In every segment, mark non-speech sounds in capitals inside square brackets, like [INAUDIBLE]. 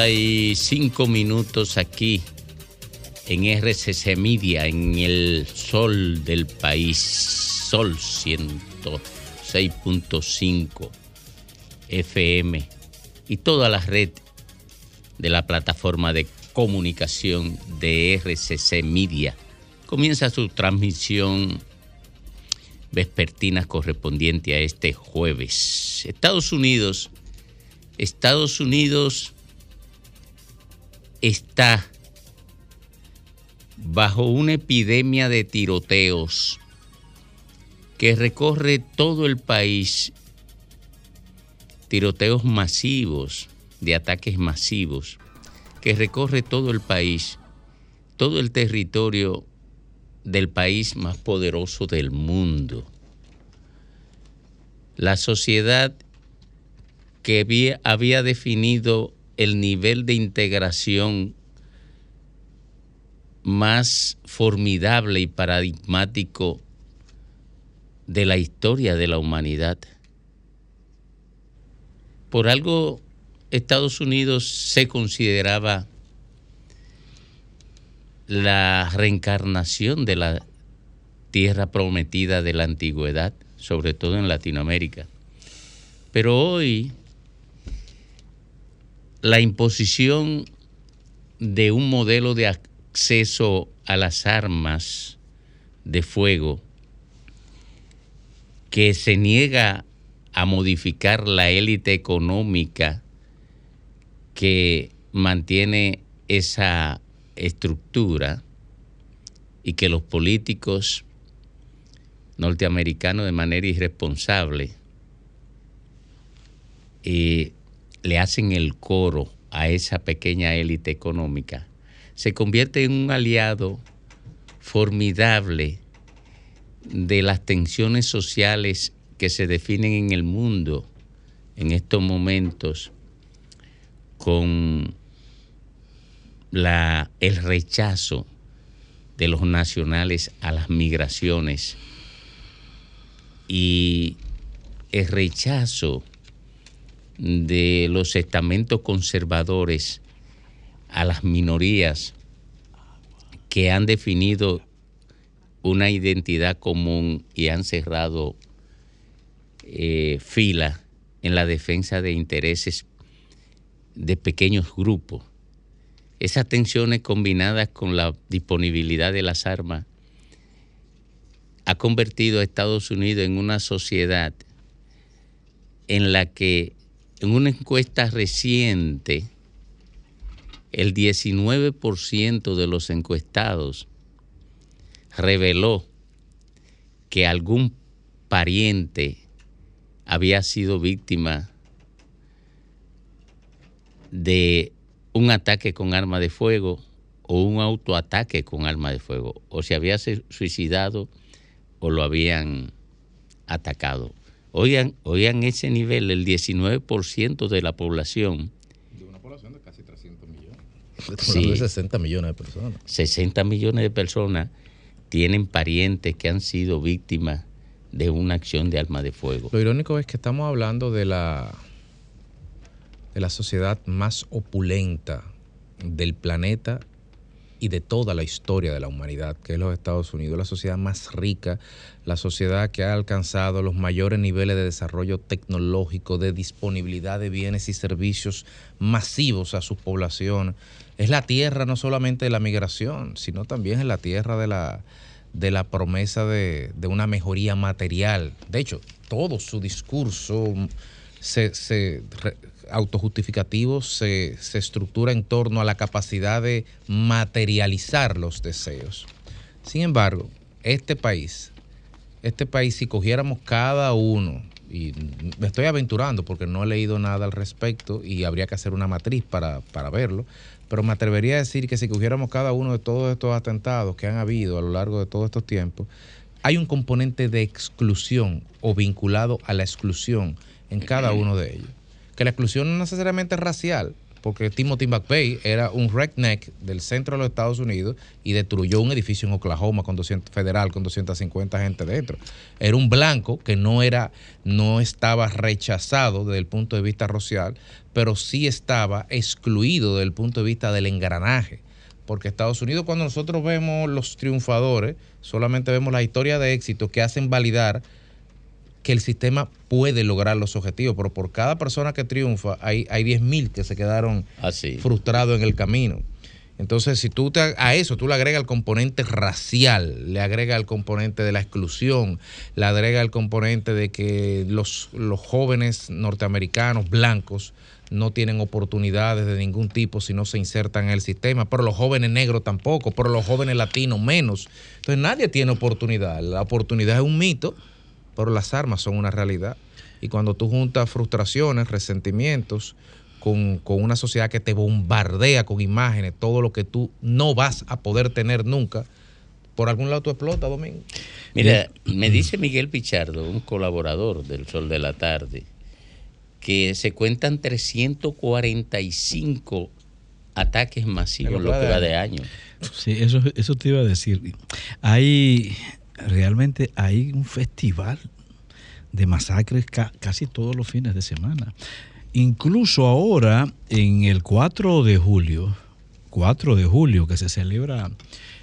45 minutos aquí en RCC Media, en el sol del país, sol 106.5 FM y toda la red de la plataforma de comunicación de RCC Media. Comienza su transmisión vespertina correspondiente a este jueves. Estados Unidos, Estados Unidos está bajo una epidemia de tiroteos que recorre todo el país, tiroteos masivos, de ataques masivos, que recorre todo el país, todo el territorio del país más poderoso del mundo. La sociedad que había, definido el nivel de integración más formidable y paradigmático de la historia de la humanidad. Por algo Estados Unidos se consideraba la reencarnación de la tierra prometida de la antigüedad, sobre todo en Latinoamérica. Pero hoy la imposición de un modelo de acceso a las armas de fuego que se niega a modificar la élite económica que mantiene esa estructura y que los políticos norteamericanos de manera irresponsable eh, le hacen el coro a esa pequeña élite económica, se convierte en un aliado formidable de las tensiones sociales que se definen en el mundo en estos momentos con la, el rechazo de los nacionales a las migraciones y el rechazo de los estamentos conservadores a las minorías que han definido una identidad común y han cerrado eh, fila en la defensa de intereses de pequeños grupos. Esas tensiones combinadas con la disponibilidad de las armas ha convertido a Estados Unidos en una sociedad en la que en una encuesta reciente el 19% de los encuestados reveló que algún pariente había sido víctima de un ataque con arma de fuego o un autoataque con arma de fuego, o se había suicidado o lo habían atacado. Oigan, oigan ese nivel, el 19% de la población. De una población de casi 300 millones. Sí. de 60 millones de personas. 60 millones de personas tienen parientes que han sido víctimas de una acción de arma de fuego. Lo irónico es que estamos hablando de la de la sociedad más opulenta del planeta y de toda la historia de la humanidad, que es los Estados Unidos, la sociedad más rica, la sociedad que ha alcanzado los mayores niveles de desarrollo tecnológico, de disponibilidad de bienes y servicios masivos a su población. Es la tierra no solamente de la migración, sino también es la tierra de la, de la promesa de, de una mejoría material. De hecho, todo su discurso se, se autojustificativo se, se, estructura en torno a la capacidad de materializar los deseos. Sin embargo, este país, este país, si cogiéramos cada uno, y me estoy aventurando porque no he leído nada al respecto y habría que hacer una matriz para, para verlo, pero me atrevería a decir que si cogiéramos cada uno de todos estos atentados que han habido a lo largo de todos estos tiempos, hay un componente de exclusión o vinculado a la exclusión en cada uno de ellos que la exclusión no necesariamente es racial, porque Timothy McVeigh era un redneck del centro de los Estados Unidos y destruyó un edificio en Oklahoma con 200, federal con 250 gente dentro. Era un blanco que no era no estaba rechazado desde el punto de vista racial, pero sí estaba excluido desde el punto de vista del engranaje. Porque Estados Unidos, cuando nosotros vemos los triunfadores, solamente vemos la historia de éxito que hacen validar que el sistema puede lograr los objetivos, pero por cada persona que triunfa hay, hay 10.000 que se quedaron Así. frustrados en el camino. Entonces, si tú te, a eso tú le agregas el componente racial, le agrega el componente de la exclusión, le agrega el componente de que los, los jóvenes norteamericanos blancos no tienen oportunidades de ningún tipo si no se insertan en el sistema, pero los jóvenes negros tampoco, pero los jóvenes latinos menos. Entonces nadie tiene oportunidad. La oportunidad es un mito, pero las armas son una realidad. Y cuando tú juntas frustraciones, resentimientos, con, con, una sociedad que te bombardea con imágenes, todo lo que tú no vas a poder tener nunca, por algún lado tú explotas, Domingo. Mira, me dice Miguel Pichardo, un colaborador del Sol de la Tarde, que se cuentan 345 ataques masivos en lo que va de año. Sí, eso, eso te iba a decir. Hay realmente hay un festival de masacres ca casi todos los fines de semana. Incluso ahora, en el 4 de julio, 4 de julio, que se celebra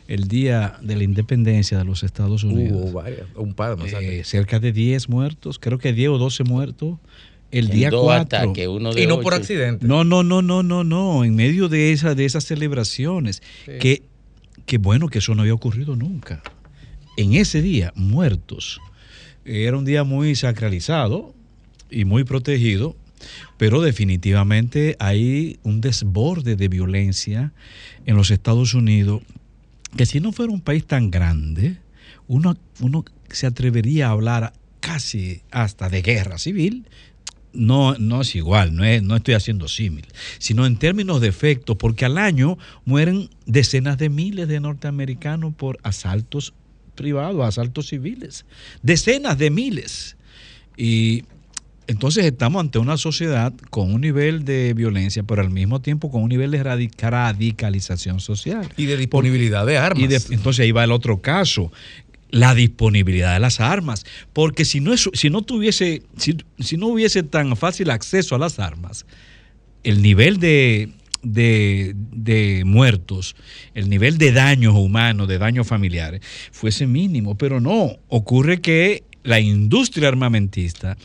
el Día de la Independencia de los Estados Unidos. Hubo varias, un par de masacres. Eh, cerca de 10 muertos, creo que 10 o 12 muertos. El día 4. Ataques, uno de y no 8. por accidente. No, no, no, no, no, no. En medio de, esa, de esas celebraciones. Sí. Que, que bueno que eso no había ocurrido nunca. En ese día, muertos. Era un día muy sacralizado y muy protegido, pero definitivamente hay un desborde de violencia en los Estados Unidos que si no fuera un país tan grande, uno, uno se atrevería a hablar casi hasta de guerra civil. No, no es igual, no, no estoy haciendo símil, sino en términos de efectos, porque al año mueren decenas de miles de norteamericanos por asaltos privados, asaltos civiles, decenas de miles. Y entonces estamos ante una sociedad con un nivel de violencia, pero al mismo tiempo con un nivel de radicalización social. Y de disponibilidad de armas. Y de, entonces ahí va el otro caso, la disponibilidad de las armas. Porque si no, es, si no tuviese, si, si no hubiese tan fácil acceso a las armas, el nivel de, de, de, muertos, el nivel de daños humanos, de daños familiares, fuese mínimo. Pero no, ocurre que la industria armamentista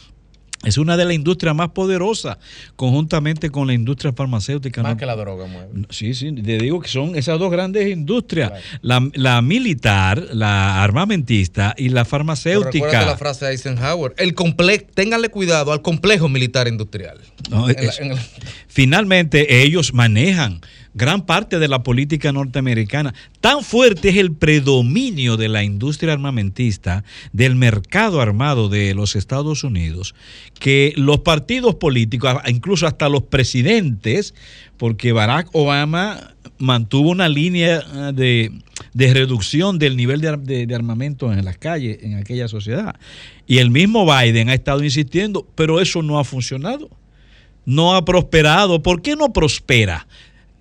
es una de las industrias más poderosas, conjuntamente con la industria farmacéutica. Más ¿no? que la droga mueve. Sí, sí, te digo que son esas dos grandes industrias, claro. la, la, militar, la armamentista y la farmacéutica. Recuerda la frase de Eisenhower, el complejo, ténganle cuidado al complejo militar industrial. No, en es, la, en el... [LAUGHS] Finalmente ellos manejan gran parte de la política norteamericana. Tan fuerte es el predominio de la industria armamentista, del mercado armado de los Estados Unidos, que los partidos políticos, incluso hasta los presidentes, porque Barack Obama mantuvo una línea de, de reducción del nivel de, de, de, armamento en las calles, en aquella sociedad. Y el mismo Biden ha estado insistiendo, pero eso no ha funcionado. No ha prosperado. ¿Por qué no prospera?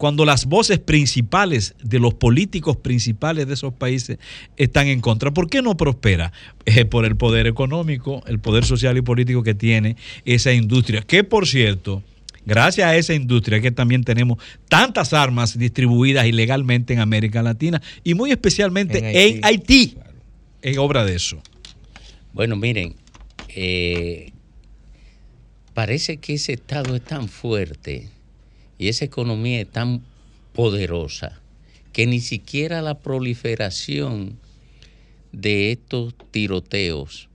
Cuando las voces principales de los políticos principales de esos países están en contra. ¿Por qué no prospera? Eh, por el poder económico, el poder social y político que tiene esa industria. Que por cierto, gracias a esa industria que también tenemos tantas armas distribuidas ilegalmente en América Latina y muy especialmente en Haití. En Haití. Es obra de eso. Bueno, miren, eh, parece que ese Estado es tan fuerte y esa economía es tan poderosa que ni siquiera la proliferación de estos tiroteos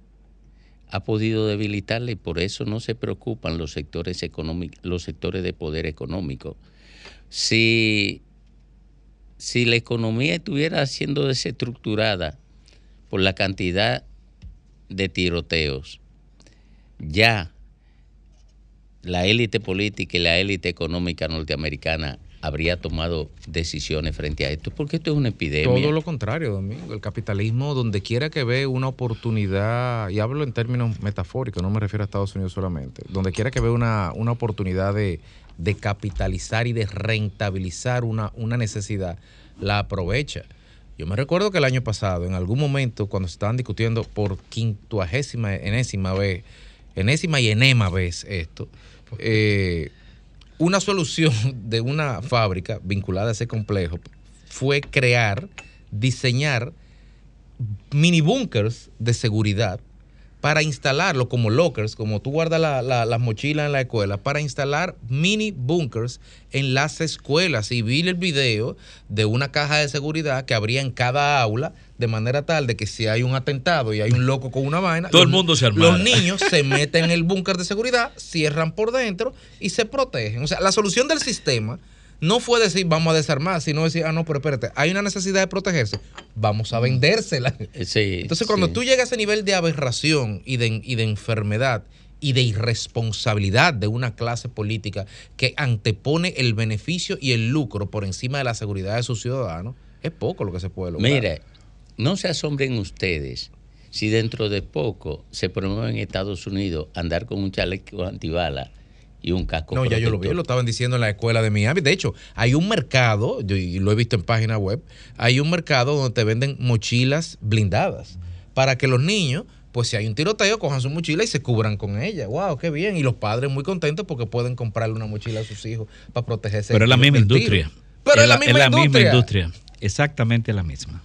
ha podido debilitarla y por eso no se preocupan los sectores los sectores de poder económico. Si, si la economía estuviera siendo desestructurada por la cantidad de tiroteos, ya la élite política y la élite económica norteamericana habría tomado decisiones frente a esto, porque esto es una epidemia. Todo lo contrario, Domingo. El capitalismo, donde quiera que ve una oportunidad, y hablo en términos metafóricos, no me refiero a Estados Unidos solamente, donde quiera que ve una, una oportunidad de, de capitalizar y de rentabilizar una, una necesidad, la aprovecha. Yo me recuerdo que el año pasado, en algún momento, cuando se estaban discutiendo por quintuagésima, enésima vez, enésima y enema vez esto, eh, una solución [LAUGHS] de una fábrica vinculada a ese complejo fue crear, diseñar mini bunkers de seguridad para instalarlo como lockers, como tú guardas la- la- las mochilas en la escuela, para instalar mini bunkers en las escuelas. Y vi el video de una caja de seguridad que habría en cada aula, de manera tal de que si hay un atentado y hay un loco con una vaina, Todo el los- mundo se armara. Los niños se meten en el búnker de seguridad, cierran por dentro y se protegen. O sea, la solución del sistema no fue decir vamos a desarmar, sino decir, ah, no, pero espérate, hay una necesidad de protegerse, vamos a vendérsela. [LAUGHS] Sí, Entonces, cuando sí. tú llegas a ese nivel de aberración y de, y de enfermedad y de irresponsabilidad de una clase política que antepone el beneficio y el lucro por encima de la seguridad de sus ciudadanos, es poco lo que se puede lograr. Mire, no se asombren ustedes si dentro de poco se promueve en Estados Unidos andar con un chaleco antibala y un casco No, ya yo lo vi, lo estaban diciendo en la escuela de Miami. De hecho, hay un mercado, yo- y lo he visto en página web, hay un mercado donde te venden mochilas blindadas para que los niños, pues si hay un tiroteo, cojan su mochila y se cubran con ella. ¡Wow! ¡Qué bien! Y los padres muy contentos porque pueden comprarle una mochila a sus hijos para protegerse. Pero es la misma tiro. industria. Pero es la misma industria. industria. Exactamente la misma.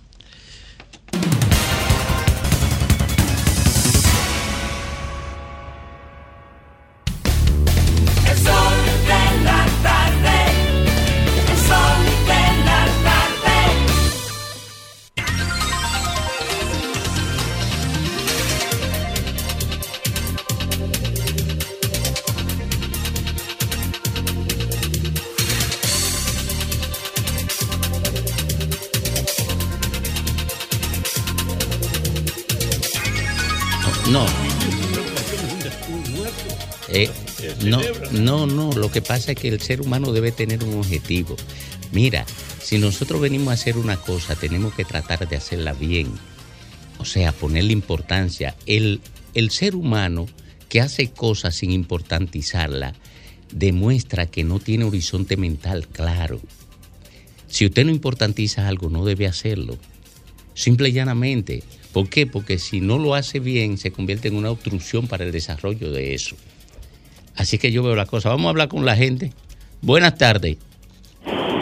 No, no, no. Lo que pasa es que el ser humano debe tener un objetivo. Mira, si nosotros venimos a hacer una cosa, tenemos que tratar de hacerla bien. O sea, ponerle importancia. El, el ser humano que hace cosas sin importantizarla demuestra que no tiene horizonte mental claro. Si usted no importantiza algo, no debe hacerlo. Simple y llanamente. ¿Por qué? Porque si no lo hace bien, se convierte en una obstrucción para el desarrollo de eso. Así que yo veo la cosa. Vamos a hablar con la gente. Buenas tardes.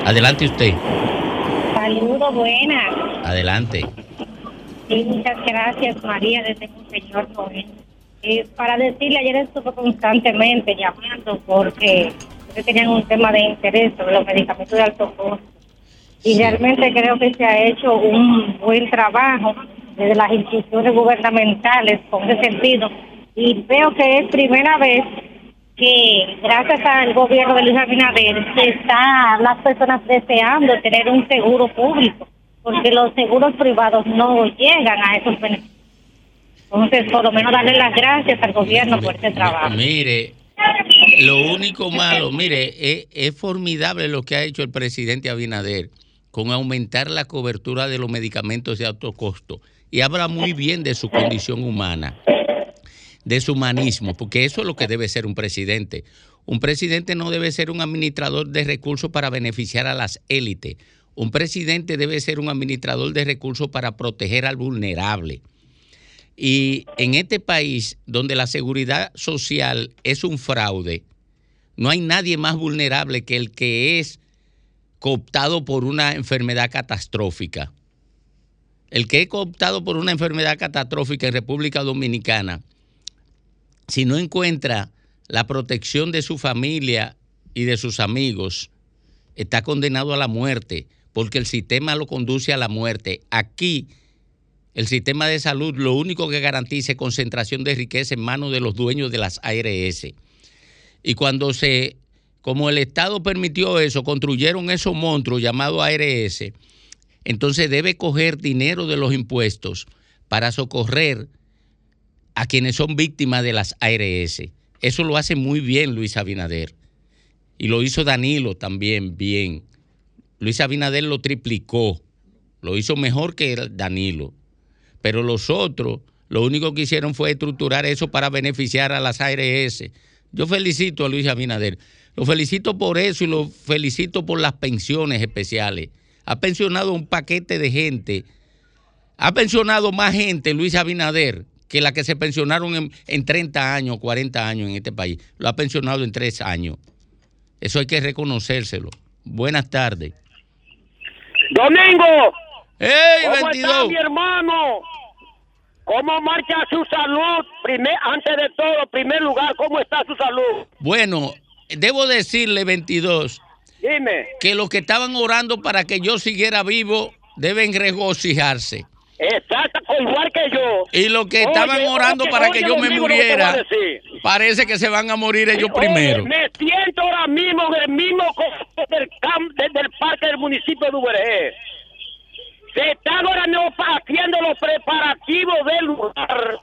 Adelante usted. Saludos, buenas. Adelante. Sí, muchas gracias, María, desde Monseñor Noel. Eh, para decirle, ayer estuve constantemente llamando porque tenían un tema de interés sobre los medicamentos de alto costo. Y realmente creo que se ha hecho un buen trabajo desde las instituciones gubernamentales con ese sentido. Y veo que es primera vez que gracias al gobierno de Luis Abinader se está las personas deseando tener un seguro público porque los seguros privados no llegan a esos beneficios. Entonces, por lo menos darle las gracias al gobierno por ese trabajo. Mire, lo único malo, mire, es, es formidable lo que ha hecho el presidente Abinader con aumentar la cobertura de los medicamentos de alto costo. Y habla muy bien de su condición humana, de su humanismo, porque eso es lo que debe ser un presidente. Un presidente no debe ser un administrador de recursos para beneficiar a las élites. Un presidente debe ser un administrador de recursos para proteger al vulnerable. Y en este país, donde la seguridad social es un fraude, no hay nadie más vulnerable que el que es cooptado por una enfermedad catastrófica. El que es cooptado por una enfermedad catastrófica en República Dominicana, si no encuentra la protección de su familia y de sus amigos, está condenado a la muerte, porque el sistema lo conduce a la muerte. Aquí, el sistema de salud lo único que garantiza es concentración de riqueza en manos de los dueños de las ARS. Y cuando se, como el Estado permitió eso, construyeron esos monstruos llamados ARS, entonces debe coger dinero de los impuestos para socorrer a quienes son víctimas de las ARS. Eso lo hace muy bien Luis Abinader. Y lo hizo Danilo también bien. Luis Abinader lo triplicó. Lo hizo mejor que Danilo. Pero los otros, lo único que hicieron fue estructurar eso para beneficiar a las ARS. Yo felicito a Luis Abinader. Lo felicito por eso y lo felicito por las pensiones especiales. Ha pensionado un paquete de gente. Ha pensionado más gente Luis Abinader que la que se pensionaron en, en 30 años, 40 años en este país. Lo ha pensionado en 3 años. Eso hay que reconocérselo. Buenas tardes. Domingo, ¡Ey, ¿cómo 22! está mi hermano? ¿Cómo marcha su salud? Primer, antes de todo, primer lugar, ¿cómo está su salud? Bueno, debo decirle, 22, Dime. que los que estaban orando para que yo siguiera vivo deben regocijarse. Exacto, igual que yo. Y los que Oye, estaban orando oye, para oye, que yo me muriera, parece que se van a morir ellos primero. me siento ahora mismo en el mismo del, camp, del, parque del municipio de Ubergé. Se están ahora mismo haciendo los preparativos del lugar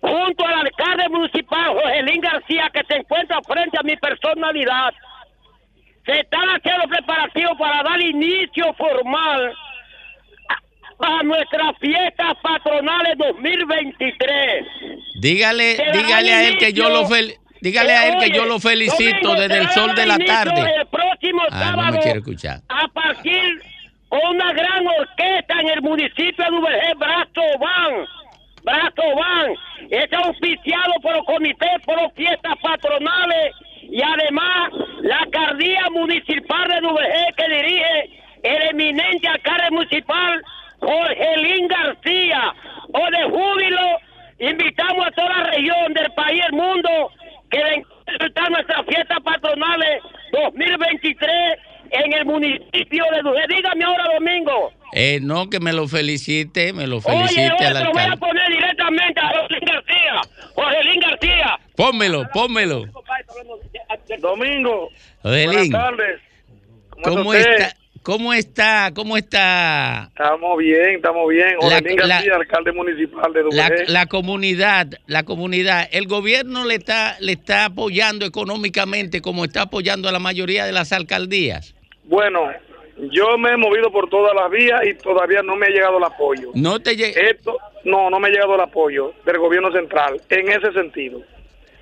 junto al alcalde municipal Joselín García que se encuentra frente a mi personalidad. Se están haciendo preparativos para dar inicio formal a, a nuestras fiestas patronales 2023. Dígale, dígale a él que yo lo inicio. fel- dígale a él que yo lo felicito Domingo, desde el sol de la inicio tarde. El próximo Ah, no sábado me quiere escuchar. a partir con una gran orquesta en el municipio de Ubergé, Brazo Van. Brazo Van. Es auspiciado por el Comité por las Fiestas Patronales y además la alcaldía municipal de Ubergé que dirige el eminente alcalde municipal Jorgelín García. O de júbilo, invitamos a toda la región del país el mundo que vengan a disfrutar nuestras fiestas patronales 2023 en el municipio de Dujé. Dígame ahora, Domingo. Eh, no, que me lo felicite, me lo Oye, felicite oye, te lo voy a poner directamente a Jorgelín García. Jorgelín García. Pónmelo, pónmelo. Domingo. Joselín, tardes. ¿cómo está? ¿Cómo está? ¿Cómo está Estamos bien, estamos bien. La- la- García, alcalde municipal de la, la comunidad? La comunidad, el gobierno le está le está apoyando económicamente como está apoyando a la mayoría de las alcaldías. Bueno, yo me he movido por todas las vías y todavía no me ha llegado el apoyo. No te llega. Esto, no, no me ha llegado el apoyo del gobierno central en ese sentido.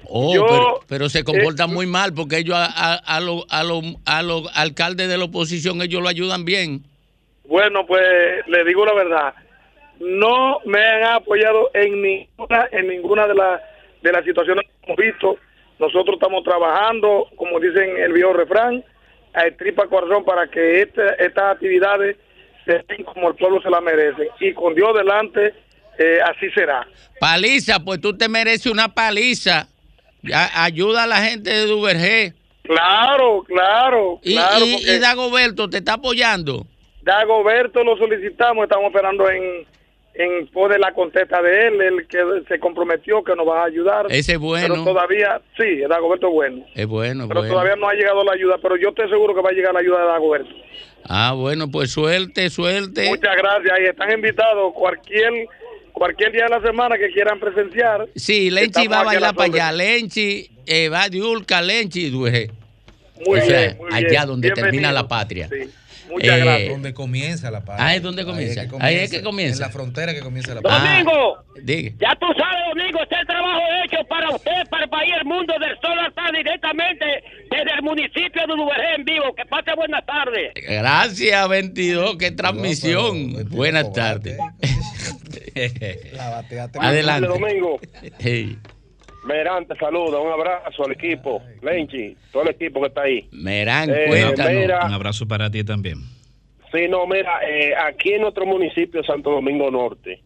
Oh, Yo, pero, pero se comportan eh, muy mal porque ellos a, a, a los a los alcaldes de la oposición ellos lo ayudan bien. Bueno, pues le digo la verdad. No me han apoyado en ninguna, en ninguna de las de las situaciones que hemos visto. Nosotros estamos trabajando, como dicen el viejo refrán, a tripa corazón para que este- estas actividades se den como el pueblo se la merece. Y con Dios delante, eh, así será. Paliza, pues tú te mereces una paliza. A- ayuda a la gente de Duvergé. Claro, claro, Y, claro. y, porque y Dagoberto te está apoyando. Dagoberto lo solicitamos, estamos esperando en, en poder la contesta de él, el que se comprometió que nos va a ayudar. Ese es bueno. Pero todavía, sí, Dagoberto es bueno. Es bueno, Pero bueno. todavía no ha llegado la ayuda, pero yo estoy seguro que va a llegar la ayuda de Dagoberto. Ah, bueno, pues suerte, suerte. Muchas gracias y están invitados cualquier cualquier día de la semana que quieran presenciar. Sí, Lenchi va a bailar para allá. Lenchi eh, va de Ulca, Lenchi y Duvergé. Muy O sea, bien, muy allá bien. donde termina la patria. Sí. Muchas Eh, gracias. Donde comienza la paz. Ah, ¿es donde comienza? Ahí es que comienza. En la frontera que comienza la paz. Ah, Domingo, diga. ya tú sabes, Domingo, este es el trabajo hecho para usted, para el país, el mundo del sol hasta directamente desde el municipio de Duvergé en vivo. Que pase buenas tardes. Gracias, 22. Qué transmisión. pero, Buenas tardes. [LAUGHS] La bateaste. Adelante. Domingo. Hey, Merán te saluda, un abrazo al equipo, Lenchi, todo el equipo que está ahí. Merán, Eh, cuéntanos. mira. Un abrazo para ti también. Sí, no, mira, eh, aquí en nuestro municipio de Santo Domingo Norte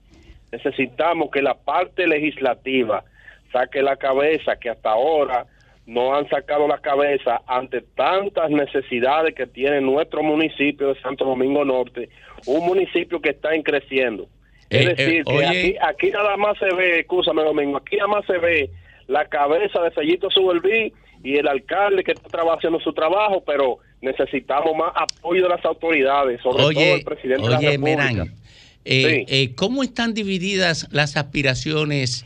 necesitamos que la parte legislativa saque la cabeza, que hasta ahora no han sacado la cabeza ante tantas necesidades que tiene nuestro municipio de Santo Domingo Norte, un municipio que está en creciendo. Es Eh, eh, decir, que oye. aquí, aquí nada más se ve, escúchame Domingo, aquí nada más se ve la cabeza de Fellito Suberví y el alcalde que está haciendo su trabajo, pero necesitamos más apoyo de las autoridades, sobre todo Oye, el presidente de la oye, República. Merán, eh, Sí. ¿cómo están divididas las aspiraciones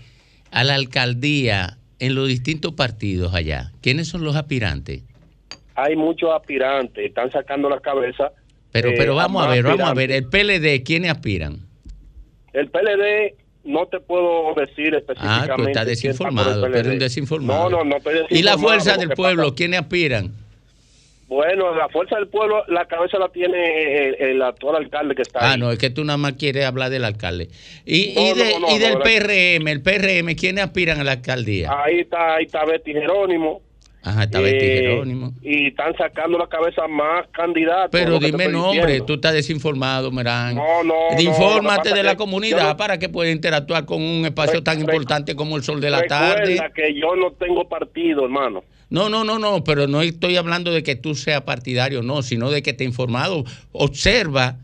a la alcaldía en los distintos partidos allá? ¿Quiénes son los aspirantes? hay muchos aspirantes, están sacando la cabeza. Pero, pero vamos a ver, vamos a ver. El PLD, ¿quiénes aspiran? El PLD no te puedo decir Ah, específicamente. tú estás está desinformado, PLD. pero un desinformado. No, no, no estoy ¿Y la fuerza del pueblo, pasa- quiénes aspiran? Bueno, la fuerza del pueblo, la cabeza la tiene el, el actual alcalde que está Ah, ahí. no, es que tú nada más quieres hablar del alcalde. Y, No, y, de- no, no, y del PRM, el PRM, ¿quiénes aspiran a la alcaldía? Ahí está, ahí está Betty Jerónimo. Ajá, está Betty Eh, Jerónimo. Y están sacando la cabeza más candidatos. Pero dime nombre, tú estás desinformado, Merán. No, no, no, Infórmate de la comunidad no- para que pueda interactuar con un espacio tan importante como el sol de la tarde. Que yo no tengo partido, hermano. No, no, no, no, pero no estoy hablando de que tú seas partidario, no, sino de que te he informado. Observa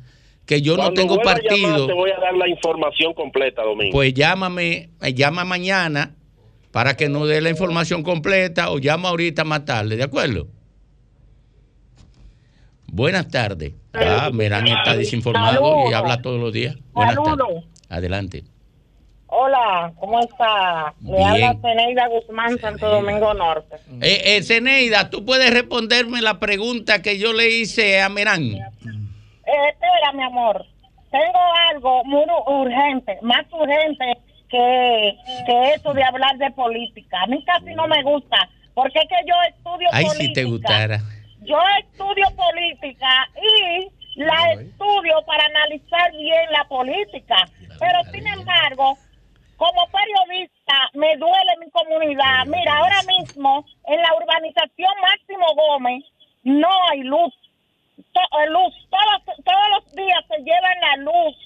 que yo Cuando no tengo vuelva a llamar, partido. te voy a dar la información completa, Domingo. Pues llámame, eh, llama mañana para que nos dé la información completa o llama ahorita más tarde, ¿de acuerdo? Buenas tardes. Ah, Merán está desinformado y habla todos los días. Buenas tardes. Adelante. Hola, ¿cómo está? Le Bien. habla Zeneida Guzmán, Santo Domingo Norte. Eh, eh, Zeneida, ¿tú puedes responderme la pregunta que yo le hice a Merán? Eh, espera, mi amor. Tengo algo muy urgente, más urgente que, que eso de hablar de política. A mí casi no me gusta, porque es que yo estudio Ay, política. si te gustara. Yo estudio política y la estudio para analizar bien la política. Pero sin embargo, como periodista, me duele mi comunidad. Mira, ahora mismo en la urbanización Máximo Gómez no hay luz. To- eh, luz. Todos, todos los días se llevan la luz.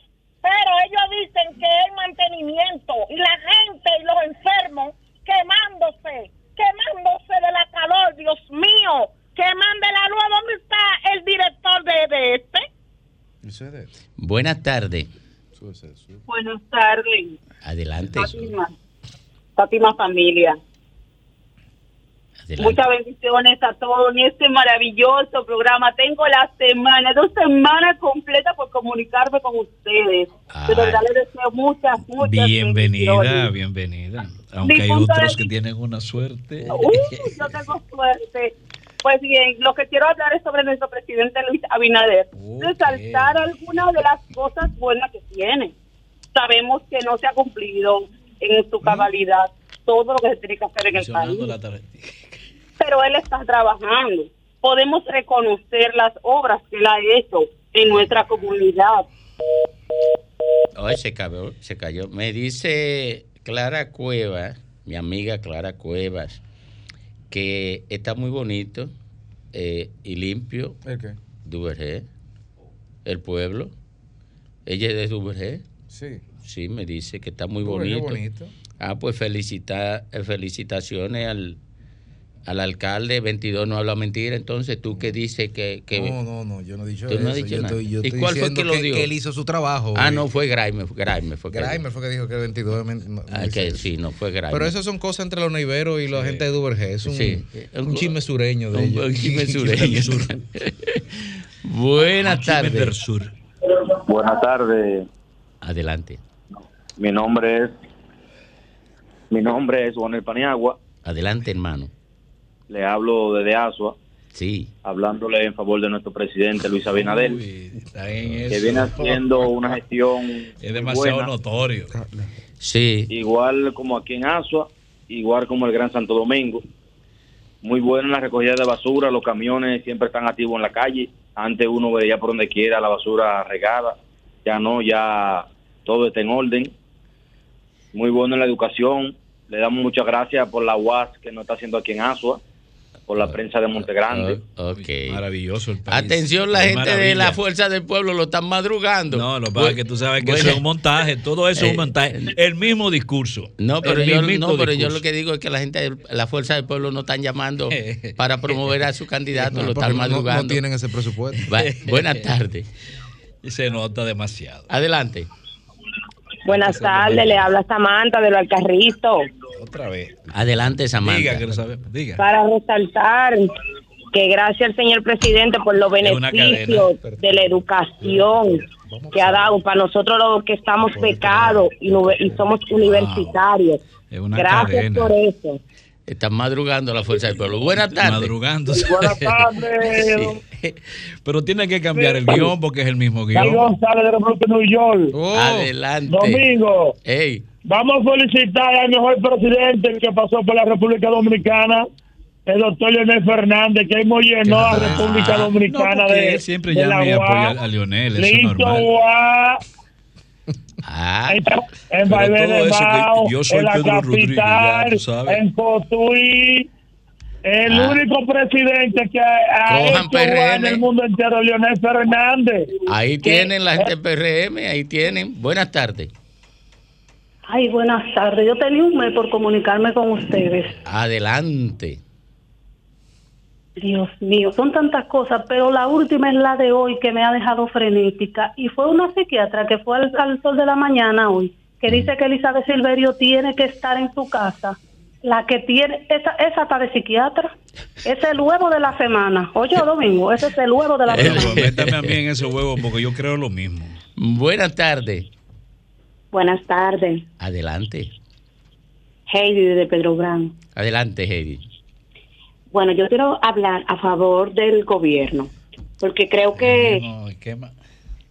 Pero ellos dicen que es mantenimiento. Y la gente y los enfermos quemándose, quemándose de la calor. Dios mío, que mande la luz. ¿Dónde está el director de, de este? Buenas tardes. Buenas tardes, Adelante. Fátima. Fátima familia. Adelante. Muchas bendiciones a todos en este maravilloso programa. Tengo la semana, dos semanas completas por comunicarme con ustedes. De verdad les deseo muchas, muchas Bienvenida, bendiciones. bienvenida. Aunque hay otros que tienen una suerte. Uh, yo tengo suerte. Pues bien, lo que quiero hablar es sobre nuestro presidente Luis Abinader. Resaltar algunas de las cosas buenas que tiene. Sabemos que no se ha cumplido en su cabalidad todo lo que se tiene que hacer en el país. Pero él está trabajando. Podemos reconocer las obras que él ha hecho en nuestra comunidad. Ay, se cayó, se cayó. Me dice Clara Cuevas, mi amiga Clara Cuevas, que está muy bonito eh, y limpio. ¿El qué? Duvergé, el pueblo. Ella es de Duvergé. Sí. Sí, me dice que está muy Duvergé bonito. bonito. Ah, pues felicita, eh, felicitaciones al, al alcalde. 22 no habla mentira. Entonces, tú que dices que... que No, no, no, yo no he dicho Tú eso. no has dicho yo nada. estoy, yo ¿Y estoy cuál fue que lo dio? que él hizo su trabajo. Ah, no, fue Graime. Graime fue fue que dijo que el 22 de men- no- Ah, que eso. sí, no fue Graime. Pero eso son cosas entre los neiveros y la gente de Duvergé. Es un, Sí. un chisme sureño de Un- ellos. [LAUGHS] un chisme sureño. [LAUGHS] Buenas tardes. Buenas tardes. Adelante. Mi nombre es mi nombre es Juan El Paniagua. Adelante, hermano. Le hablo desde Asua, Sí. hablándole en favor de nuestro presidente Luis Abinader, Uy, está en que eso. viene haciendo una gestión Es demasiado buena, notorio. Sí. igual como aquí en Asua, igual como el Gran Santo Domingo. Muy buena en la recogida de basura, los camiones siempre están activos en la calle. Antes uno veía por donde quiera la basura regada, ya no, ya todo está en orden. Muy bueno en la educación. Le damos muchas gracias por la UAS que nos está haciendo aquí en Asua, por la prensa de Montegrande. O- ok. Maravilloso el país. Atención, la Qué gente de la Fuerza del Pueblo lo están madrugando. No, lo es que tú sabes que eso Bueno. es un montaje, todo eso es Eh, un montaje. El mismo discurso. No, pero, yo, no, pero lo que digo es que la gente, de la fuerza del pueblo no están llamando [LAUGHS] para promover a su candidato, No, lo están no- no, madrugando. tienen ese presupuesto. Va- buenas tardes. [LAUGHS] Y se nota demasiado. Adelante. Buenas tardes, le habla Samantha de los Alcarritos. Otra vez. Adelante, Samantha. Diga que lo. Diga. Para resaltar que gracias al señor presidente por los beneficios de la educación que ha dado para nosotros los que estamos pecados y, y somos universitarios. Es una Gracias cadena. por eso. Están madrugando la fuerza del pueblo. Buenas tardes. Madrugando. [LAUGHS] Buenas tardes. [LAUGHS] Pero tiene que cambiar el guion porque es el mismo Carlos guion. González de República de New York. Oh. Adelante. Domingo, Ey, vamos a felicitar al mejor presidente que pasó por la República Dominicana, el doctor Leonel Fernández, que hemos llenó a la República Dominicana No, de, siempre de llama y la apoya a, a Lionel, eso es Listo, normal. UA. Ah, En, en Pero Vaivén todo de eso que Mao, yo soy en la Pedro Rodríguez, ya capital, sabes. en Cotuí. El Ah. único presidente que ha, ha hecho en el mundo entero, Leonel Fernández. ahí Que- tienen la gente PRM, ahí tienen. Buenas tardes. Ay, buenas tardes. Yo tenía un mes por comunicarme con ustedes. Adelante. Dios mío, son tantas cosas, pero la última es la de hoy que me ha dejado frenética. Y fue una psiquiatra que fue al, al sol de la mañana hoy, que dice que Elizabeth Silverio tiene que estar en su casa. La que tiene, esa, esa está de psiquiatra. Es el huevo de la semana. Oye, Domingo, ese es el huevo de la semana. métame a mí en ese huevo porque yo creo lo mismo. Buenas tardes. Buenas tardes. Adelante. Heidi de Pedro Gran. Adelante, Heidi. Bueno, yo quiero hablar a favor del gobierno, porque creo que No, ¿qué más?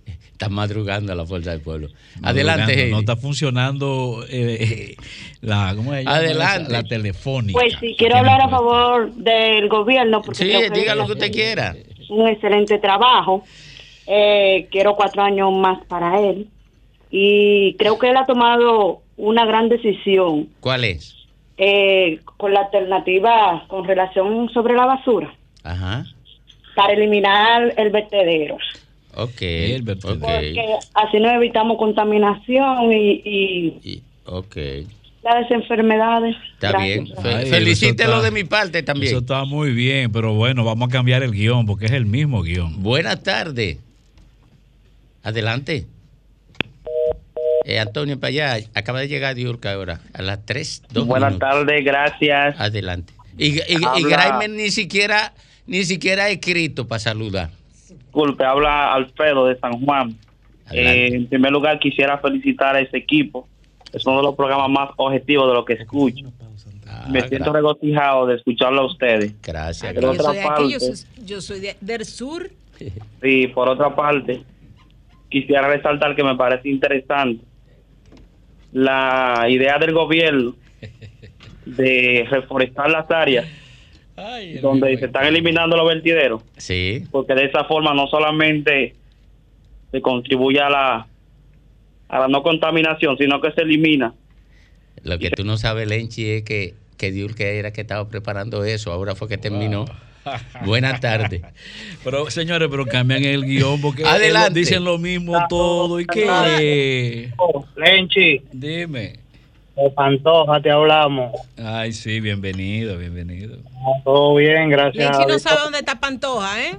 Están madrugando la fuerza del pueblo. Madrugando, Adelante. No está funcionando eh, la, ¿cómo llama Adelante. la telefónica. pues sí, quiero hablar a favor del gobierno, porque Sí, creo que diga lo que hace usted quiera. Un excelente trabajo. Eh, quiero cuatro años más para él. Y creo que él ha tomado una gran decisión ¿Cuál es? Eh, con la alternativa con relación sobre la basura Ajá. para eliminar el vertedero. Ok. ok. Porque así nos evitamos contaminación y, y Ok. las enfermedades. Está Gracias. bien. Ay, felicítelo está- de mi parte también. Eso está muy bien, pero bueno, vamos a cambiar el guion porque es el mismo guion. Buenas tardes. Adelante. Eh, Antonio, para allá. Acaba de llegar Diurca ahora. A las 3, 2 Buenas tardes, gracias. Adelante. Y, y, y Habla- Graimer ni siquiera, ni siquiera ha escrito para saludar. Disculpe, habla Alfredo de San Juan. Eh, en primer lugar, quisiera felicitar a ese equipo. Es uno de los programas más objetivos de lo que escucho. Me siento regocijado de escucharlo a ustedes. Gracias. Por Yo otra soy, de aquí, parte, yo soy, yo soy de- del sur. sí, por otra parte, quisiera resaltar que me parece interesante la idea del gobierno [LAUGHS] de reforestar las áreas donde se están eliminando los vertideros. Sí. porque de esa forma no solamente se contribuye a la a la no contaminación, sino que se elimina. Lo que tú no sabes, Lenchi, es que, que Diurca era que estaba preparando eso. Ahora fue que terminó. [LAUGHS] Buenas tardes. Pero señores, pero cambian el guion porque Adelante. dicen lo mismo todo y qué. Lenchi. Dime. De Pantoja te hablamos. Ay, sí, bienvenido, bienvenido. Todo bien, gracias. Lenchi no sabe dónde está Pantoja, ¿eh?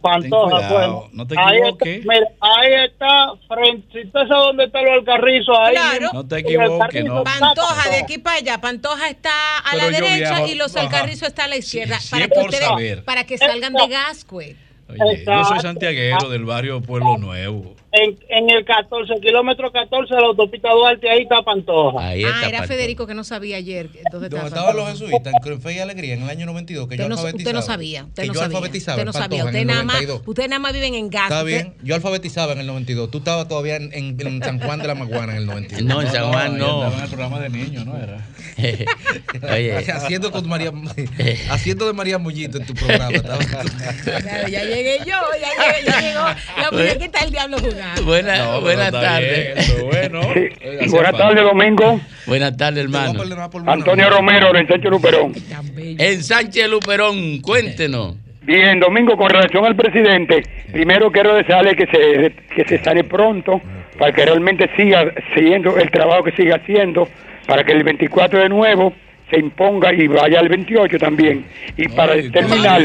Pantoja, Ten cuidado, pues. no te ahí, está, equivoques. mira, ahí está, frente, si usted sabe dónde está el alcarrizo, ahí. Claro. No te equivoques, no. Pantoja, de aquí para allá. Pantoja está a Pero la derecha viajo- y los alcarrizos está a la izquierda. Sí, para, sí, que ustedes, para que salgan de Gascue. Oye, yo soy santiaguero del barrio Pueblo Nuevo. En, en el 14, kilómetro 14 de la autopista Duarte, ahí está Pantoja. Ahí Ah, era Federico que no sabía ayer. ¿Dónde, Donde estaba estaban los jesuitas en Fe y Alegría en el año 92, que Usted yo no, alfabetizaba. usted no sabía. Usted que no yo sabía. alfabetizaba Usted en no sabía. Pantoja Usted en el nada, más, 92. usted nada más vive en Gascue. Está bien, yo alfabetizaba en el 92. Tú estabas todavía en, en- en San Juan de la Maguana en el 92. No, en San Juan no. andaba en el programa de niños, ¿no era? [LAUGHS] Oye. [LAUGHS] haciendo con María [LAUGHS] haciendo de María Mullito en tu programa. estaba- Claro, ya llegué yo, ya, llegué, ya llegó la muñequita del diablo jugando. No, buenas está tardes. bueno. Hace Buenas tardes, Domingo. Buenas tardes, hermano. Antonio Romero, de Sánchez Luperón. En Sánchez Luperón, cuéntenos. Bien, Domingo, con relación al presidente, primero quiero desearle que se, que se sane pronto para que realmente siga siguiendo el trabajo que siga haciendo, para que el 24 de nuevo se imponga y vaya al 28 también. Y para Ay, terminar,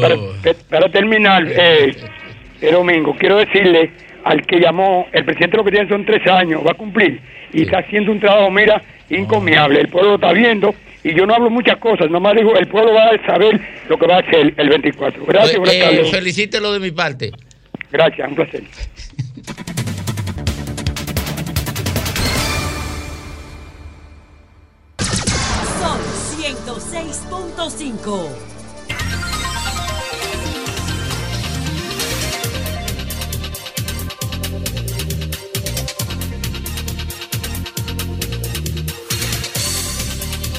para, para terminar, eh, eh, Domingo, quiero decirle al que llamó, el presidente lo que tiene son tres años, va a cumplir, y está haciendo un trabajo, mira, encomiable. El pueblo lo está viendo, y yo no hablo muchas cosas, nomás digo, el pueblo va a saber lo que va a hacer el 24. Gracias, buenas Eh, felicítelo de mi parte. Gracias, un placer. Son 106.7.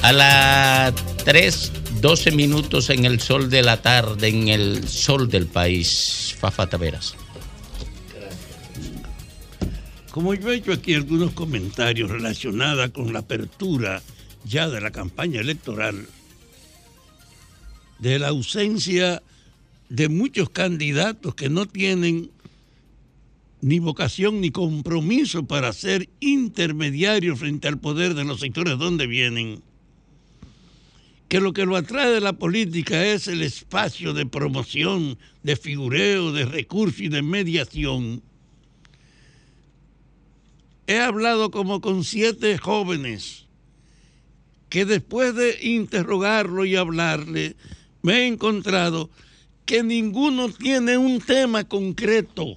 A las 3, 12 minutos en el sol de la tarde, en el sol del país. Fafa Taveras. Como yo he hecho aquí algunos comentarios relacionados con la apertura ya de la campaña electoral, de la ausencia de muchos candidatos que no tienen ni vocación ni compromiso para ser intermediarios frente al poder de los sectores donde vienen, que lo que lo atrae de la política es el espacio de promoción, de figureo, de recurso y de mediación. He hablado como con siete jóvenes que después de interrogarlo y hablarle, me he encontrado que ninguno tiene un tema concreto.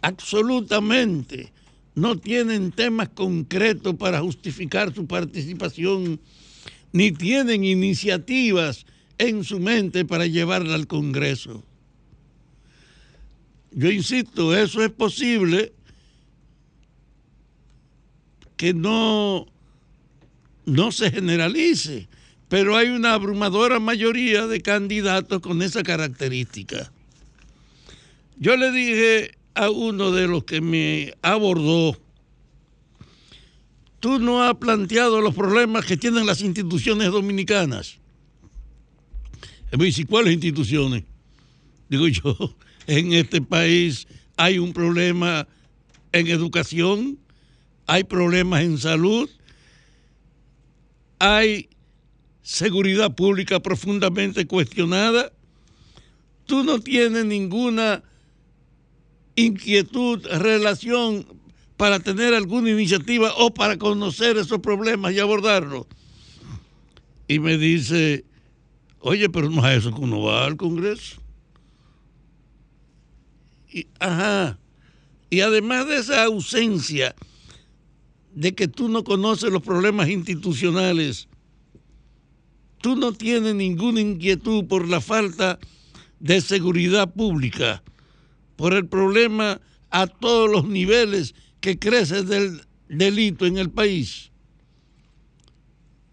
Absolutamente. No tienen temas concretos para justificar su participación, ni tienen iniciativas en su mente para llevarla al Congreso. Yo insisto, eso es posible que no, no se generalice, pero hay una abrumadora mayoría de candidatos con esa característica. Yo le dije a uno de los que me abordó, tú no has planteado los problemas que tienen las instituciones dominicanas. Me dice, ¿cuáles instituciones? Digo yo, en este país hay un problema en educación, hay problemas en salud, hay seguridad pública profundamente cuestionada. Tú no tienes ninguna inquietud, relación para tener alguna iniciativa o para conocer esos problemas y abordarlos. Y me dice, oye, pero no es eso que uno va al Congreso. Ajá. Y además de esa ausencia de que tú no conoces los problemas institucionales, tú no tienes ninguna inquietud por la falta de seguridad pública, por el problema a todos los niveles que crece del delito en el país.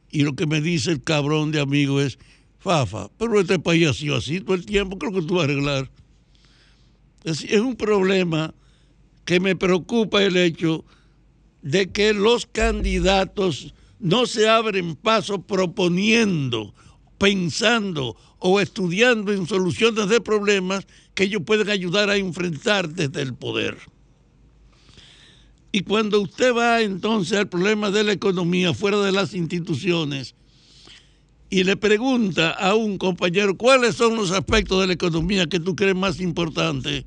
Y lo que me dice el cabrón de amigo es, Fafa, pero este país ha sido así todo el tiempo, creo que tú vas a arreglar. Es, es un problema que me preocupa el hecho de que los candidatos no se abren paso proponiendo, pensando o estudiando en soluciones de problemas que ellos pueden ayudar a enfrentar desde el poder. Y cuando usted va entonces al problema de la economía fuera de las instituciones y le pregunta a un compañero cuáles son los aspectos de la economía que tú crees más importantes,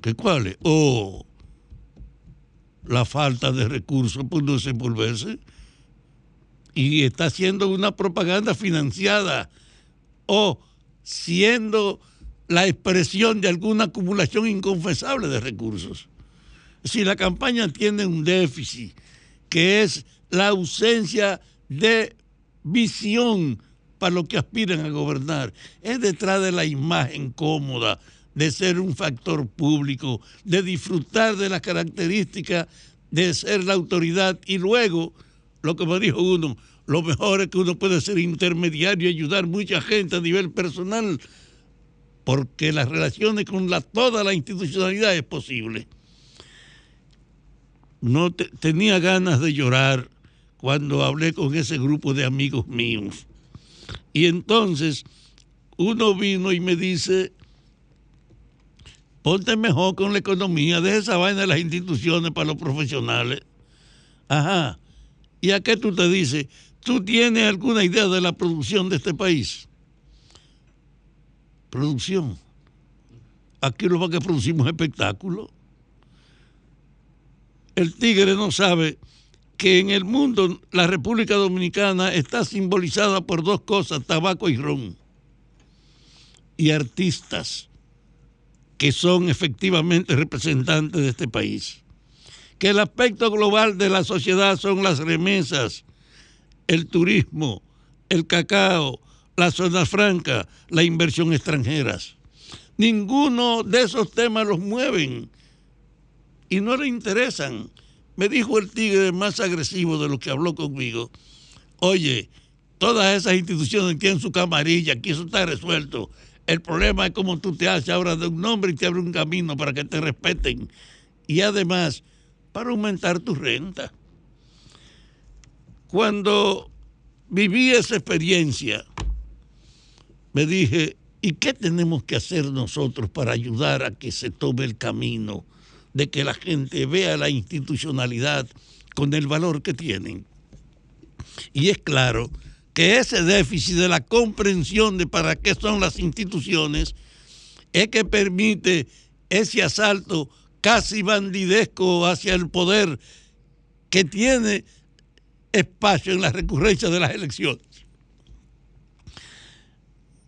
¿qué cuáles? Oh, la falta de recursos por no desenvolverse y está haciendo una propaganda financiada o siendo la expresión de alguna acumulación inconfesable de recursos. Si la campaña tiene un déficit, que es la ausencia de visión para lo que aspiran a gobernar, es detrás de la imagen cómoda de ser un factor público, de disfrutar de las características de ser la autoridad y luego, lo que me dijo uno, lo mejor es que uno puede ser intermediario y ayudar mucha gente a nivel personal, porque las relaciones con toda la institucionalidad es posible. No te- tenía ganas de llorar cuando hablé con ese grupo de amigos míos. Y entonces uno vino y me dice, ponte mejor con la economía, deja esa vaina de las instituciones para los profesionales. Ajá. ¿Y a qué tú te dices? ¿Tú tienes alguna idea de la producción de este país? Producción. Aquí lo que producimos espectáculos. El tigre no sabe que en el mundo la República Dominicana está simbolizada por dos cosas, tabaco y ron. Y artistas que son efectivamente representantes de este país. Que el aspecto global de la sociedad son las remesas, el turismo, el cacao, la zona franca, la inversión extranjeras. Ninguno de esos temas los mueven y no le interesan. Me dijo el tigre más agresivo de lo que habló conmigo. Oye, todas esas instituciones tienen su camarilla, aquí eso está resuelto. El problema es cómo tú te haces ahora de un nombre y te abre un camino para que te respeten. Y además, para aumentar tu renta. Cuando viví esa experiencia, me dije, ¿y qué tenemos que hacer nosotros para ayudar a que se tome el camino de que la gente vea la institucionalidad con el valor que tienen? Y es claro que ese déficit de la comprensión de para qué son las instituciones es que permite ese asalto casi bandidesco hacia el poder que tiene espacio en la recurrencia de las elecciones.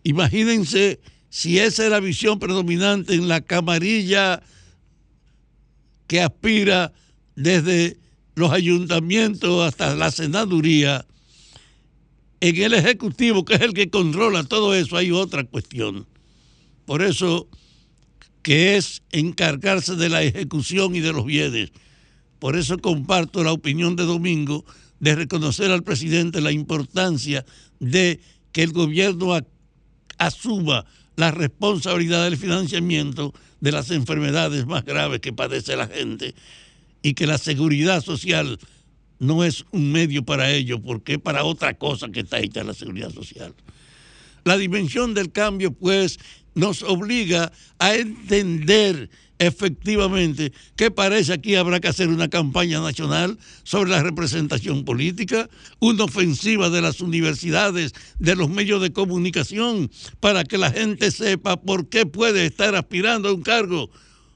Imagínense si esa es la visión predominante en la camarilla que aspira desde los ayuntamientos hasta la senaduría, en el Ejecutivo, que es el que controla todo eso, hay otra cuestión. Por eso que es encargarse de la ejecución y de los bienes. Por eso comparto la opinión de Domingo de reconocer al presidente la importancia de que el gobierno a- asuma la responsabilidad del financiamiento de las enfermedades más graves que padece la gente y que la seguridad social no es un medio para ello, porque es para otra cosa que está hecha la seguridad social. La dimensión del cambio, pues, nos obliga a entender efectivamente que parece aquí habrá que hacer una campaña nacional sobre la representación política, una ofensiva de las universidades, de los medios de comunicación, para que la gente sepa por qué puede estar aspirando a un cargo,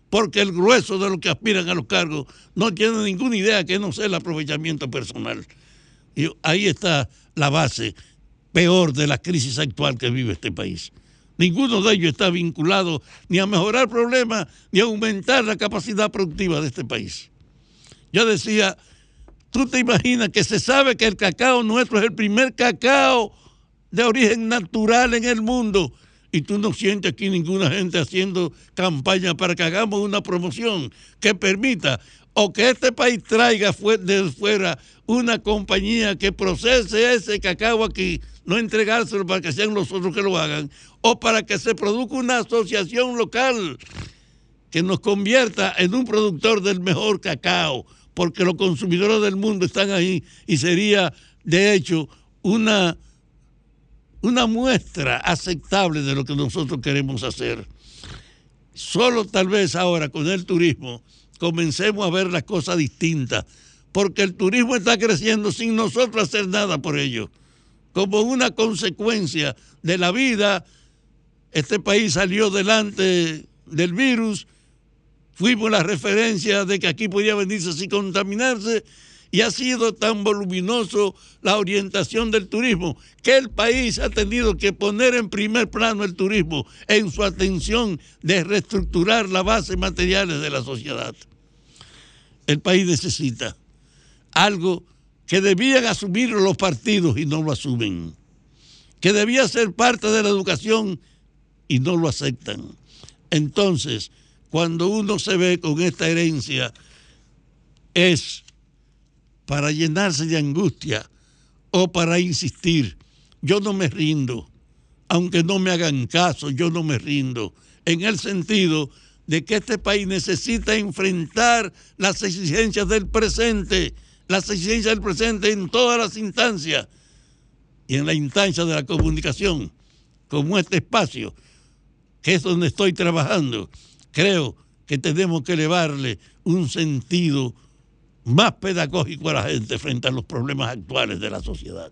porque el grueso de los que aspiran a los cargos no tiene ninguna idea que no sea el aprovechamiento personal. Y ahí está la base peor de la crisis actual que vive este país. Ninguno de ellos está vinculado ni a mejorar problemas ni a aumentar la capacidad productiva de este país. Yo decía, tú te imaginas que se sabe que el cacao nuestro es el primer cacao de origen natural en el mundo y tú no sientes aquí ninguna gente haciendo campaña para que hagamos una promoción que permita o que este país traiga de fuera una compañía que procese ese cacao aquí, no entregárselo para que sean los otros que lo hagan, o para que se produzca una asociación local que nos convierta en un productor del mejor cacao, porque los consumidores del mundo están ahí y sería, de hecho, una, una muestra aceptable de lo que nosotros queremos hacer. Solo tal vez ahora con el turismo comencemos a ver las cosas distintas, porque el turismo está creciendo sin nosotros hacer nada por ello. Como una consecuencia de la vida, este país salió delante del virus, fuimos la referencia de que aquí podía venirse sin contaminarse y ha sido tan voluminoso la orientación del turismo que el país ha tenido que poner en primer plano el turismo en su atención de reestructurar las bases materiales de la sociedad. El país necesita algo que debían asumir los partidos y no lo asumen, que debía ser parte de la educación y no lo aceptan. Entonces, cuando uno se ve con esta herencia, es para llenarse de angustia o para insistir. Yo no me rindo, aunque no me hagan caso, yo no me rindo, en el sentido de que este país necesita enfrentar las exigencias del presente, las exigencias del presente en todas las instancias y en la instancia de la comunicación, como este espacio, que es donde estoy trabajando, creo que tenemos que elevarle un sentido más pedagógico a la gente frente a los problemas actuales de la sociedad.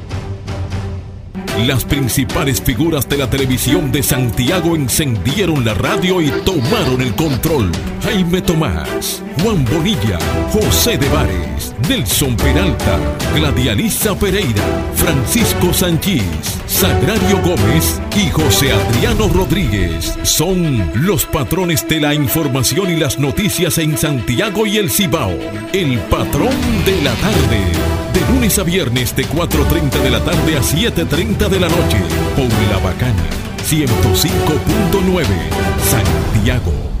Las principales figuras de la televisión de Santiago encendieron la radio y tomaron el control. Jaime Tomás, Juan Bonilla, José de Vares, Nelson Peralta, Gladialisa Pereira, Francisco Sanchís, Sagrario Gómez y José Adriano Rodríguez son los patrones de la información y las noticias en Santiago y el Cibao. El patrón de la tarde. De lunes a viernes de 4.30 de la tarde a 7.30 de la noche. Por La Bacana. 105.9. Santiago.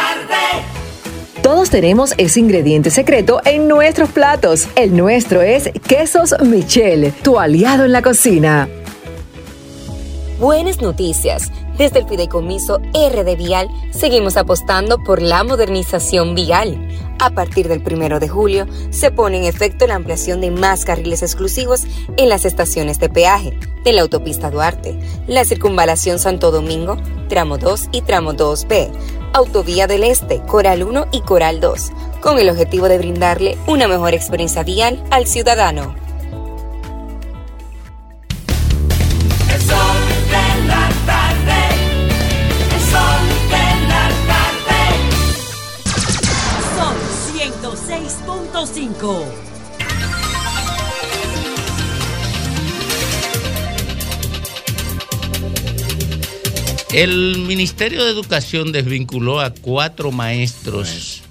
Todos tenemos ese ingrediente secreto en nuestros platos. El nuestro es Quesos Michel, tu aliado en la cocina. Buenas noticias. Desde el Fideicomiso RD Vial seguimos apostando por la modernización vial. A partir del primero de julio se pone en efecto la ampliación de más carriles exclusivos en las estaciones de peaje de la autopista Duarte, la circunvalación Santo Domingo, tramo 2 y tramo 2B, Autovía del Este, Coral 1 y Coral 2, con el objetivo de brindarle una mejor experiencia vial al ciudadano. Son 106.5 El Ministerio de Educación desvinculó a cuatro maestros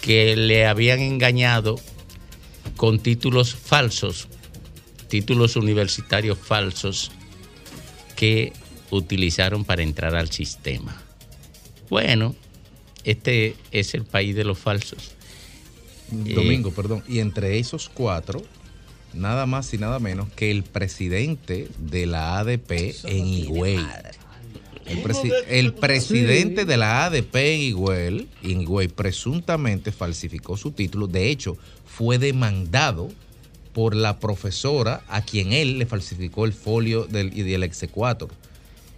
que le habían engañado con títulos falsos, títulos universitarios falsos que utilizaron para entrar al sistema. Bueno, este es el país de los falsos. Domingo, Eh, perdón. Y entre esos cuatro, nada más y nada menos que el presidente de la ADP en Higüey. El, presi- el presidente de la ADP en Higüey, en Higüey presuntamente falsificó su título. De hecho, fue demandado por la profesora a quien él le falsificó el folio del, y del exequatur.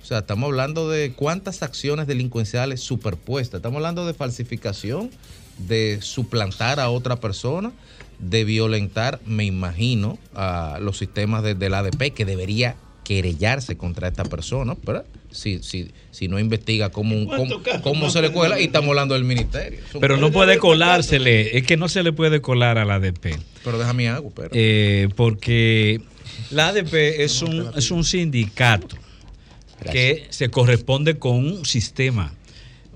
O sea, estamos hablando de cuántas acciones delincuenciales superpuestas. Estamos hablando de falsificación, de suplantar a otra persona, de violentar, me imagino, a los sistemas de- del ADP, que debería querellarse contra esta persona, pero si, si, si no investiga cómo, un- ¿Cuántos cómo, cómo se le cuela, y estamos hablando del ministerio. Son- Pero no puede colársele, es que no se le puede colar a la ADP. Pero déjame algo, pero. Eh, porque la ADP es un, es un sindicato que se corresponde con un sistema.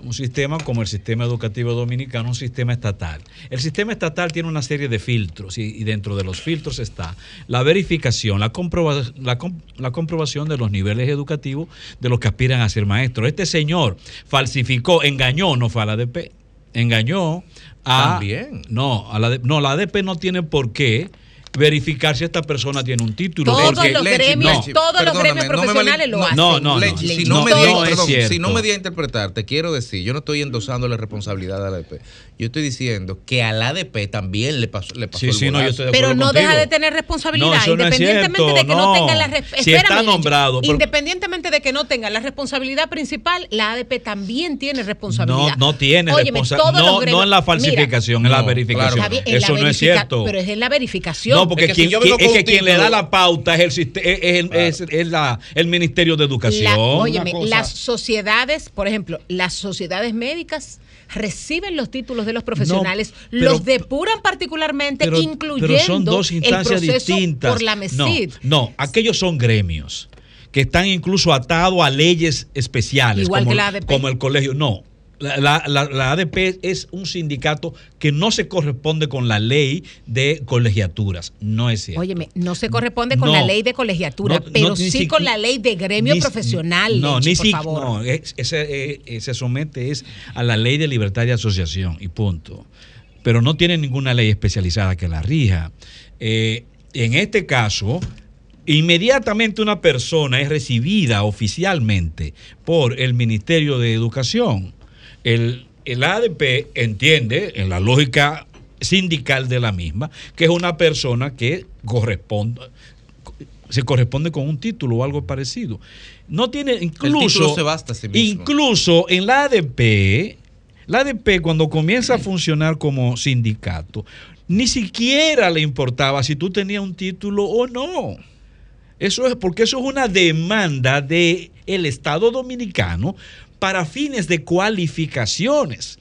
Un sistema como el sistema educativo dominicano, un sistema estatal. El sistema estatal tiene una serie de filtros y, y dentro de los filtros está la verificación, la, comproba- la, com- la comprobación de los niveles educativos de los que aspiran a ser maestros. Este señor falsificó, engañó, no fue a la ADP, engañó a... También. No, a la, no, la ADP no tiene por qué verificar si esta persona tiene un título. Todos porque- los gremios, No. todos los gremios no profesionales lo hacen. no, no, Leche, no. si No me di, perdón, si no me di a interpretar, te quiero decir, yo no estoy endosándole responsabilidad a la ADP. Yo estoy diciendo que a la ADP también le pasó, le pasó Sí, el sí, no, yo bolazo. estoy de Pero no deja de tener responsabilidad, No, eso no es independientemente cierto, de que no, no. tenga la res- Si espérame, está Leche. nombrado, pero- Independientemente de que no tenga la responsabilidad principal, la ADP también tiene responsabilidad. No, no tiene responsabilidad. No, en la Mira, falsificación, en la verificación. la Eso no es cierto. Pero es en la verificación. No, porque Es que si quien, yo vengo quien- es con que un quien le da la pauta es el, es, el- es- es la- el Ministerio de Educación. La- óyeme, las sociedades, por ejemplo, las sociedades médicas reciben los títulos de los profesionales, pero- los depuran particularmente, pero, incluyendo pero son dos el instancias proceso distintas. por la no, MESID. no, aquellos son gremios que están incluso atados a leyes especiales, Igual como, que la ADP. como el colegio. No, la, la- la- la ADP es un sindicato que no se corresponde con la ley de colegiaturas. No es cierto. Óyeme, no se corresponde con No. la ley de colegiatura, No, pero no, sí si- con la ley de gremio Ni- profesional. No, Leche, ni por si, favor. no, es- ese, eh, se somete es a la ley de libertad de asociación y punto. Pero no tiene ninguna ley especializada que la rija. Eh, en este caso, inmediatamente una persona es recibida oficialmente por el Ministerio de Educación. El, el ADP entiende, en la lógica sindical de la misma, que es una persona que corresponde, se corresponde con un título o algo parecido. No tiene incluso se basta a sí mismo. incluso en la ADP, la ADP cuando comienza a funcionar como sindicato, ni siquiera le importaba si tú tenías un título o no. Eso es porque eso es una demanda del el Estado dominicano para fines de cualificaciones.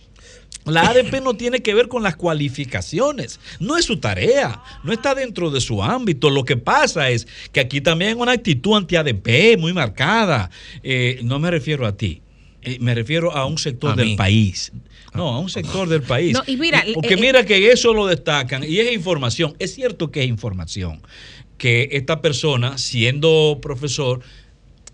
La ADP no tiene que ver con las cualificaciones, no es su tarea, no está dentro de su ámbito. Lo que pasa es que aquí también hay una actitud anti-ADP muy marcada. Eh, no me refiero a ti, eh, me refiero a un sector A del mí. país. No, a un sector del país. No, y mira, Porque eh, mira que eso lo destacan y es información. Es cierto que es información. Que esta persona, siendo profesor,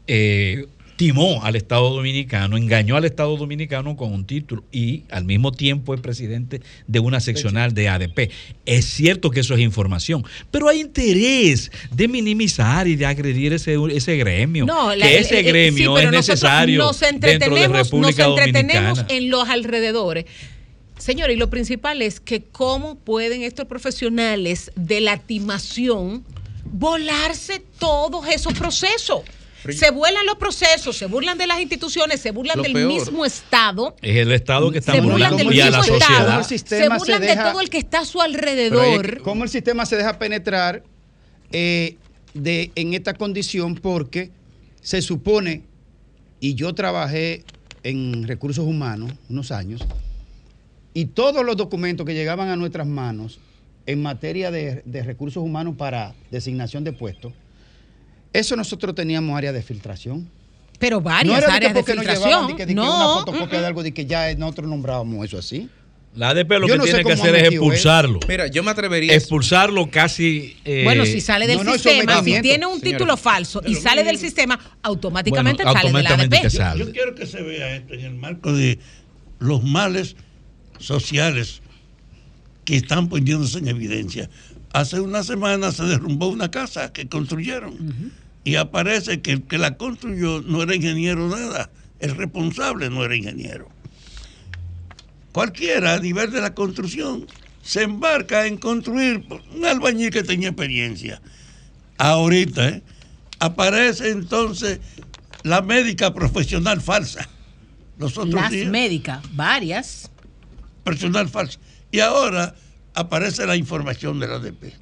eh, timó al Estado Dominicano, engañó al Estado Dominicano con un título y al mismo tiempo es presidente de una seccional de ADP. Es cierto que eso es información, pero hay interés de minimizar y de agredir ese, ese gremio. No, la- que ese eh, gremio sí, es necesario Nos dentro de entretenemos, nos República entretenemos Dominicana. en los alrededores. Señor, y lo principal es que cómo pueden estos profesionales de la timación volarse todos esos procesos. Se vuelan los procesos, se burlan de las instituciones, se burlan Lo del peor. mismo Estado. Es el Estado que está Se burlan del burlando y a la. Estado, El se sistema se burlan de todo el que está a su es alrededor. que- ¿Cómo el sistema se deja penetrar eh, de, en esta condición? Porque se supone, y yo trabajé en recursos humanos unos años, y todos los documentos que llegaban a nuestras manos en materia de, de recursos humanos para designación de puestos, eso nosotros teníamos área de filtración. Pero no varias era de que áreas de filtración. llevaban de que, de que no, una fotocopia mm, de algo de que ya nosotros nombrábamos eso así. La ADP lo Yo que no tiene que hacer es expulsarlo. Mira, yo me atrevería. Expulsarlo casi. eh, Bueno, si sale del no, no, sistema, si tiene un señora. título falso y sale del sistema, automáticamente Bueno, sale de la automáticamente ADP. que sale. Yo quiero que se vea esto en el marco de los males sociales que están poniéndose en evidencia. Hace una semana se derrumbó una casa que construyeron y aparece que el que la construyó no era ingeniero nada, el responsable no era ingeniero. Cualquiera a nivel de la construcción se embarca en construir un albañil que tenía experiencia. Ahorita ¿eh? aparece entonces la médica profesional falsa. Los otros Las médicas, varias. personal falso. Y ahora aparece la información de la ADP.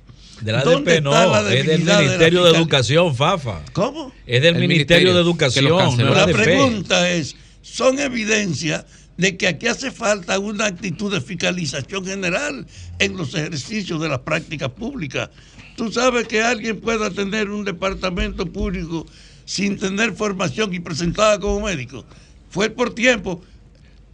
De la ¿Dónde ADP no, la es del de Ministerio de, Educación, Fafa. ¿Cómo? Es del El Ministerio, de Educación, no La ADP. pregunta es, ¿son evidencia de que aquí hace falta una actitud de fiscalización general en los ejercicios de las prácticas públicas? Tú sabes que alguien pueda tener un departamento público sin tener formación y presentada como médico. Fue por tiempo.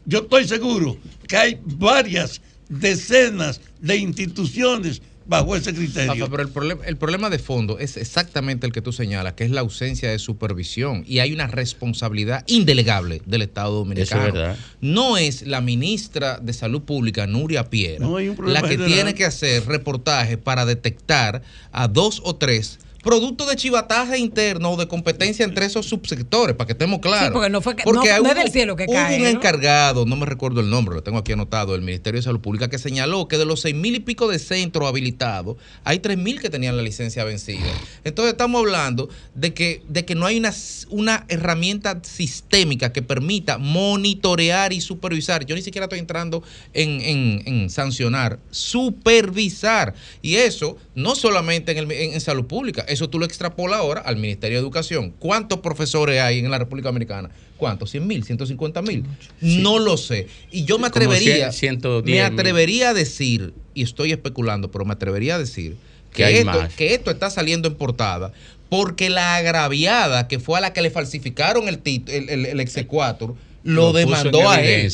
Yo estoy seguro que hay varias decenas de instituciones bajo ese criterio. Rafa, pero el problema, el problema de fondo es exactamente el que tú señalas, que es la ausencia de supervisión y hay una responsabilidad indelegable del Estado dominicano. Eso es verdad. No es la ministra de Salud Pública, Nuria Piera, No, la que general. tiene que hacer reportajes para detectar a dos o tres producto de chivataje interno o de competencia entre esos subsectores, para que estemos claros. Sí, porque no fue que- Porque no- es del cielo que hubo cae, un encargado, no me recuerdo el nombre, lo tengo aquí anotado, del Ministerio de Salud Pública, que señaló que de los seis mil y pico de centros habilitados, hay tres mil que tenían la licencia vencida. Entonces estamos hablando de que, de que no hay una, una herramienta sistémica que permita monitorear y supervisar. Yo ni siquiera estoy entrando en, en- en sancionar, supervisar. Y eso no solamente en, el- en- en salud pública, eso tú lo extrapolas ahora al Ministerio de Educación. ¿Cuántos profesores hay en la República Dominicana? ¿Cuántos? ¿100 mil? ¿150 mil? No lo sé. Y yo me atrevería, cien- 110 me atrevería a decir, y estoy especulando, pero me atrevería a decir Que hay esto, más. que esto está saliendo en portada porque la agraviada que fue a la que le falsificaron el, el, el- el exequatur lo, demandó a él.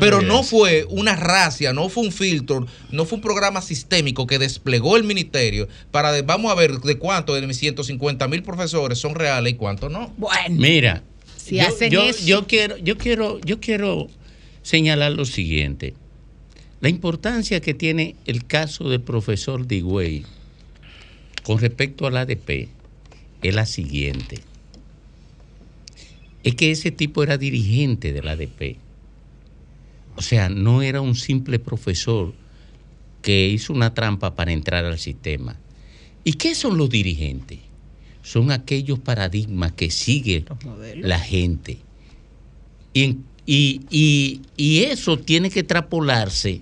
Pero no fue una racia, no fue un filtro, no fue un programa sistémico que desplegó el ministerio para de- vamos a ver de cuántos de mis 150 mil profesores son reales y cuántos no. Bueno. Mira, Si yo, hacen yo- eso. yo quiero, yo quiero, yo quiero señalar lo siguiente. La importancia que tiene el caso del profesor Digüey con respecto al ADP es la siguiente. Es que ese tipo era dirigente del ADP. O sea, no era un simple profesor que hizo una trampa para entrar al sistema. ¿Y qué son los dirigentes? Son aquellos paradigmas que sigue la gente. Y, y- y- y eso tiene que extrapolarse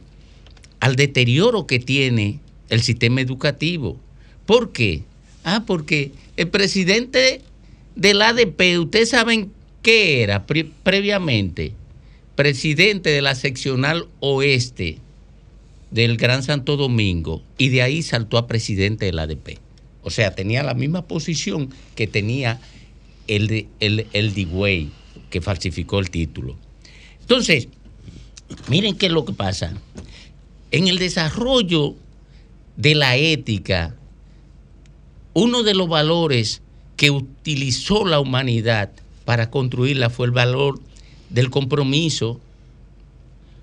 al deterioro que tiene el sistema educativo. ¿Por qué? Ah, porque el presidente del ADP, ustedes saben qué era pre- previamente, presidente de la seccional oeste del Gran Santo Domingo y de ahí saltó a presidente del ADP. O sea, tenía la misma posición que tenía el, de- el, el Digüey, que falsificó el título. Entonces, miren qué es lo que pasa. En el desarrollo de la ética, uno de los valores que utilizó la humanidad para construirla fue el valor del compromiso,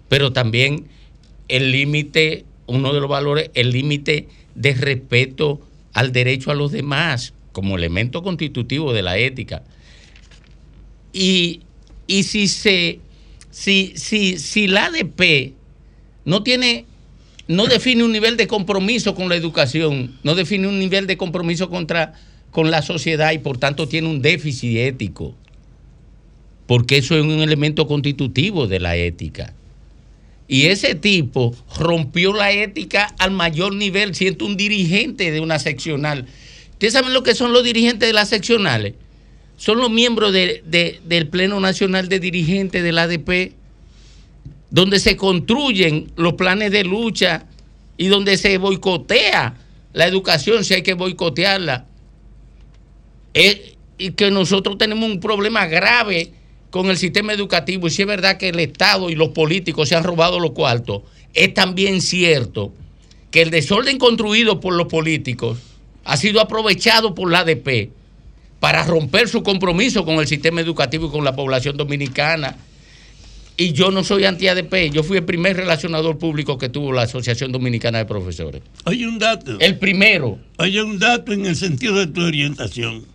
pero también el límite, uno de los valores, el límite de respeto al derecho a los demás como elemento constitutivo de la ética. Y, y si se si, si, si la ADP no tiene no define un nivel de compromiso con la educación, no define un nivel de compromiso contra con la sociedad y por tanto tiene un déficit ético. Porque eso es un elemento constitutivo de la ética. Y ese tipo rompió la ética al mayor nivel, siendo un dirigente de una seccional. ¿Ustedes saben lo que son los dirigentes de las seccionales? Son los miembros de- de- del Pleno Nacional de Dirigentes del ADP, donde se construyen los planes de lucha y donde se boicotea la educación si hay que boicotearla. Eh, y que nosotros tenemos un problema grave con el sistema educativo y si es verdad que el Estado y los políticos se han robado los cuartos, es también cierto que el desorden construido por los políticos ha sido aprovechado por la ADP para romper su compromiso con el sistema educativo y con la población dominicana. Y yo no soy anti-ADP, yo fui el primer relacionador público que tuvo la Asociación Dominicana de Profesores. Hay un dato. El primero. Hay un dato en el sentido de tu orientación.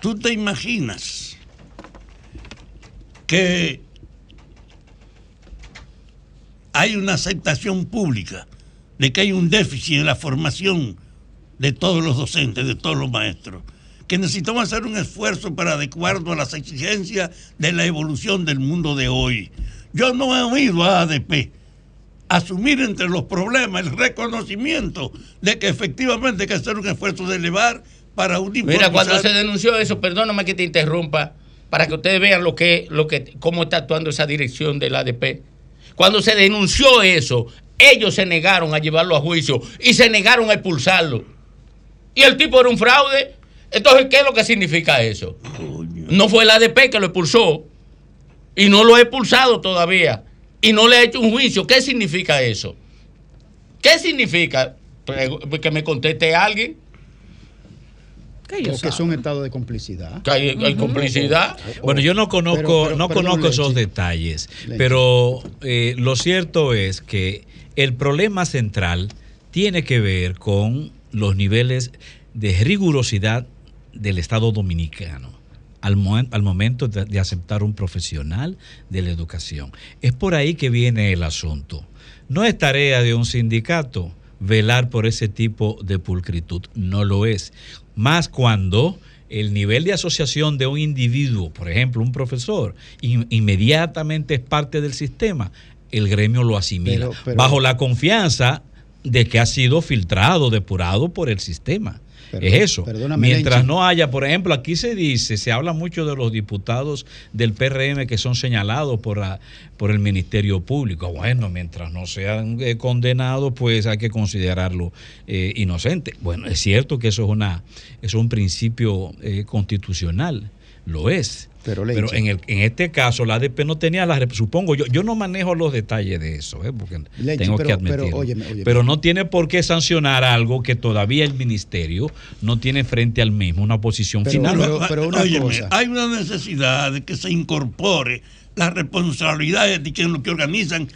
Tú te imaginas que hay una aceptación pública de que hay un déficit en la formación de todos los docentes, de todos los maestros, que necesitamos hacer un esfuerzo para adecuarnos a las exigencias de la evolución del mundo de hoy. Yo no he oído a ADP asumir entre los problemas el reconocimiento de que efectivamente hay que hacer un esfuerzo de elevar para un Mira, cuando se denunció eso, perdóname que te interrumpa, para que ustedes vean lo que, lo que, cómo está actuando esa dirección del ADP. Cuando se denunció eso, ellos se negaron a llevarlo a juicio y se negaron a expulsarlo. Y el tipo era un fraude. Entonces, ¿qué es lo que significa eso? No fue el ADP que lo expulsó y no lo ha expulsado todavía y no le ha hecho un juicio. ¿Qué significa eso? ¿Qué significa? Que me conteste alguien. Porque es un estado de complicidad. Que hay, hay complicidad. Bueno, yo no conozco, Pero- pero, no perdón, conozco esos detalles, pero eh, lo cierto es que el problema central tiene que ver con los niveles de rigurosidad del Estado dominicano al, mo- al momento de, de aceptar un profesional de la educación. Es por ahí que viene el asunto. No es tarea de un sindicato velar por ese tipo de pulcritud, no lo es. Más cuando el nivel de asociación de un individuo, por ejemplo, un profesor, in- inmediatamente es parte del sistema, el gremio lo asimila, Pero- pero- bajo la confianza de que ha sido filtrado, depurado por el sistema. Pero- es eso. Mientras Lenchi. no haya, por ejemplo, aquí se dice, se habla mucho de los diputados del PRM que son señalados por, la, por el Ministerio Público. Bueno, mientras no sean eh, condenados, pues hay que considerarlo eh, inocente. Bueno, es cierto que eso es, una, es un principio eh, constitucional, lo es. Pero, Pero en, el, en este caso, la ADP no tenía la. Supongo, yo, yo no manejo los detalles de eso, ¿eh? porque tengo pero- que pero, admitirlo. óyeme, óyeme. Pero no tiene por qué sancionar algo que todavía el ministerio no tiene frente al mismo, una posición final. Óyeme, hay una necesidad de que se incorpore las responsabilidades de quienes lo que organizan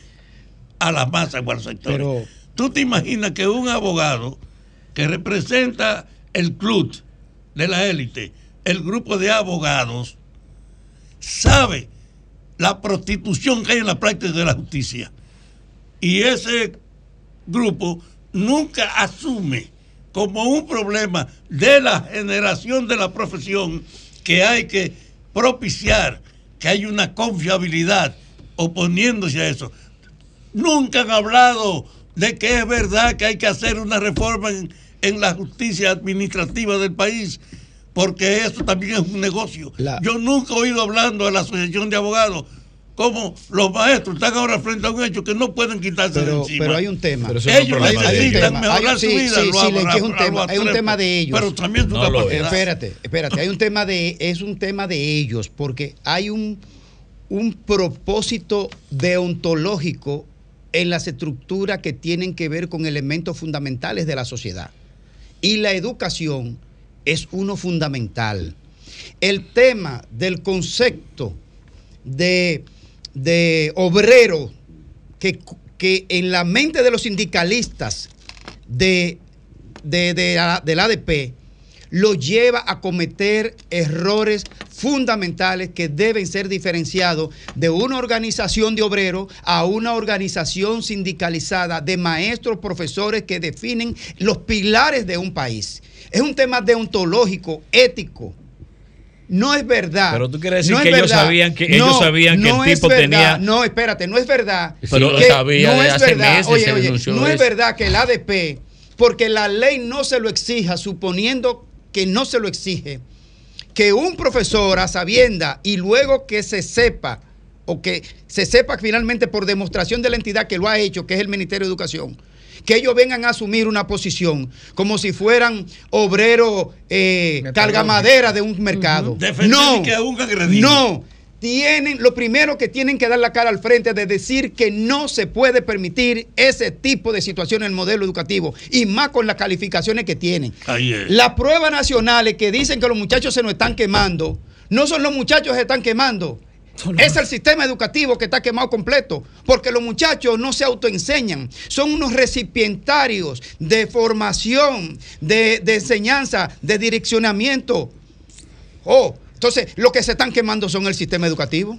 a las masas o a los sectores. Pero- Tú te imaginas que un abogado que representa el club de la élite, el grupo de abogados, sabe la prostitución que hay en la práctica de la justicia. Y ese grupo nunca asume como un problema de la generación de la profesión que hay que propiciar que hay una confiabilidad oponiéndose a eso. Nunca han hablado de que es verdad que hay que hacer una reforma en, en la justicia administrativa del país, porque eso también es un negocio. Yo nunca he oído hablando de la Asociación de Abogados como los maestros están ahora frente a un hecho que no pueden quitarse de Pero, encima. pero hay un tema. Ellos Hay- hay un necesitan tema. mejorar Hay- su sí, vida. sí, lo sí, abra- Lenchi, es un tema, hay un tema de ellos. Pero también su No capacidad. Espérate, espérate, hay un tema de es un tema de ellos porque hay un un propósito deontológico en las estructuras que tienen que ver con elementos fundamentales de la sociedad. Y la educación es uno fundamental. El tema del concepto de, de obrero que, que en la mente de los sindicalistas de, de, de del ADP lo lleva a cometer errores fundamentales que deben ser diferenciados de una organización de obreros a una organización sindicalizada de maestros, profesores que definen los pilares de un país. Es un tema deontológico, ético. No es verdad. Pero tú quieres decir No que ellos verdad. sabían que- ellos sabían que el tipo verdad. tenía- No, espérate, no es verdad. Lo que- sabía no de es hace verdad. meses, Oye, oye, no es verdad que el ADP, porque la ley no se lo exija, suponiendo que no se lo exige, que un profesor a sabienda y luego que se sepa o que se sepa finalmente por demostración de la entidad que lo ha hecho, que es el Ministerio de Educación, que ellos vengan a asumir una posición como si fueran obreros eh, cargamadera de un mercado. Defender No, que un agredido. no. Tienen, lo primero que tienen que dar la cara al frente de decir que no se puede permitir ese tipo de situación en el modelo educativo y más con las calificaciones que tienen. Las pruebas nacionales que dicen que los muchachos se nos están quemando, no son los muchachos que se están quemando. Es el sistema educativo que está quemado completo, porque los muchachos no se autoenseñan, son unos recipientarios de formación, de, de enseñanza, de direccionamiento. Oh, entonces lo que se están quemando son el sistema educativo.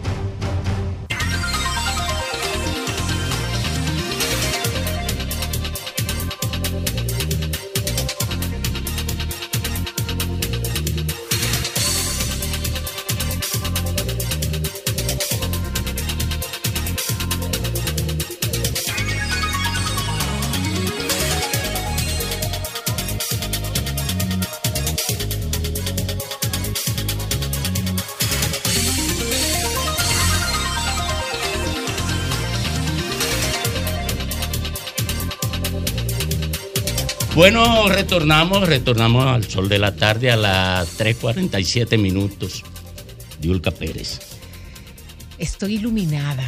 Bueno, retornamos, retornamos al sol de la tarde a las 3.47 minutos. Yulka Pérez. Estoy iluminada.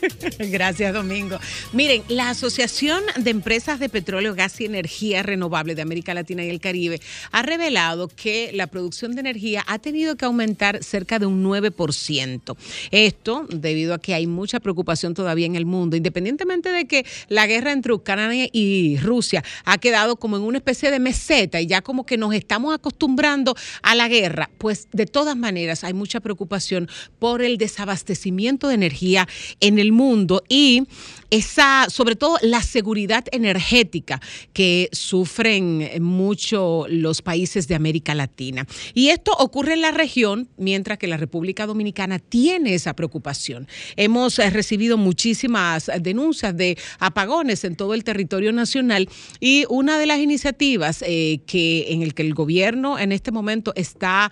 [LAUGHS] Gracias, Domingo. Miren, la Asociación de Empresas de Petróleo, Gas y Energía Renovable de América Latina y el Caribe ha revelado que la producción de energía ha tenido que aumentar cerca de un 9%. Esto debido a que hay mucha preocupación todavía en el mundo, independientemente de que la guerra entre Ucrania y Rusia ha quedado como en una especie de meseta y ya como que nos estamos acostumbrando a la guerra, pues de todas maneras hay mucha preocupación por el desabastecimiento de energía en el mundo y esa, sobre todo la seguridad energética que sufren mucho los países de América Latina. Y esto ocurre en la región, mientras que la República Dominicana tiene esa preocupación. Hemos eh, recibido muchísimas denuncias de apagones en todo el territorio nacional y una de las iniciativas eh, que en el que el gobierno en este momento está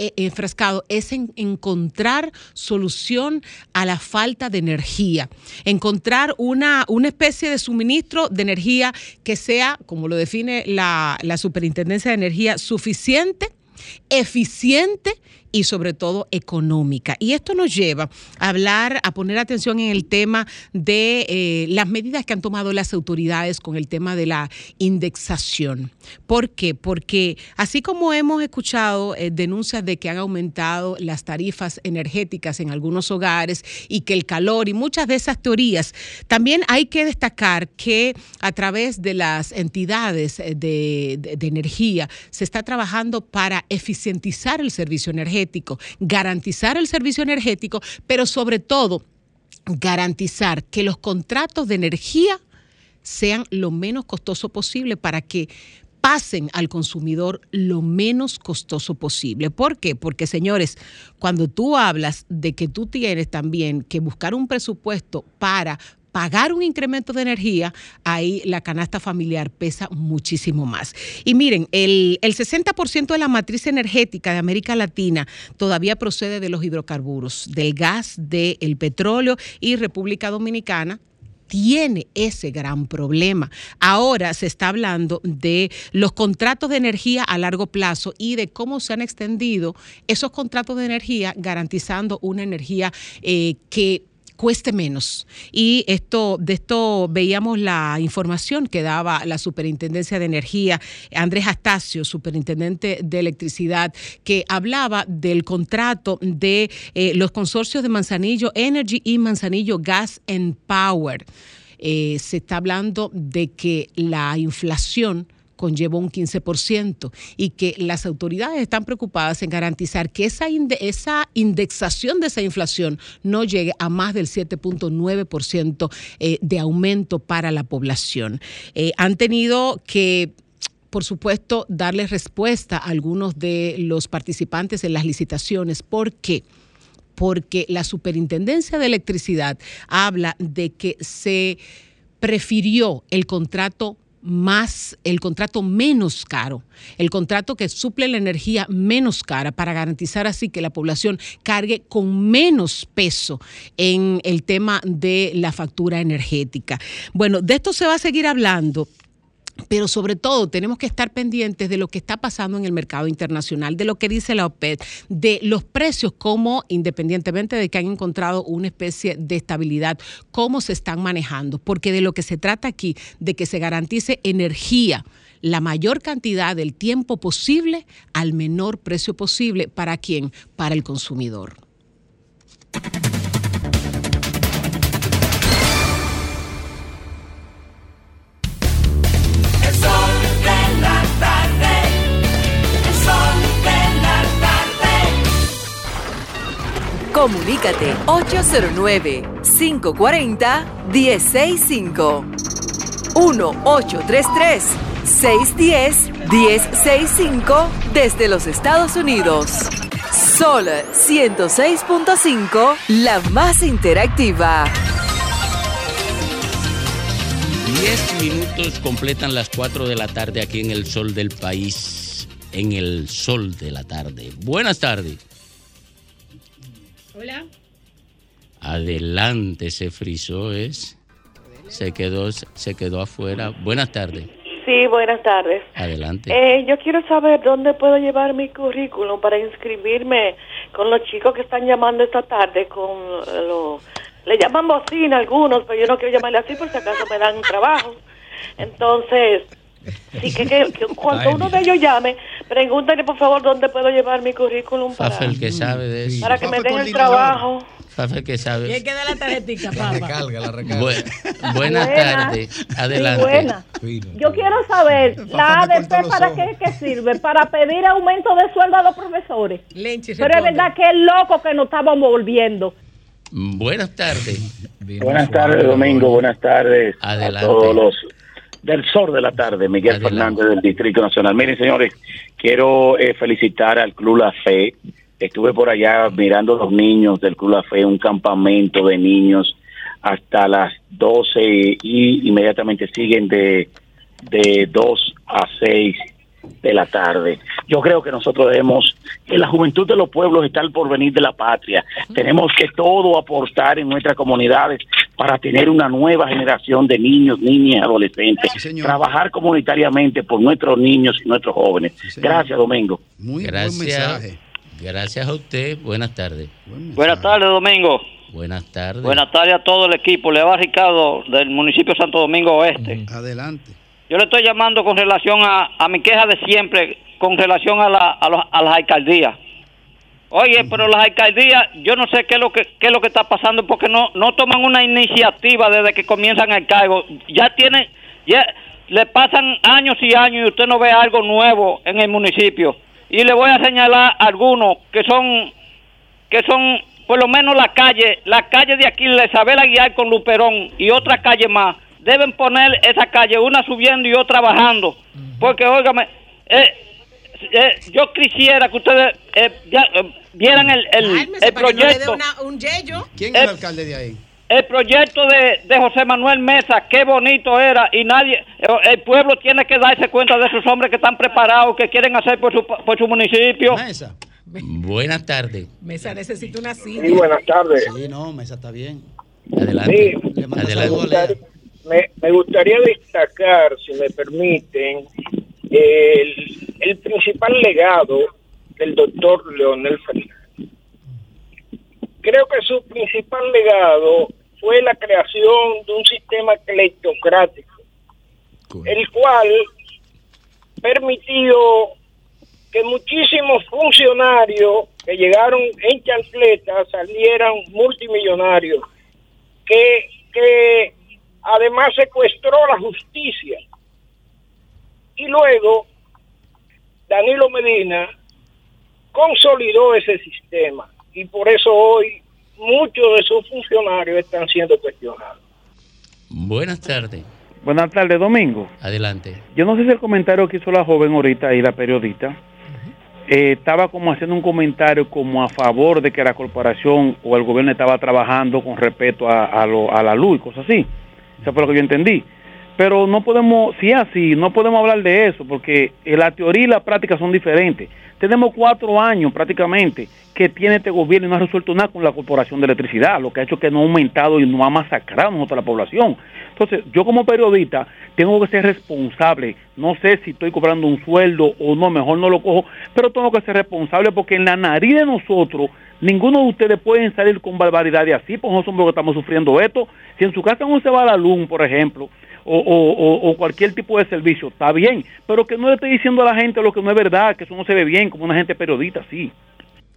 eh, enfrascado es en encontrar solución a la falta de energía, encontrar una, una especie de suministro de energía que sea, como lo define la, la Superintendencia de Energía, suficiente eficiente y sobre todo económica. Y esto nos lleva a hablar, a poner atención en el tema de eh, las medidas que han tomado las autoridades con el tema de la indexación. ¿Por qué? Porque así como hemos escuchado eh, denuncias de que han aumentado las tarifas energéticas en algunos hogares y que el calor y muchas de esas teorías, también hay que destacar que a través de las entidades eh, de, de- de energía se está trabajando para eficientizar el servicio energético, garantizar el servicio energético, pero sobre todo garantizar que los contratos de energía sean lo menos costoso posible para que pasen al consumidor lo menos costoso posible. ¿Por qué? Porque, señores, cuando tú hablas de que tú tienes también que buscar un presupuesto para pagar un incremento de energía, ahí la canasta familiar pesa muchísimo más. Y miren, el, el 60% de la matriz energética de América Latina todavía procede de los hidrocarburos, del gas, del petróleo y República Dominicana tiene ese gran problema. Ahora se está hablando de los contratos de energía a largo plazo y de cómo se han extendido esos contratos de energía garantizando una energía eh, que cueste menos. Y esto, de esto veíamos la información que daba la Superintendencia de Energía, Andrés Astacio, superintendente de electricidad, que hablaba del contrato de eh, los consorcios de Manzanillo Energy y Manzanillo Gas and Power. Eh, se está hablando de que la inflación conlleva un 15% y que las autoridades están preocupadas en garantizar que esa, esa indexación de esa inflación no llegue a más del 7.9% eh, de aumento para la población. Eh, han tenido que por supuesto, darle respuesta a algunos de los participantes en las licitaciones. ¿Por qué? Porque la Superintendencia de Electricidad habla de que se prefirió el contrato más, el contrato menos caro, el contrato que suple la energía menos cara para garantizar así que la población cargue con menos peso en el tema de la factura energética. Bueno, de esto se va a seguir hablando pero sobre todo tenemos que estar pendientes de lo que está pasando en el mercado internacional, de lo que dice la OPED, de los precios, cómo, independientemente de que han encontrado una especie de estabilidad, cómo se están manejando, porque de lo que se trata aquí, de que se garantice energía la mayor cantidad del tiempo posible al menor precio posible. ¿Para quién? Para el consumidor. Comunícate 809-540-1065. 1-833-610-1065 desde los Estados Unidos. Sol 106.5, la más interactiva. Diez minutos completan las 4 de la tarde aquí en el sol del país, en el sol de la tarde. Buenas tardes. Hola. Adelante, se frizó, es. Se quedó, se quedó afuera. Buenas tardes. Sí, buenas tardes. Adelante. Eh, yo quiero saber dónde puedo llevar mi currículum para inscribirme con los chicos que están llamando esta tarde con eh, lo le llaman bocina algunos, pero yo no quiero llamarle así por si acaso me dan trabajo. Entonces, sí que, que- que cuando uno de ellos llame, pregúntale por favor dónde puedo llevar mi currículum para, Fafa el que sabe de eso. para que me den el trabajo. Fafa el que Y sabe. hay que dar la tarjetita, papá. Bu- buenas Buena. tardes. Adelante. buena. Yo quiero saber, ¿la ADP para qué, qué sirve? Para pedir aumento de sueldo a los profesores. Pero es verdad que es loco que nos estamos volviendo. Buenas tardes. Buenas tardes, Domingo. Buenas tardes Adelante. a todos los del sol de la tarde. Miguel Fernández del Distrito Nacional. Miren, señores, quiero eh, felicitar al Club La Fe. Estuve por allá mirando a los niños del Club La Fe, un campamento de niños hasta las 12 y inmediatamente siguen de, de 2 a 6 de la tarde. Yo creo que nosotros debemos, que la juventud de los pueblos está al porvenir de la patria. Tenemos que todo aportar en nuestras comunidades para tener una nueva generación de niños, niñas y adolescentes. Trabajar comunitariamente por nuestros niños y nuestros jóvenes. Gracias, Domingo. Gracias. Gracias a usted. Buenas tardes. Buenas tardes, Domingo. Buenas tardes. Buenas tardes a todo el equipo. Le va Ricardo del municipio de Santo Domingo Oeste. Adelante. Yo le estoy llamando con relación a, a mi queja de siempre, con relación a, la, a, los- a las alcaldías. Oye, pero las alcaldías, yo no sé qué es lo que qué es lo que está pasando porque no no toman una iniciativa desde que comienzan el cargo. Ya tienen ya le pasan años y años y usted no ve algo nuevo en el municipio. Y le voy a señalar algunos que son que son por lo menos la calle, la calle de aquí, la Isabel Aguiar con Luperón y otra calle más, deben poner esa calle, una subiendo y otra bajando. Porque, óigame, eh, eh, yo quisiera que ustedes eh, ya, eh, vieran el, el, Cálmese el para que no le dé proyecto. una- un yello. ¿Quién es el alcalde de ahí? El proyecto de, de José Manuel Mesa, qué bonito era, y nadie, el pueblo tiene que darse cuenta de esos hombres que están preparados, que quieren hacer por su, por su municipio. Buenas tardes. Mesa necesita una silla. Sí, buenas tardes. Sí, no, Mesa está bien. Adelante. Sí, Adelante. Me, me gustaría destacar, si me permiten, el, el principal legado del doctor Leonel Fernández. Creo que su principal legado fue la creación de un sistema cleptocrático, el cual permitió que muchísimos funcionarios que llegaron en chancleta salieran multimillonarios, que, que además secuestró la justicia. Y luego Danilo Medina consolidó ese sistema y por eso hoy muchos de sus funcionarios están siendo cuestionados. Buenas tardes. Buenas tardes, Domingo. Adelante. Yo no sé si el comentario que hizo la joven ahorita y la periodista eh, estaba como haciendo un comentario como a favor de que la corporación o el gobierno estaba trabajando con respecto a, a, lo- a la luz y cosas así. Eso fue lo que yo entendí. Pero no podemos, si es así, no podemos hablar de eso porque eh, la teoría y la práctica son diferentes. Tenemos cuatro años prácticamente que tiene este gobierno y no ha resuelto nada con la corporación de electricidad, lo que ha hecho que no ha aumentado y no ha masacrado a nosotros la población. Entonces, yo como periodista tengo que ser responsable. No sé si estoy cobrando un sueldo o no, mejor no lo cojo, pero tengo que ser responsable porque en la nariz de nosotros, ninguno de ustedes pueden salir con barbaridades así, pues nosotros somos los que estamos sufriendo esto. Si en su casa no se va la luz, por ejemplo, o, o- o- o cualquier tipo de servicio, está bien, pero que no le esté diciendo a la gente lo que no es verdad, que eso no se ve bien, como una gente periodista, sí.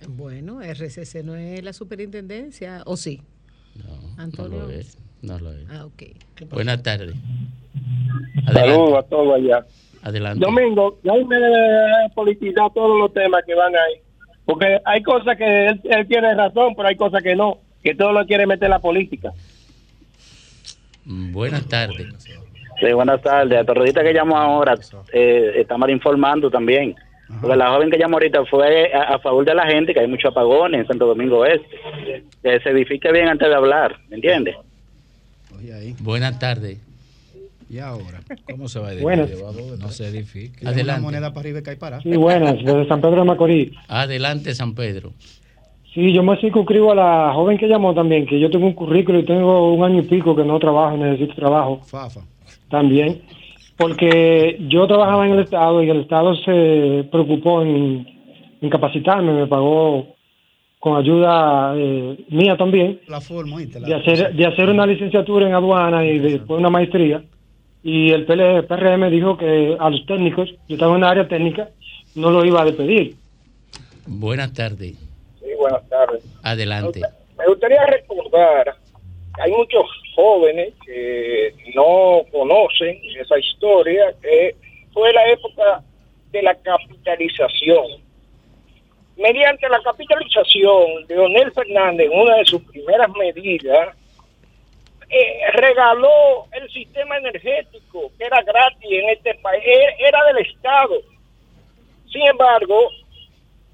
Bueno, RCC no es la superintendencia, ¿o sí? No Antonio. lo es. No lo es. Ah, ok. Buenas tardes. Saludos a todos allá. Adelante. Domingo, ya me politizar todos los temas que van ahí. Porque hay cosas que él, él tiene razón, pero hay cosas que no, que todo lo quiere meter la política. Buenas tardes. Sí, buenas tardes. A Torredita que llamó ahora, eh, está mal informando también. Porque la joven que llamó ahorita fue a, a favor de la gente, que hay muchos apagones en Santo Domingo Este. Que se edifique bien antes de hablar, ¿me entiendes? Buenas tardes. ¿Y ahora? ¿Cómo se va a edificar? No se edifica. Adelante. Una moneda para arriba y cae para. Sí, buenas, desde San Pedro de Macorís. Adelante, San Pedro. Sí, yo me circunscribo a la joven que llamó también, que yo tengo un currículo y tengo un año y pico que no trabajo, necesito trabajo. Fafa. También. Porque yo trabajaba en el Estado y el Estado se preocupó en, en capacitarme, me pagó con ayuda eh, mía también, La forma, de hacer, de hacer una licenciatura en aduana y después una maestría. Y el PRM dijo que a los técnicos, yo estaba en una área técnica, no lo iba a despedir. Buenas tardes. Sí, buenas tardes. Adelante. Me gustaría recordar que hay muchos jóvenes que no conocen esa historia, que fue la época de la capitalización. Mediante la capitalización, Leonel Fernández, en una de sus primeras medidas, eh, regaló el sistema energético, que era gratis en este país, era del Estado. Sin embargo,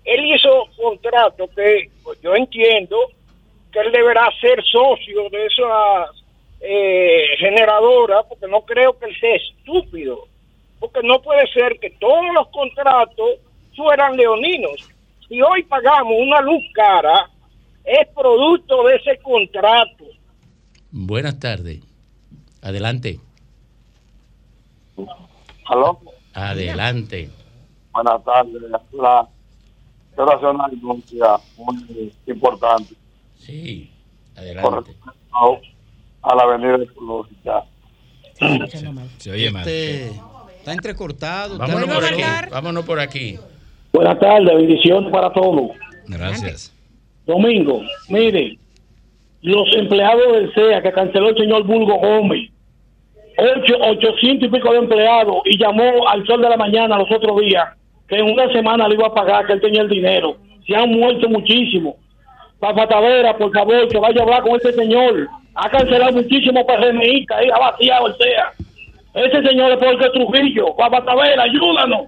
él hizo contrato que pues, yo entiendo que él deberá ser socio de esa eh, generadora, porque no creo que él sea estúpido, porque no puede ser que todos los contratos fueran leoninos. Si hoy pagamos una luz cara, es producto de ese contrato. Buenas tardes. Adelante. ¿Aló? Adelante. Buenas tardes. La, una denuncia muy importante Sí. con Adelante. respecto a la avenida ecológica. Se oye mal. Este, está entrecortado. está- Vámonos por aquí. Vámonos por aquí. Buenas tardes, bendiciones para todos. Gracias. Domingo, mire, los empleados del CEA que canceló el señor Bulgo Gómez, ocho, 800 y pico de empleados, y llamó al sol de la mañana los otros días que en una semana le iba a pagar, que él tenía el dinero. Se han muerto muchísimo. Papa Tavera, por favor, que vaya a hablar con este señor. Ha cancelado muchísimo PRMista, ahí ha vaciado el CEA. Ese señor es porque Trujillo. Papa Tavera, ayúdanos.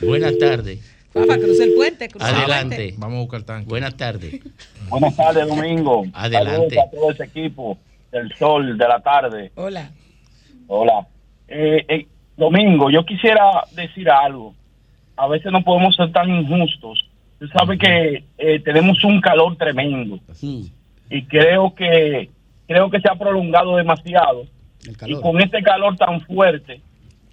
Buenas tardes. Fafa, cruza el puente. el Adelante. puente. Vamos a buscar tanque. Buenas tardes. Buenas tardes, Domingo. Adelante. Saludos a todo ese equipo del sol de la tarde. Hola. Hola. Eh, eh, Domingo, yo quisiera decir algo. A veces no podemos ser tan injustos. Tú sabes que eh, tenemos un calor tremendo y creo que creo que se ha prolongado demasiado. Y con este calor tan fuerte,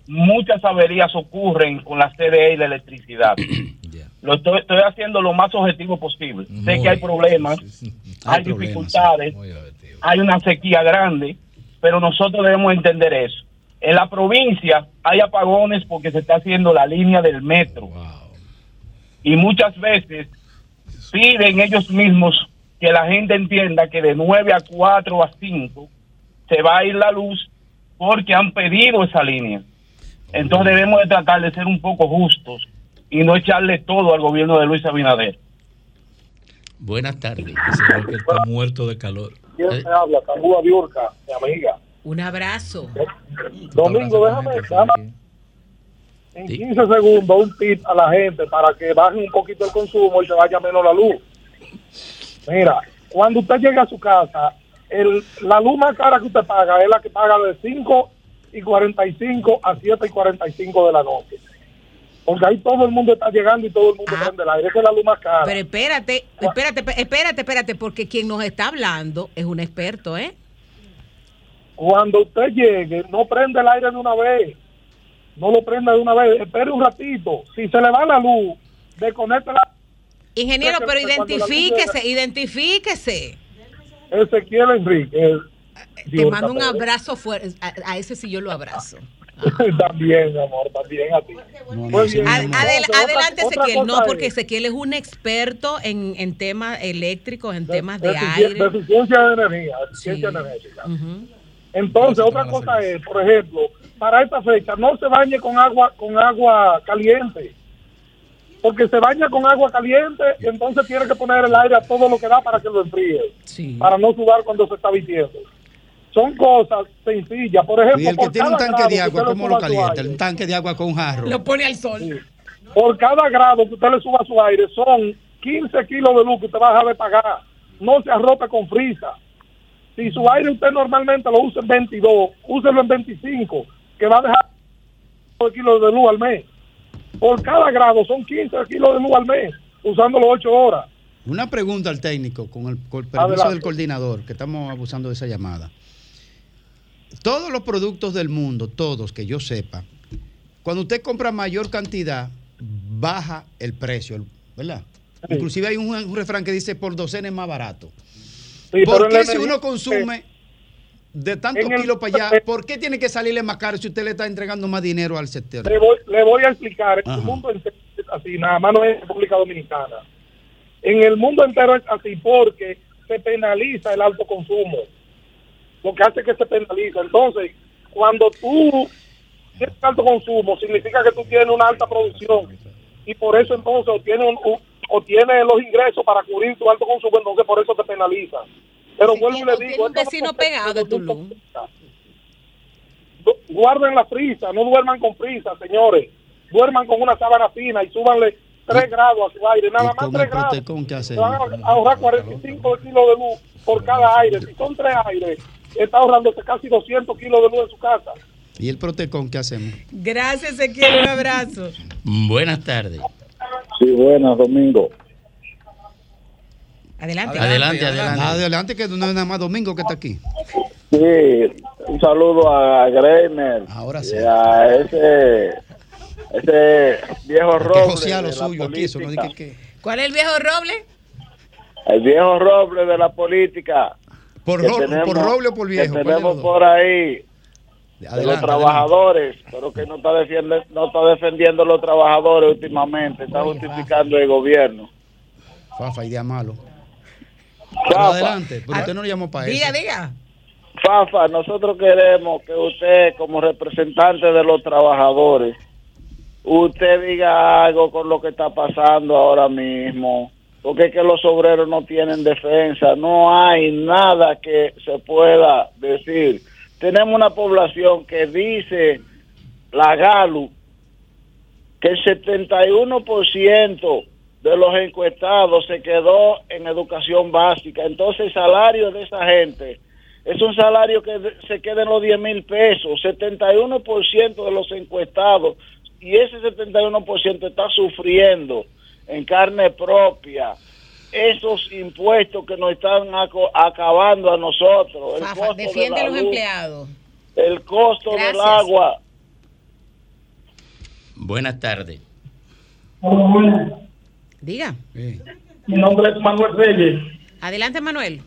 muchas averías ocurren con la CDE y la electricidad. [CLEARS THROAT] Lo estoy, estoy haciendo lo más objetivo posible. sé que hay problemas, hay, problemas, dificultades, hay una sequía grande, pero nosotros debemos entender eso. En la provincia hay apagones porque se está haciendo la línea del metro. Y muchas veces piden ellos mismos que la gente entienda que de 9 a 4 a 5 se va a ir la luz porque han pedido esa línea. Entonces debemos de tratar de ser un poco justos y no echarle todo al gobierno de Luis Abinader. Buenas tardes. Creo que está muerto de calor. ¿Quién me habla? Saluda Biurca, mi amiga. Un abrazo. Domingo, déjame, déjame en 15 segundos un tip a la gente para que baje un poquito el consumo y se vaya menos la luz. Mira, cuando usted llegue a su casa, el, la luz más cara que usted paga es la que paga de 5 y 45 a 7 y 45 de la noche. Porque ahí todo el mundo está llegando y todo el mundo prende el aire. Esa es la luz más cara. Pero espérate, espérate, espérate, espérate, porque quien nos está hablando es un experto, ¿eh? Cuando usted llegue, no prende el aire de una vez. No lo prenda de una vez. Espere un ratito. Si se le va la luz, desconecte la... Ingeniero, pero identifíquese, identifíquese. Ezequiel Enrique. Te Dios, mando un abrazo fuerte. A, a ese sí yo lo abrazo. [LAUGHS] también, mi amor, también a ti. Adel- adelante, otra Ezequiel. No, porque Ezequiel es un experto en, en temas eléctricos, en temas de aire. deficiencia de energía, deficiencia Sí. energética. Entonces, otra cosa es, por ejemplo, para esta fecha no se bañe con agua con agua caliente. porque se baña con agua caliente y entonces tiene que poner el aire a todo lo que da para que lo enfríe, para no sudar cuando se está vistiendo. Son cosas sencillas. Por ejemplo, Y el que por tiene un tanque de agua, ¿cómo lo calienta? Un tanque de agua con un jarro. Lo pone al sol. por cada grado que usted le suba su aire son 15 kilos de luz que usted va a dejar de pagar. No se arrope con frisa. Si su aire usted normalmente lo usa en 22, úselo en 25, que va a dejar 15 kilos de luz al mes. Por cada grado son 15 kilos de luz al mes, usándolo 8 horas. Una pregunta al técnico, con el, con el permiso Adelante. del coordinador, que estamos abusando de esa llamada. Todos los productos del mundo, todos que yo sepa, cuando usted compra mayor cantidad, baja el precio, ¿verdad? Inclusive hay un, un refrán que dice por docena es más barato. Sí, ¿Por qué si uno consume de tantos kilos para allá, por qué tiene que salirle más caro si usted le está entregando más dinero al sector? Le voy, le voy a explicar. En el mundo entero es así, nada más no es República Dominicana. En el mundo entero es así porque se penaliza el alto consumo. Lo que hace que se penaliza. Entonces, cuando tú tienes alto consumo, significa que tú tienes una alta producción. Y por eso entonces obtienes, un- un- obtienes los ingresos para cubrir tu alto consumo, entonces por eso te penaliza. Pero vuelvo y le digo, un vecino pegado de Tulum. Du- guarden la frisa, no duerman con frisa, señores. Duerman con una sábana fina y súbanle 3 grados a su aire, nada más Con 3 el grados. van a ahorrar 45 kilos de luz por cada aire. Si son 3 aires, está ahorrándose casi 200 kilos de luz en su casa. ¿Y el protecón qué hacemos? Gracias, Ezequiel. Un abrazo. Buenas tardes. Sí, buenas, Domingo. Adelante. Adelante, adelante. Adelante, que no es nada más Domingo que está aquí. Sí, un saludo a Greiner. Ahora sí. Y a ese, ese viejo Que roble. lo suyo aquí, eso no diga que... ¿Cuál es el viejo roble? El viejo roble de la política. Por, que ro- por roble o por viejo. Que ¿cuál de los tenemos por ahí. de los trabajadores, pero que no está, defiende, no está defendiendo a los trabajadores últimamente, está justificando el gobierno. Fafa, idea malo. Fafa. adelante, pero usted no lo llamó para eso. Diga, diga. Fafa, nosotros queremos que usted, como representante de los trabajadores, usted diga algo con lo que está pasando ahora mismo. Porque es que los obreros no tienen defensa, no hay nada que se pueda decir. Tenemos una población que dice la GALU que el 71% de los encuestados se quedó en educación básica. Entonces el salario de esa gente es un salario que se queda en los 10 mil pesos. 71% de los encuestados y ese 71% está sufriendo en carne propia esos impuestos que nos están acabando a nosotros. El Fafa, costo de defiende a la los luz, empleados. el costo del agua. Buenas tardes. Diga. Mi nombre es Manuel Reyes. Adelante, Manuel.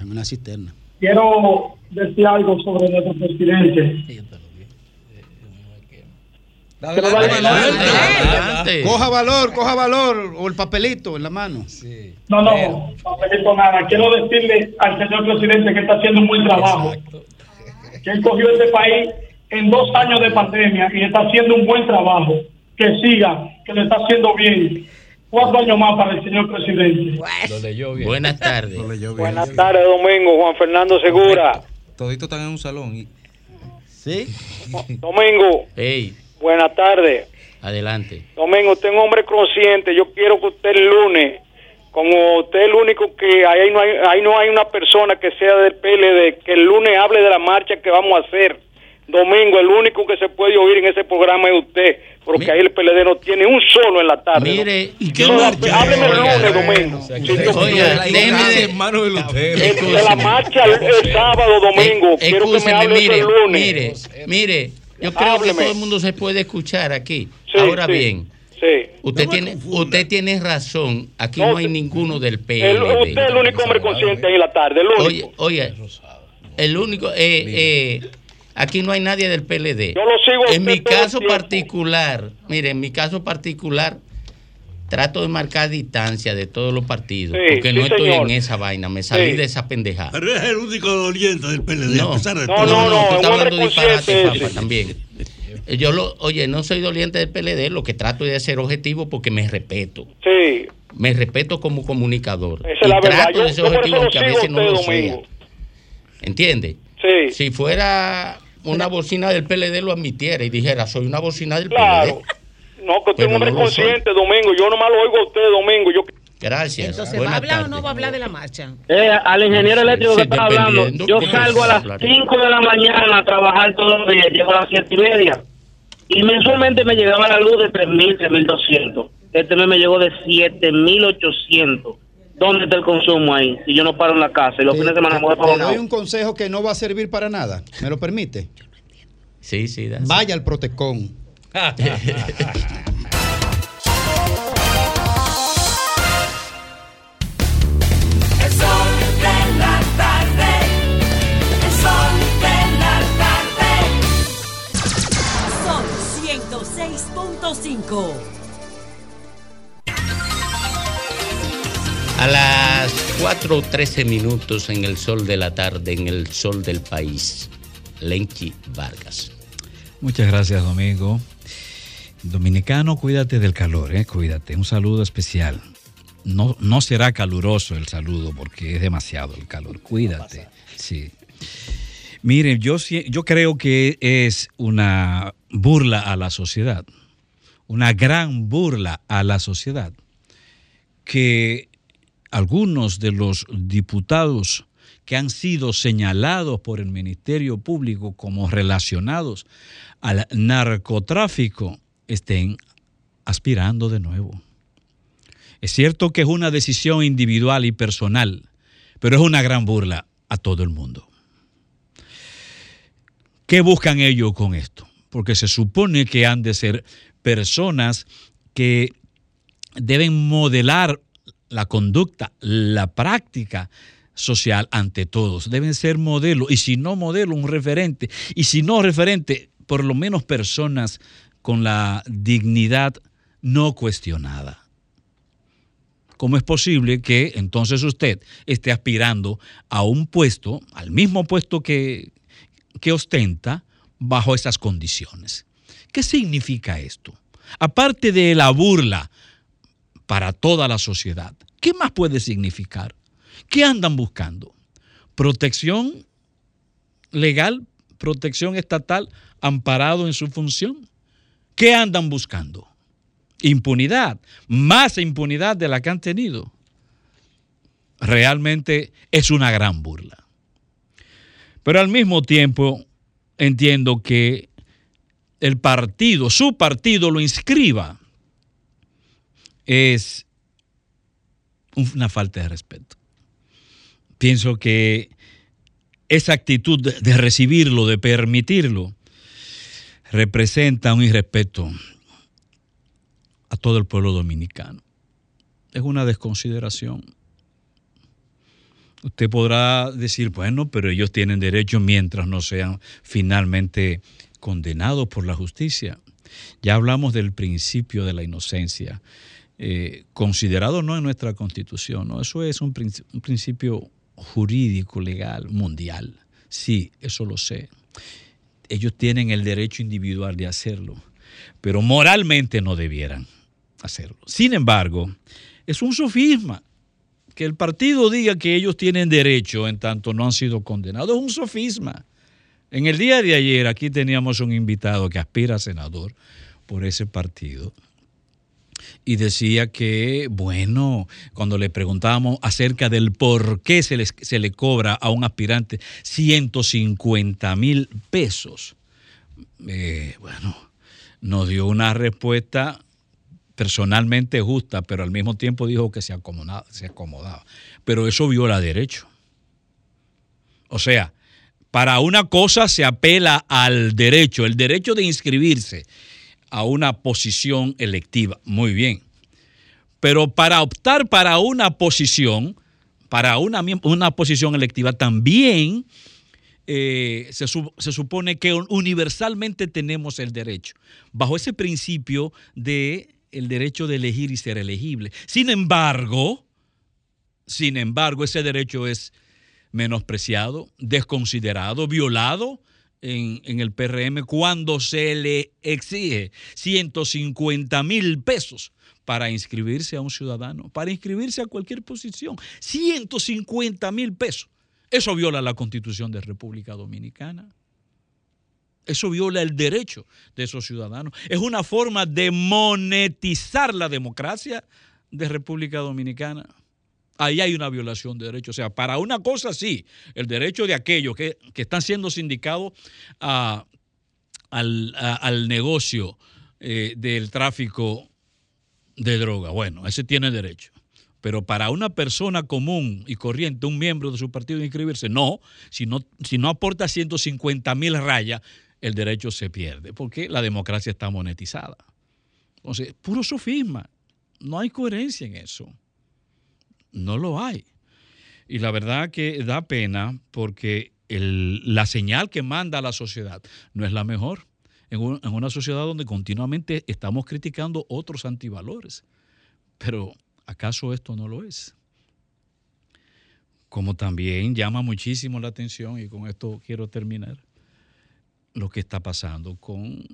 En una cisterna. Quiero decir algo sobre nuestro presidente. Adelante. Coja valor, coja valor, o el papelito en la mano. No, no, no necesito nada. Quiero decirle al señor presidente que está haciendo un buen trabajo. Que él cogió este país en dos años de pandemia y está haciendo un buen trabajo. Que siga, que lo está haciendo bien. Cuatro años más para el señor presidente. Buenas tardes. [LAUGHS] Buenas tardes, Domingo. Juan Fernando Segura. Toditos están en un salón. Y... Sí. Domingo, Hey, buenas tardes. adelante. Domingo, usted es un hombre consciente. Yo quiero que usted el lunes, como usted es el único que ahí no hay, ahí no hay una persona que sea del PLD, que el lunes hable de la marcha que vamos a hacer. Domingo, el único que se puede oír en ese programa es usted, porque ahí el PLD no tiene un solo en la tarde. Mire, ¿no? yo- No, hábleme el lunes, Domingo. Oiga, déjeme de- de la marcha el, el sábado, Domingo. Quiero que me hable mire, el lunes. mire, mire, yo creo Hábleme. que todo el mundo se puede escuchar aquí. Sí, Ahora sí. bien, Sí. usted tiene, usted tiene razón. Aquí No, no, hay ninguno del El- PLD. usted es el único hombre consciente ahí en la tarde, el único. Oye, oye, el único, eh, eh, aquí no hay nadie del PLD. Yo lo sigo a En mi caso particular, mire, en mi caso particular, trato de marcar distancia de todos los partidos, Sí, porque sí, no estoy señor. en esa vaina, me salí Sí. de esa pendejada. Pero es el único doliente del PLD. No, a pesar de no, todo. no, no, tú estás hablando disparate, papá, también. Yo lo, oye, no soy doliente del PLD, lo que trato es de ser objetivo porque me respeto. Sí, Me respeto como comunicador. esa y es la trato de ser objetivo aunque a veces no lo sea. Domingo. ¿Entiende? Sí. Si fuera una bocina del PLD lo admitiera y dijera, soy una bocina del Claro. PLD. No, que usted es un hombre no lo soy. consciente, Domingo. Yo nomás lo oigo a usted, Domingo. Yo... Gracias. Entonces, ¿va a Buenas hablar o tardes. no va a hablar de la marcha? Eh, al ingeniero eléctrico que está hablando, yo salgo a las hablar. 5 de la mañana a trabajar todos los días, llego a las 7 y media. Y mensualmente me llegaba la luz de 3.000, 3.200. Este mes me llegó de 7.800. ¿Dónde está el consumo ahí? Si yo no paro en la casa y los fines de semana me voy para Te un doy un consejo que no va a servir para nada. ¿Me lo permite? Sí, sí, Vaya al Protecón. El sol de la tarde. El sol de la tarde. Sol 106.5. A las 4.13 minutos en el sol de la tarde, en el sol del país, Lenchi Vargas. Muchas gracias, Domingo. Dominicano, cuídate del calor, ¿eh? cuídate. Un saludo especial. No, no será caluroso el saludo porque es demasiado el calor. Cuídate. Sí. Miren, yo, yo creo que es una burla a la sociedad, una gran burla a la sociedad, que algunos de los diputados que han sido señalados por el Ministerio Público como relacionados al narcotráfico estén aspirando de nuevo. Es cierto que es una decisión individual y personal, pero es una gran burla a todo el mundo. ¿Qué buscan ellos con esto? Porque se supone que han de ser personas que deben modelar la conducta, la práctica social ante todos. Deben ser modelo y si no modelo, un referente. Y si no referente, por lo menos personas con la dignidad no cuestionada. ¿Cómo es posible que entonces usted esté aspirando a un puesto, al mismo puesto que, que ostenta, bajo esas condiciones? ¿Qué significa esto? Aparte de la burla para toda la sociedad, ¿qué más puede significar? ¿Qué andan buscando? ¿Protección legal, protección estatal, amparado en su función? ¿Qué andan buscando? Impunidad, más impunidad de la que han tenido. Realmente es una gran burla. Pero al mismo tiempo entiendo que el partido, su partido lo inscriba, es una falta de respeto. Pienso que esa actitud de- recibirlo, de permitirlo, representa un irrespeto a todo el pueblo dominicano. Es una desconsideración. Usted podrá decir, bueno, pero ellos tienen derecho mientras no sean finalmente condenados por la justicia. Ya hablamos del principio de la inocencia, eh, considerado no en nuestra constitución, ¿no? eso es un, un principio jurídico, legal, mundial. Sí, eso lo sé. Ellos tienen el derecho individual de hacerlo, pero moralmente no debieran hacerlo. Sin embargo, es un sofisma que el partido diga que ellos tienen derecho en tanto no han sido condenados. Es un sofisma. En el día de ayer aquí teníamos un invitado que aspira a senador por ese partido y decía que, bueno, cuando le preguntábamos acerca del por qué se, se le cobra a un aspirante 150 mil pesos, eh, bueno, nos dio una respuesta personalmente justa, pero al mismo tiempo dijo que se acomodaba, se acomodaba. Pero eso viola derecho. O sea, para una cosa se apela al derecho, el derecho de inscribirse a una posición electiva. Muy bien. Pero para optar para una posición, para una, una posición electiva, también eh, se, se supone que universalmente tenemos el derecho, bajo ese principio de el derecho de elegir y ser elegible. Sin embargo, sin embargo, ese derecho es menospreciado, desconsiderado, violado en, el PRM cuando se le exige 150 mil pesos para inscribirse a un ciudadano, para inscribirse a cualquier posición. 150 mil pesos. Eso viola la constitución de República Dominicana. Eso viola el derecho de esos ciudadanos. Es una forma de monetizar la democracia de República Dominicana. Ahí hay una violación de derechos. O sea, para una cosa sí, el derecho de aquellos que, que están siendo sindicados al, al negocio eh, del tráfico de droga. Bueno, ese tiene derecho. Pero para una persona común y corriente, un miembro de su partido inscribirse, no. Si no, si no aporta 150 mil rayas, el derecho se pierde, porque la democracia está monetizada. Entonces, puro sofisma. No hay coherencia en eso. No lo hay. Y la verdad que da pena porque la señal que manda la sociedad no es la mejor. En una sociedad donde continuamente estamos criticando otros antivalores. Pero ¿acaso esto no lo es? Como también llama muchísimo la atención, y con esto quiero terminar, lo que está pasando con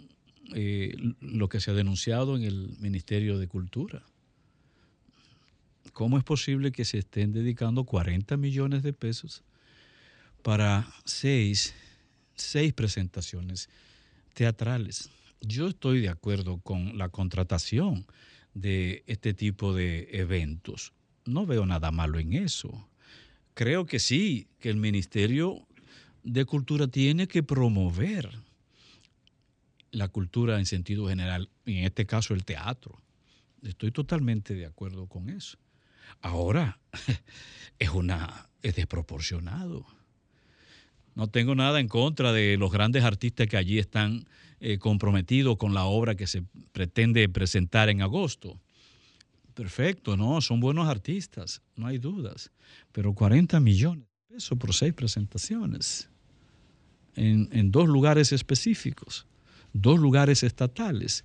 eh, lo que se ha denunciado en el Ministerio de Cultura. ¿Cómo es posible que se estén dedicando 40 millones de pesos para seis, seis presentaciones teatrales? Yo estoy de acuerdo con la contratación de este tipo de eventos. No veo nada malo en eso. Creo que sí, que el Ministerio de Cultura tiene que promover la cultura en sentido general, y en este caso el teatro. Estoy totalmente de acuerdo con eso. Ahora, [LAUGHS] es una es desproporcionado. No tengo nada en contra de los grandes artistas que allí están eh, comprometidos con la obra que se pretende presentar en agosto. Perfecto, no, son buenos artistas, no hay dudas. Pero 40 millones de pesos por seis presentaciones en, en dos lugares específicos, dos lugares estatales.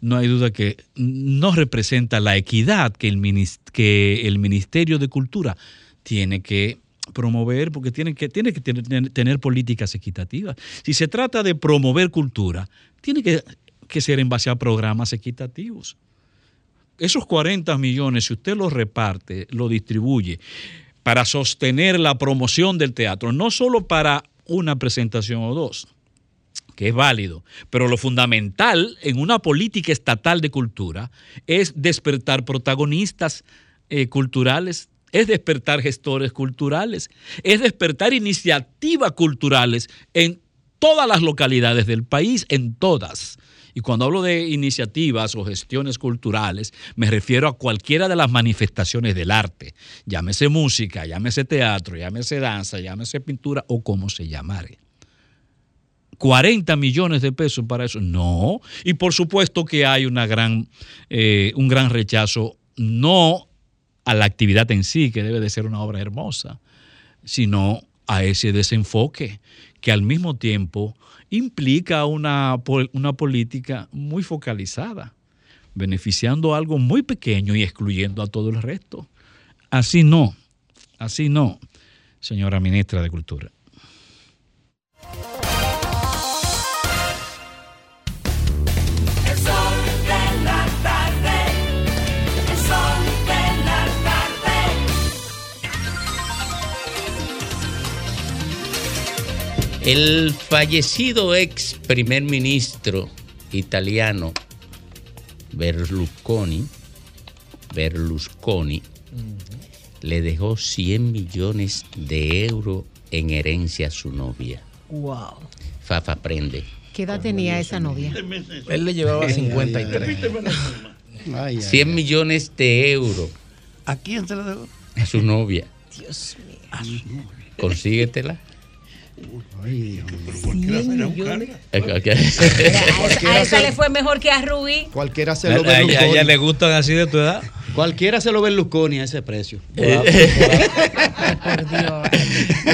No hay duda que no representa la equidad que el, que el Ministerio de Cultura tiene que promover, porque tiene que, tiene que tener, políticas equitativas. Si se trata de promover cultura, tiene que, que ser en base a programas equitativos. Esos 40 millones, si usted los reparte, lo distribuye para sostener la promoción del teatro, no solo para una presentación o dos, que es válido, pero lo fundamental en una política estatal de cultura es despertar protagonistas eh, culturales, es despertar gestores culturales, es despertar iniciativas culturales en todas las localidades del país, en todas. Y cuando hablo de iniciativas o gestiones culturales, me refiero a cualquiera de las manifestaciones del arte, llámese música, llámese teatro, llámese danza, llámese pintura o como se llamare. 40 millones de pesos para eso. No. Y por supuesto que hay una gran, eh, un gran rechazo, no a la actividad en sí, que debe de ser una obra hermosa, sino a ese desenfoque que al mismo tiempo implica una, una política muy focalizada, beneficiando a algo muy pequeño y excluyendo a todo el resto. Así no, así no, señora ministra de Cultura. El fallecido ex primer ministro italiano Berlusconi, Berlusconi le dejó 100 millones de euros en herencia a su novia. Wow. Fafa prende. ¿Qué edad tenía esa novia? Él le llevaba Ay, 53. Ay, ay, 100 millones de euros ¿A quién se le dejó? a su novia. Dios mío. Consíguetela. Ay, Cualquiera. A esa, a esa le fue mejor que a Rubí. Cualquiera se A, lo ella, a ella le gustan así de tu edad. Cualquiera se lo Berlusconi a ese precio. [LAUGHS] Por Dios.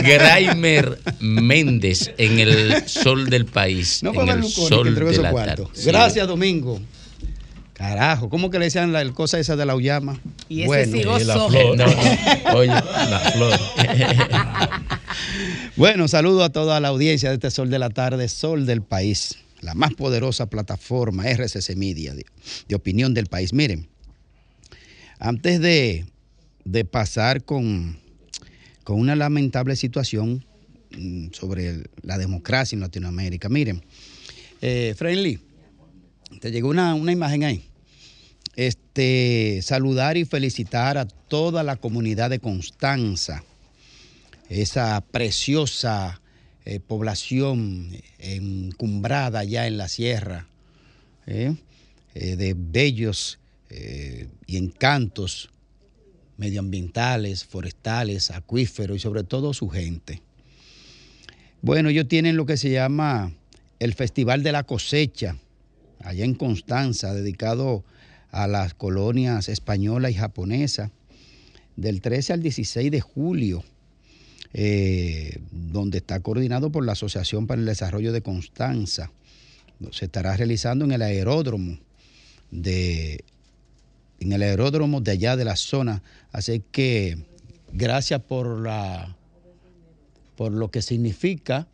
Graimer Méndez en el sol del país. No fue en el Berlusconi que sol entregó de la tarde. Sí. Gracias, Domingo. Carajo, ¿cómo que le decían la el cosa esa de la Uyama? Y ese sí gozó. No, no, [LAUGHS] oye, la flor. [LAUGHS] Bueno, saludo a toda la audiencia de este Sol de la Tarde, Sol del País, la más poderosa plataforma RCC Media de, de opinión del país. Miren, antes de, de pasar con, con una lamentable situación mm, sobre el- la democracia en Latinoamérica, miren, eh, Friendly, llegó una, una imagen ahí. Este, saludar y felicitar a toda la comunidad de Constanza esa preciosa eh, población encumbrada ya en la sierra, ¿eh? Eh, de bellos eh, y encantos medioambientales, forestales, acuíferos y sobre todo su gente. Bueno, ellos tienen lo que se llama el Festival de la Cosecha, allá en Constanza, dedicado a las colonias española y japonesa, del 13 al 16 de julio eh, donde está coordinado por la Asociación para el Desarrollo de Constanza. Se estará realizando en el aeródromo de en el aeródromo de allá de la zona. Así que gracias por la por lo que significa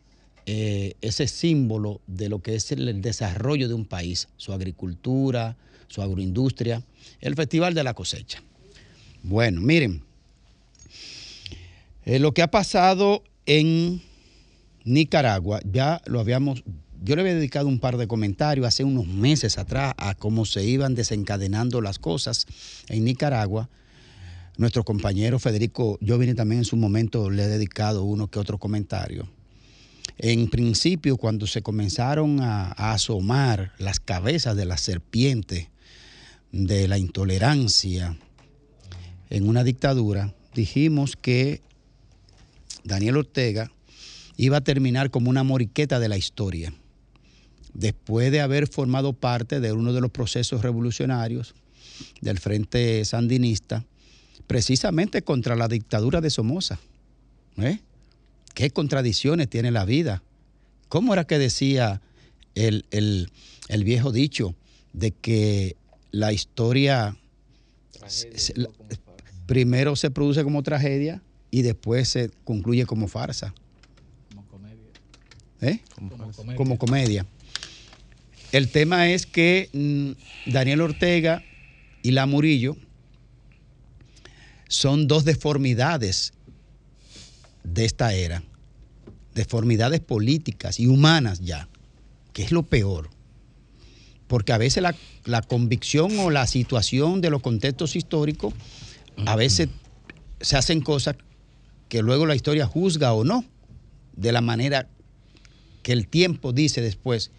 eh, ese símbolo de lo que es el, desarrollo de un país, su agricultura, su agroindustria, el Festival de la Cosecha. Bueno, miren, eh, lo que ha pasado en Nicaragua, ya lo habíamos, yo le había dedicado un par de comentarios hace unos meses atrás a cómo se iban desencadenando las cosas en Nicaragua. Nuestro compañero Federico Jovini también en su momento le ha dedicado uno que otro comentario. En principio, cuando se comenzaron a, asomar las cabezas de la serpiente de la intolerancia en una dictadura, dijimos que Daniel Ortega iba a terminar como una moriqueta de la historia. Después de haber formado parte de uno de los procesos revolucionarios del Frente Sandinista, precisamente contra la dictadura de Somoza. ¿eh? ¿Qué contradicciones tiene la vida? ¿Cómo era que decía el, el- el viejo dicho de que la historia se- se- la- primero se produce como tragedia y después se concluye como farsa? ¿Eh? Como comedia. El tema es que mm, Daniel Ortega y La Murillo son dos deformidades de esta era, deformidades políticas y humanas ya, que es lo peor. Porque a veces la, la convicción o la situación de los contextos históricos, a veces se hacen cosas que luego la historia juzga o no, de la manera que el tiempo dice después,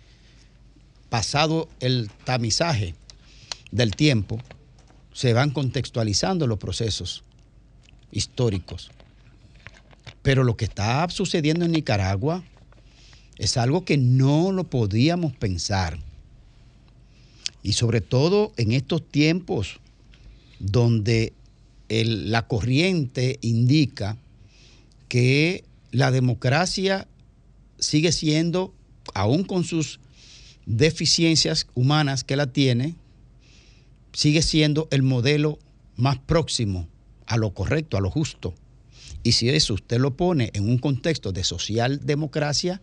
pasado el tamizaje del tiempo, se van contextualizando los procesos históricos. Pero lo que está sucediendo en Nicaragua es algo que no lo podíamos pensar. Y sobre todo en estos tiempos donde el- la corriente indica que la democracia sigue siendo, aún con sus deficiencias humanas que la tiene, sigue siendo el modelo más próximo a lo correcto, a lo justo. Y si eso usted lo pone en un contexto de socialdemocracia,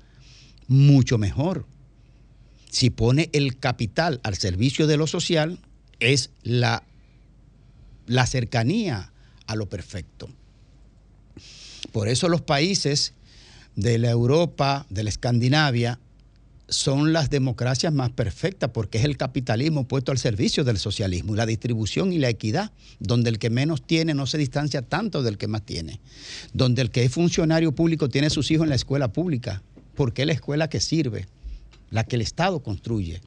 mucho mejor. Si pone el capital al servicio de lo social, es la, la cercanía a lo perfecto. Por eso los países de la Europa, de la Escandinavia, son las democracias más perfectas porque es el capitalismo puesto al servicio del socialismo, y la distribución y la equidad, donde el que menos tiene no se distancia tanto del que más tiene, donde el que es funcionario público tiene sus hijos en la escuela pública, porque es la escuela que sirve, la que el Estado construye,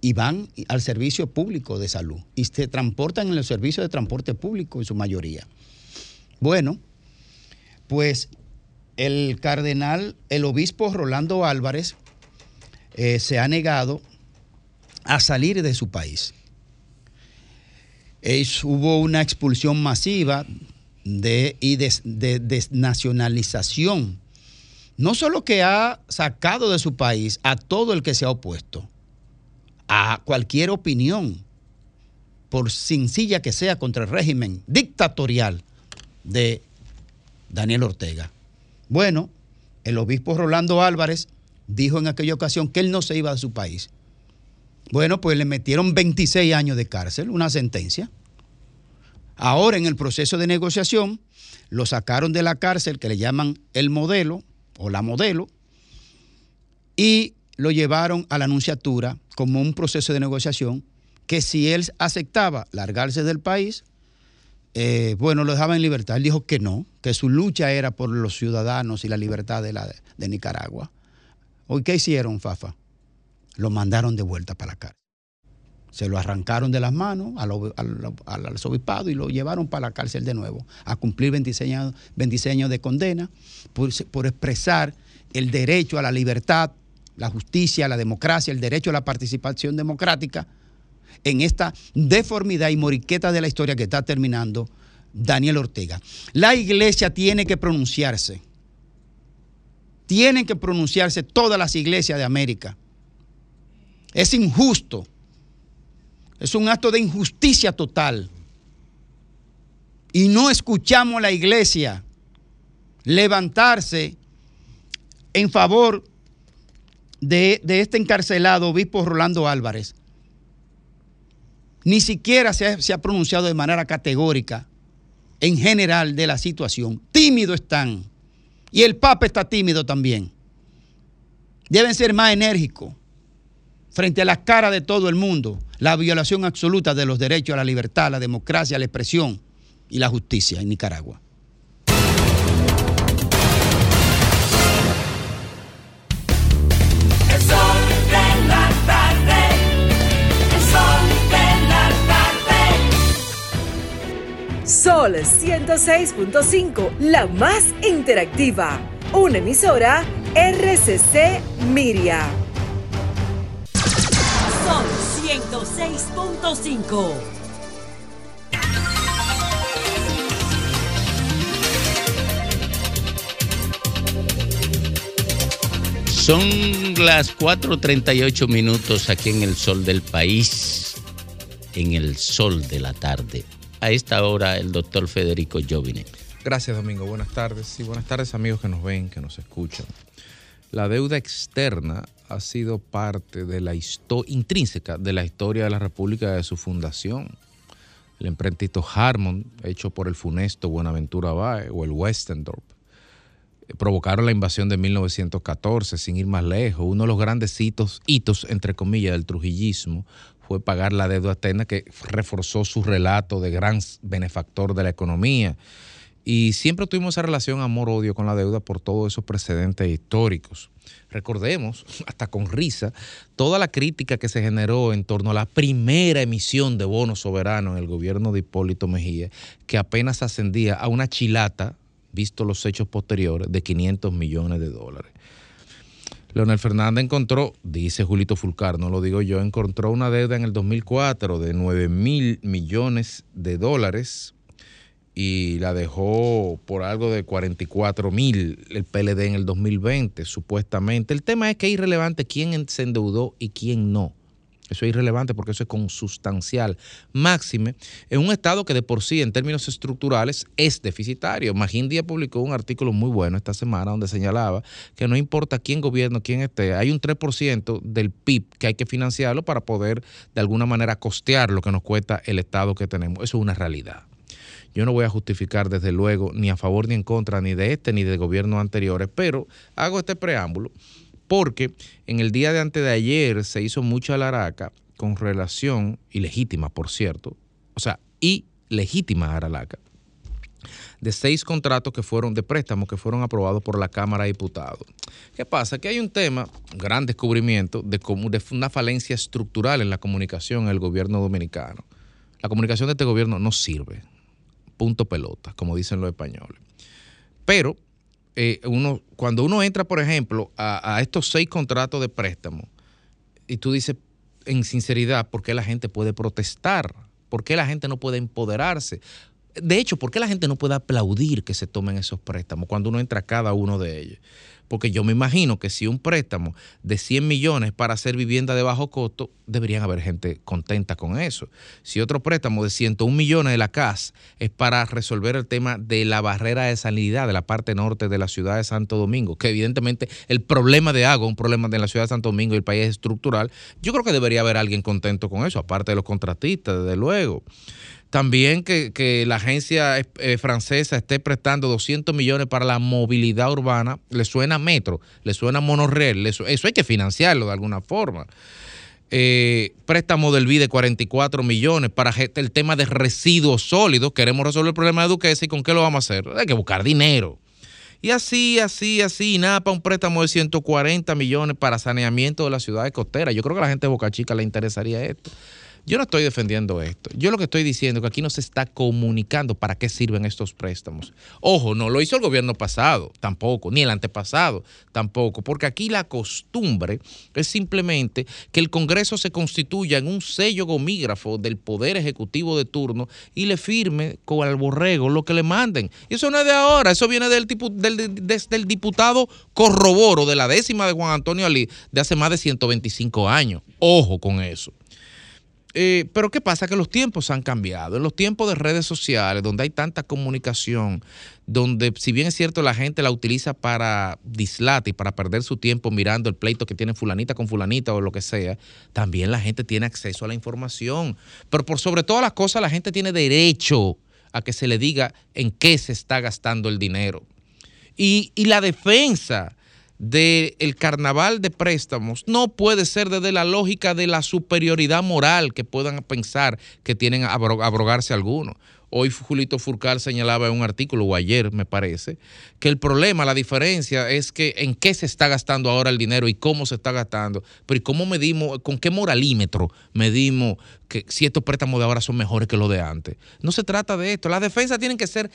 y van al servicio público de salud y se transportan en el servicio de transporte público en su mayoría. Bueno, pues el cardenal, el obispo Rolando Álvarez, eh, se ha negado a salir de su país. Es- hubo una expulsión masiva de, y des- de desnacionalización. No solo que ha sacado de su país a todo el que se ha opuesto, a cualquier opinión, por sencilla que sea, contra el régimen dictatorial de Daniel Ortega. Bueno, El obispo Rolando Álvarez dijo en aquella ocasión que él no se iba de su país. Bueno, pues le metieron 26 años de cárcel, una sentencia. Ahora en el proceso de negociación lo sacaron de la cárcel que le llaman el modelo o la modelo y lo llevaron a la anunciatura como un proceso de negociación que si él aceptaba largarse del país, eh, bueno, lo dejaba en libertad. Él dijo que no, que su lucha era por los ciudadanos y la libertad de, la, de Nicaragua. ¿Hoy qué hicieron, Fafa? Lo mandaron de vuelta para la cárcel. Se lo arrancaron de las manos al, al- arzobispado y lo llevaron para la cárcel de nuevo, a cumplir 26 años, 26 años de condena por, por expresar el derecho a la libertad, la justicia, la democracia, el derecho a la participación democrática en esta deformidad y moriqueta de la historia que está terminando Daniel Ortega. La iglesia tiene que pronunciarse. Tienen que pronunciarse todas las iglesias de América. Es injusto. Es un acto de injusticia total. Y no escuchamos a la iglesia levantarse en favor de, este encarcelado obispo Rolando Álvarez. Ni siquiera se ha, se ha pronunciado de manera categórica en general de la situación. Tímido están. Y el Papa está tímido también. Deben ser más enérgicos frente a la cara de todo el mundo. La violación absoluta de los derechos a la libertad, la democracia, la expresión y la justicia en Nicaragua. Sol 106.5, la más interactiva. Una emisora RCC Miria. Sol 106.5. Son las 4.38 minutos aquí en el sol del país, en el sol de la tarde. A esta hora el doctor Federico Jovine. Gracias, Domingo. Buenas tardes. Y buenas tardes, amigos que nos ven, que nos escuchan. La deuda externa ha sido parte de la intrínseca de la historia de la República de su fundación. El emprendito Harmon, hecho por el funesto Buenaventura Bae o el Westendorp, eh, provocaron la invasión de 1914, sin ir más lejos. Uno de los grandes hitos entre comillas, del trujillismo fue pagar la deuda externa que reforzó su relato de gran benefactor de la economía. Y siempre tuvimos esa relación amor-odio con la deuda por todos esos precedentes históricos. Recordemos, [LAUGHS] hasta con risa, toda la crítica que se generó en torno a la primera emisión de bonos soberanos en el gobierno de Hipólito Mejía, que apenas ascendía a una chilata, visto los hechos posteriores, de 500 millones de dólares. Leonel Fernández encontró, dice Julito Fulcar, no lo digo yo, encontró una deuda en el 2004 de 9 mil millones de dólares y la dejó por algo de 44 mil el PLD en el 2020, supuestamente. El tema es que es irrelevante quién se endeudó y quién no. Eso es irrelevante porque eso es consustancial. Máxime, en un Estado que de por sí, en términos estructurales, es deficitario. Magín Díaz publicó un artículo muy bueno esta semana donde señalaba que no importa quién gobierno, quién esté, hay un 3% del PIB que hay que financiarlo para poder de alguna manera costear lo que nos cuesta el Estado que tenemos. Eso es una realidad. Yo no voy a justificar desde luego ni a favor ni en contra ni de este ni de gobiernos anteriores, pero hago este preámbulo porque en el día de antes de ayer se hizo mucha laraca con relación, ilegítima por cierto, o sea, ilegítima aralaca, de seis contratos que fueron de préstamos que fueron aprobados por la Cámara de Diputados. ¿Qué pasa? Que hay un tema, un gran descubrimiento de, de una falencia estructural en la comunicación en el gobierno dominicano. La comunicación de este gobierno no sirve. Punto pelota, como dicen los españoles. Pero eh, uno, cuando uno entra, por ejemplo, a, a estos seis contratos de préstamo, y tú dices en sinceridad, ¿por qué la gente puede protestar? ¿Por qué la gente no puede empoderarse? De hecho, ¿por qué la gente no puede aplaudir que se tomen esos préstamos cuando uno entra a cada uno de ellos? Porque yo me imagino que si un préstamo de 100 millones para hacer vivienda de bajo costo, deberían haber gente contenta con eso. Si otro préstamo de 101 millones de la CAS es para resolver el tema de la barrera de sanidad de la parte norte de la ciudad de Santo Domingo, que evidentemente el problema de agua, un problema de la ciudad de Santo Domingo y el país es estructural, yo creo que debería haber alguien contento con eso, aparte de los contratistas, desde luego. También que, la agencia eh, francesa esté prestando 200 millones para la movilidad urbana, le suena metro, le suena monorriel, eso hay que financiarlo de alguna forma. Eh, préstamo del BID de 44 millones para el tema de residuos sólidos. Queremos resolver el problema de Duquesa y con qué lo vamos a hacer. Hay que buscar dinero. Y así, así, así, NAPA, un préstamo de 140 millones para saneamiento de las ciudades costeras. Yo creo que a la gente de Boca Chica le interesaría esto. Yo no estoy defendiendo esto. Yo lo que estoy diciendo es que aquí no se está comunicando para qué sirven estos préstamos. Ojo, no lo hizo el gobierno pasado, tampoco, ni el antepasado, tampoco, porque aquí la costumbre es simplemente que el Congreso se constituya en un sello gomígrafo del Poder Ejecutivo de turno y le firme con el borrego lo que le manden. Y eso no es de ahora, eso viene del, del, diputado Corroboro de la décima de Juan Antonio Ali de hace más de 125 años. Ojo con eso. Eh, pero ¿qué pasa? Que los tiempos han cambiado. En los tiempos de redes sociales, donde hay tanta comunicación, donde si bien es cierto la gente la utiliza para dislate y para perder su tiempo mirando el pleito que tiene fulanita con fulanita o lo que sea, también la gente tiene acceso a la información. Pero por sobre todas las cosas, la gente tiene derecho a que se le diga en qué se está gastando el dinero. Y, y la defensa del carnaval de préstamos no puede ser desde la lógica de la superioridad moral que puedan pensar que tienen a abro- abrogarse algunos. Hoy Julito Furcal señalaba en un artículo, o ayer me parece, que el problema, la diferencia es que en qué se está gastando ahora el dinero y cómo se está gastando. Pero ¿y cómo medimos, con qué moralímetro medimos que si estos préstamos de ahora son mejores que los de antes? No se trata de esto. Las defensas tienen que ser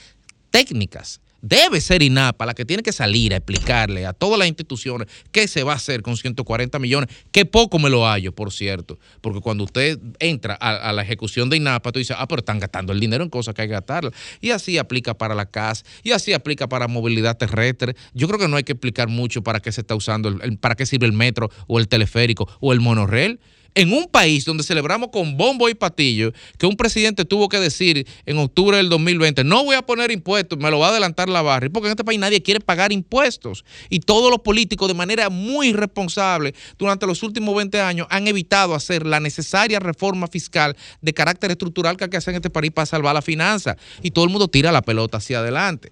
técnicas. Debe ser INAPA la que tiene que salir a explicarle a todas las instituciones qué se va a hacer con 140 millones, que poco me lo hallo, por cierto, porque cuando usted entra a, a la ejecución de INAPA, tú dices, ah, pero están gastando el dinero en cosas que hay que gastarla. Y así aplica para la CAS, y así aplica para movilidad terrestre. Yo creo que no hay que explicar mucho para qué se está usando, el- para qué sirve el metro, o el teleférico, o el monorriel en un país donde celebramos con bombo y patillo que un presidente tuvo que decir en octubre del 2020, no voy a poner impuestos, me lo va a adelantar la barra, porque en este país nadie quiere pagar impuestos. Y todos los políticos de manera muy irresponsable durante los últimos 20 años han evitado hacer la necesaria reforma fiscal de carácter estructural que hay que hacer en este país para salvar la finanza. Y todo el mundo tira la pelota hacia adelante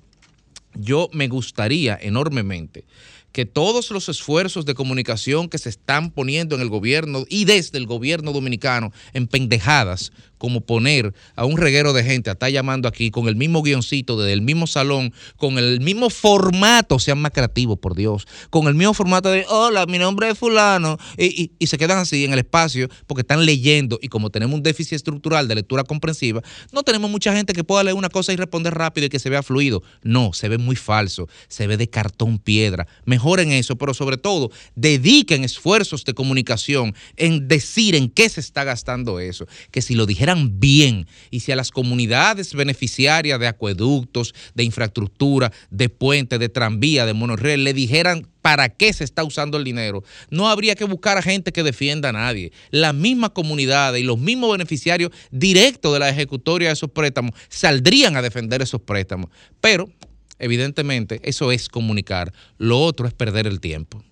yo me gustaría enormemente que todos los esfuerzos de comunicación que se están poniendo en el gobierno y desde el gobierno dominicano en pendejadas, como poner a un reguero de gente a estar llamando aquí con el mismo guioncito desde el mismo salón, con el mismo formato, sean más creativos, por Dios, con el mismo formato de, hola, mi nombre es fulano, y, y- y se quedan así en el espacio porque están leyendo y como tenemos un déficit estructural de lectura comprensiva, no tenemos mucha gente que pueda leer una cosa y responder rápido y que se vea fluido. No, se ve muy falso, se ve de cartón piedra. Mejoren eso, pero sobre todo, dediquen esfuerzos de comunicación en decir en qué se está gastando eso. Que si lo bien y si a las comunidades beneficiarias de acueductos, de infraestructura, de puentes, de tranvía, de monorriel, le dijeran para qué se está usando el dinero, no habría que buscar a gente que defienda a nadie. Las mismas comunidades y los mismos beneficiarios directos de la ejecutoria de esos préstamos saldrían a defender esos préstamos. Pero, evidentemente, eso es comunicar. Lo otro es perder el tiempo.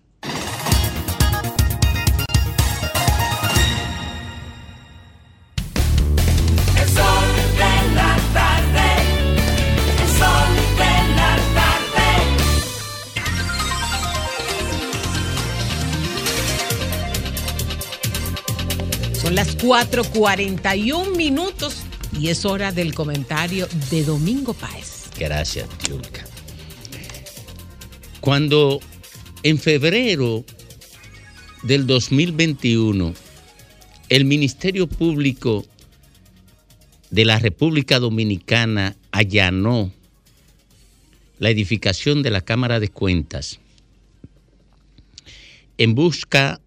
Son las 4:41 minutos y es hora del comentario de Domingo Páez. Gracias, Yulka. Cuando en febrero del 2021 el Ministerio Público de la República Dominicana allanó la edificación de la Cámara de Cuentas en busca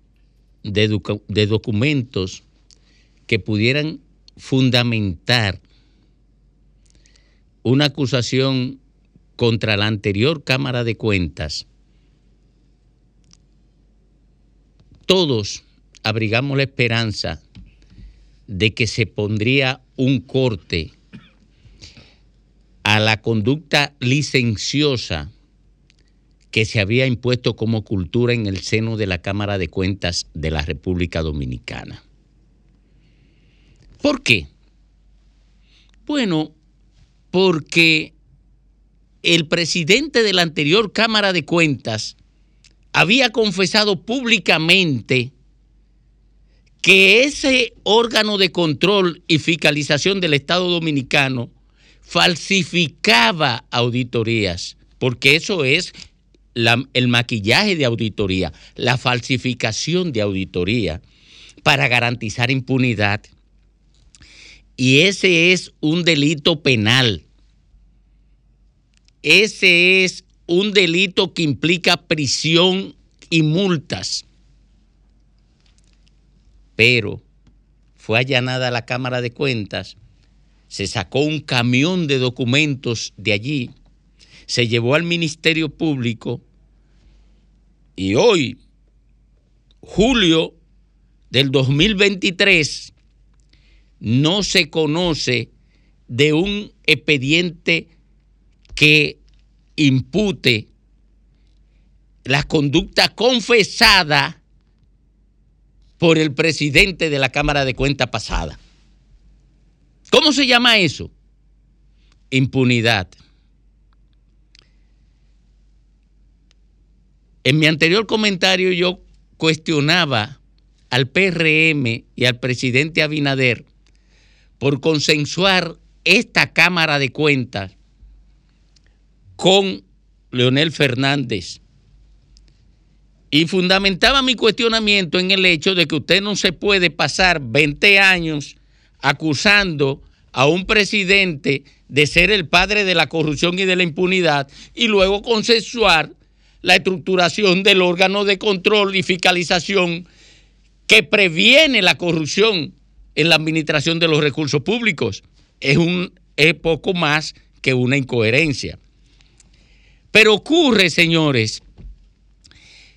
de, docu- de documentos que pudieran fundamentar una acusación contra la anterior Cámara de Cuentas, todos abrigamos la esperanza de que se pondría un corte a la conducta licenciosa que se había impuesto como cultura en el seno de la Cámara de Cuentas de la República Dominicana. ¿Por qué? Bueno, porque el presidente de la anterior Cámara de Cuentas había confesado públicamente que ese órgano de control y fiscalización del Estado Dominicano falsificaba auditorías, porque eso es el maquillaje de auditoría, la falsificación de auditoría para garantizar impunidad. Y ese es un delito penal. Ese es un delito que implica prisión y multas. Pero fue allanada la Cámara de Cuentas, se sacó un camión de documentos de allí, se llevó al Ministerio Público y hoy, julio del 2023, no se conoce de un expediente que impute la conducta confesada por el presidente de la Cámara de Cuentas pasada. ¿Cómo se llama eso? Impunidad. En mi anterior comentario yo cuestionaba al PRM y al presidente Abinader por consensuar esta Cámara de Cuentas con Leonel Fernández. Y fundamentaba mi cuestionamiento en el hecho de que usted no se puede pasar 20 años acusando a un presidente de ser el padre de la corrupción y de la impunidad y luego consensuar la estructuración del órgano de control y fiscalización que previene la corrupción en la administración de los recursos públicos. Es, un, es poco más que una incoherencia. Pero ocurre, señores,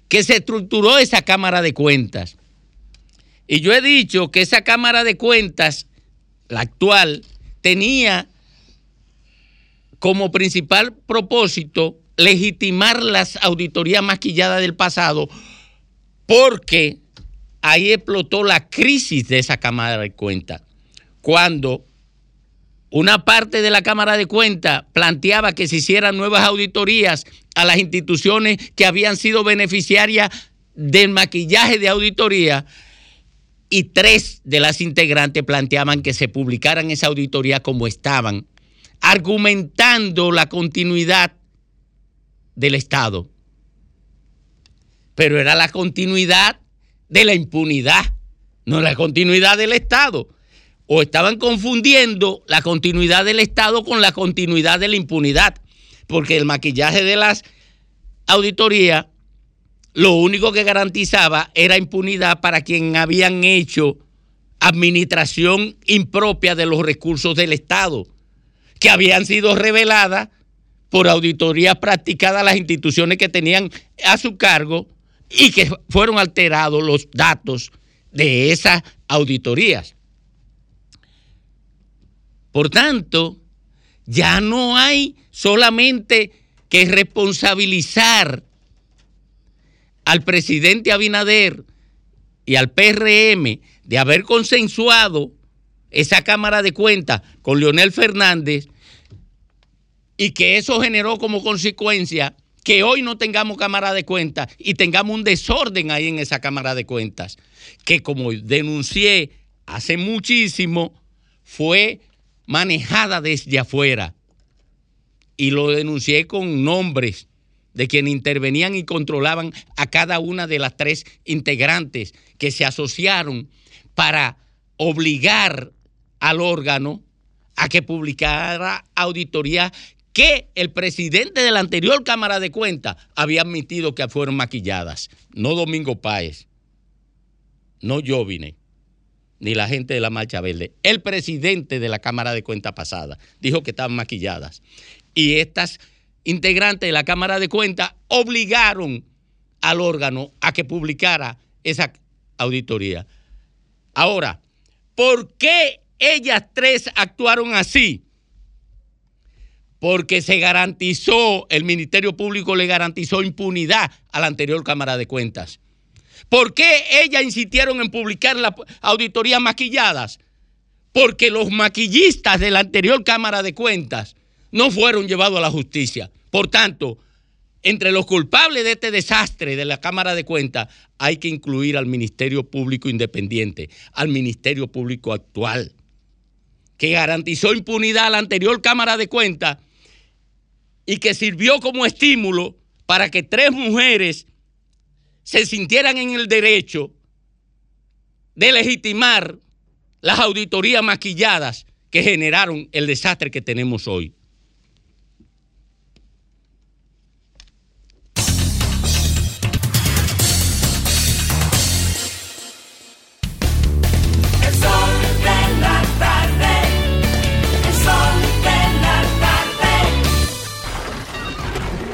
que se estructuró esa Cámara de Cuentas. Y yo he dicho que esa Cámara de Cuentas, la actual, tenía como principal propósito legitimar las auditorías maquilladas del pasado porque ahí explotó la crisis de esa Cámara de Cuentas. Cuando una parte de la Cámara de Cuentas planteaba que se hicieran nuevas auditorías a las instituciones que habían sido beneficiarias del maquillaje de auditoría y tres de las integrantes planteaban que se publicaran esa auditoría como estaban, argumentando la continuidad del Estado. Pero era la continuidad de la impunidad, no la continuidad del Estado. O estaban confundiendo la continuidad del Estado con la continuidad de la impunidad, porque el maquillaje de las auditorías lo único que garantizaba era impunidad para quien habían hecho administración impropia de los recursos del Estado, que habían sido reveladas por auditorías practicadas a las instituciones que tenían a su cargo y que fueron alterados los datos de esas auditorías. Por tanto, ya no hay solamente que responsabilizar al presidente Abinader y al PRM de haber consensuado esa Cámara de Cuentas con Leonel Fernández y que eso generó como consecuencia que hoy no tengamos Cámara de Cuentas y tengamos un desorden ahí en esa Cámara de Cuentas, que como denuncié hace muchísimo, fue manejada desde afuera. Y lo denuncié con nombres de quienes intervenían y controlaban a cada una de las tres integrantes que se asociaron para obligar al órgano a que publicara auditoría que el presidente de la anterior Cámara de Cuentas había admitido que fueron maquilladas. No Domingo Páez, no Jovine, ni la gente de la Marcha Verde. El presidente de la Cámara de Cuentas pasada dijo que estaban maquilladas. Y estas integrantes de la Cámara de Cuentas obligaron al órgano a que publicara esa auditoría. Ahora, ¿por qué ellas tres actuaron así? Porque se garantizó, el Ministerio Público le garantizó impunidad a la anterior Cámara de Cuentas. ¿Por qué ellas insistieron en publicar las auditorías maquilladas? Porque los maquillistas de la anterior Cámara de Cuentas no fueron llevados a la justicia. Por tanto, entre los culpables de este desastre de la Cámara de Cuentas hay que incluir al Ministerio Público Independiente, al Ministerio Público actual, que garantizó impunidad a la anterior Cámara de Cuentas y que sirvió como estímulo para que tres mujeres se sintieran en el derecho de legitimar las auditorías maquilladas que generaron el desastre que tenemos hoy.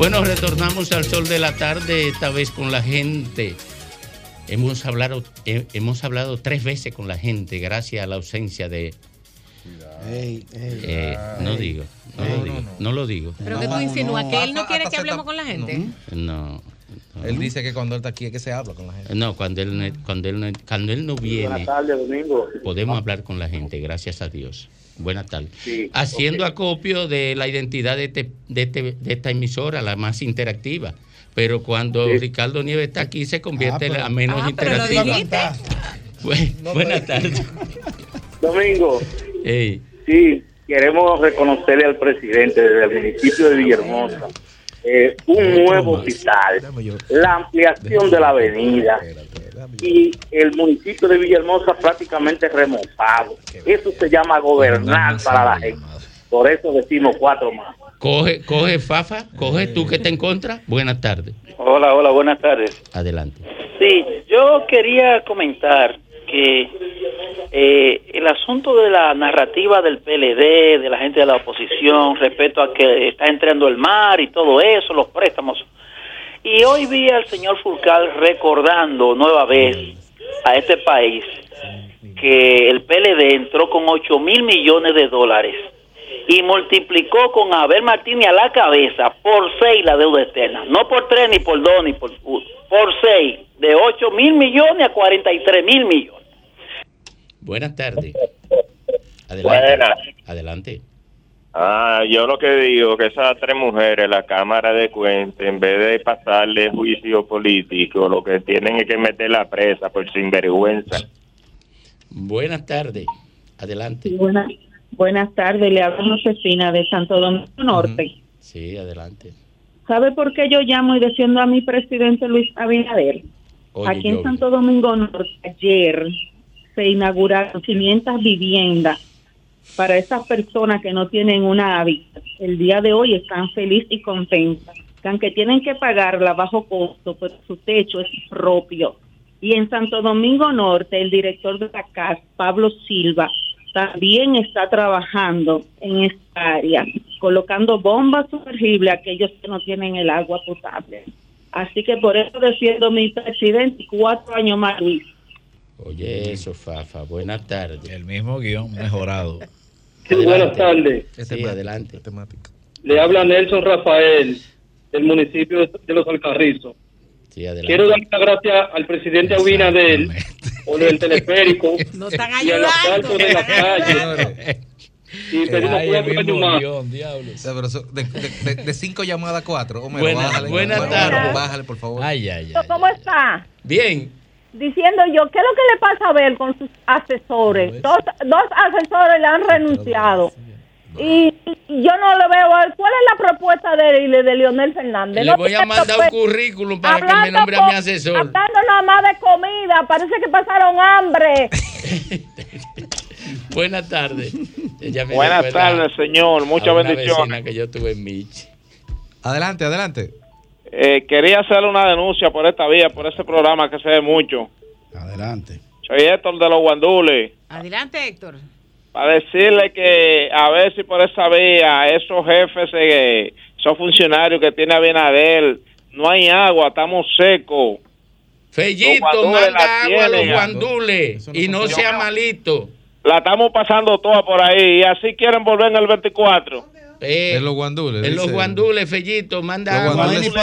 Bueno, retornamos al sol de la tarde, esta vez con la gente. Hemos hablado, he- hemos hablado tres veces con la gente gracias a la ausencia de... Eh, no digo, no lo digo, no lo digo. Pero que tú insinúas que él no quiere que hablemos con la gente. No. Él dice que cuando él está aquí es que se habla con la gente. No, cuando él, no- cuando él, no- cuando él no viene, tardes, podemos hablar con la gente, gracias a Dios. Buenas tardes. Sí, Haciendo acopio de la identidad de, este- de, este- de esta emisora, la más interactiva. Pero cuando Sí. Ricardo Nieves está aquí, se convierte Ah, en la menos Ah, pero lo interactiva. dijiste. Bu- buenas tardes. Domingo, Ey, sí, queremos reconocerle al presidente del municipio de Villahermosa eh, un nuevo hospital, la ampliación de la avenida y el municipio de Villahermosa prácticamente remozado. Eso se llama gobernar para la gente. Por eso decimos cuatro más. coge, coge Fafa, coge tú que te encuentras. Buenas tardes. Hola, hola, buenas tardes. Adelante. Sí, yo quería comentar que eh, el asunto de la narrativa del PLD, de la gente de la oposición, respecto a que está entrando el mar y todo eso, los préstamos. Y hoy vi al señor Fulcal recordando nueva vez a este país que el PLD entró con 8 mil millones de dólares y multiplicó con Abel Martínez a la cabeza por seis la deuda externa, no por tres ni por dos ni por por seis, de 8 mil millones a 43 mil millones. Buenas tardes. Adelante. Buenas. Adelante. Ah, yo lo que digo que esas tres mujeres, la Cámara de Cuentas, en vez de pasarle juicio político, lo que tienen es que meter la presa por sinvergüenza. Buenas tardes. Adelante. Buenas, buenas tardes, le hablo Josefina de Santo Domingo Norte. Sí, adelante. ¿Sabe por qué yo llamo y defiendo a mi presidente Luis Abinader? Oye, Aquí en yo- Santo Domingo Norte ayer se inauguraron 500 viviendas para esas personas que no tienen una hábitat. El día de hoy están felices y contentas, que aunque tienen que pagarla bajo costo, pues su techo es propio. Y en Santo Domingo Norte, el director de la casa, Pablo Silva, también está trabajando en esta área, colocando bombas sumergibles a aquellos que no tienen el agua potable. Así que por eso defiendo mi presidente cuatro años más, Luis. Oye, eso, Fafa. Buenas tardes. El mismo guion mejorado. [LAUGHS] Sí, buenas tardes. Sí, adelante. Le habla Nelson Rafael, del municipio de Los Alcarrizos. Sí, adelante. Quiero dar las gracias al presidente Abinader por el teleférico [LAUGHS] No están y al ayudando. asfalto de la calle Y pedimos de, de- de- de cinco llamadas a cuatro. Homero, bájale. buenas Homero, tardes. Bájale, por favor. Ay, ay, ay. ¿Cómo está? Bien. Diciendo yo, ¿qué es lo que le pasa a ver con sus asesores? Dos, dos asesores le han renunciado. Y, y yo no le veo, ¿cuál es la propuesta de, de, de Leonel Fernández? Le No voy a mandar un currículum para que me nombre a mi asesor. Hablando nada más de comida, parece que pasaron hambre. [LAUGHS] Buenas tardes. Buenas tardes, señor. Muchas bendiciones. que yo tuve en Mich. Adelante, adelante. Eh, quería hacerle una denuncia por esta vía, por este programa que se ve mucho. Adelante. Soy Héctor de los Guandules. Adelante, Héctor. Para decirle que a ver si por esa vía esos jefes, eh, esos funcionarios que tiene Abinader, no hay agua, estamos secos. Fellito, manda agua a los guandules y no sea malito. La estamos pasando toda por ahí y así quieren volver en el 24. Eh, en los guandules. en los guandules, Fellito, manda Los agua. guandules,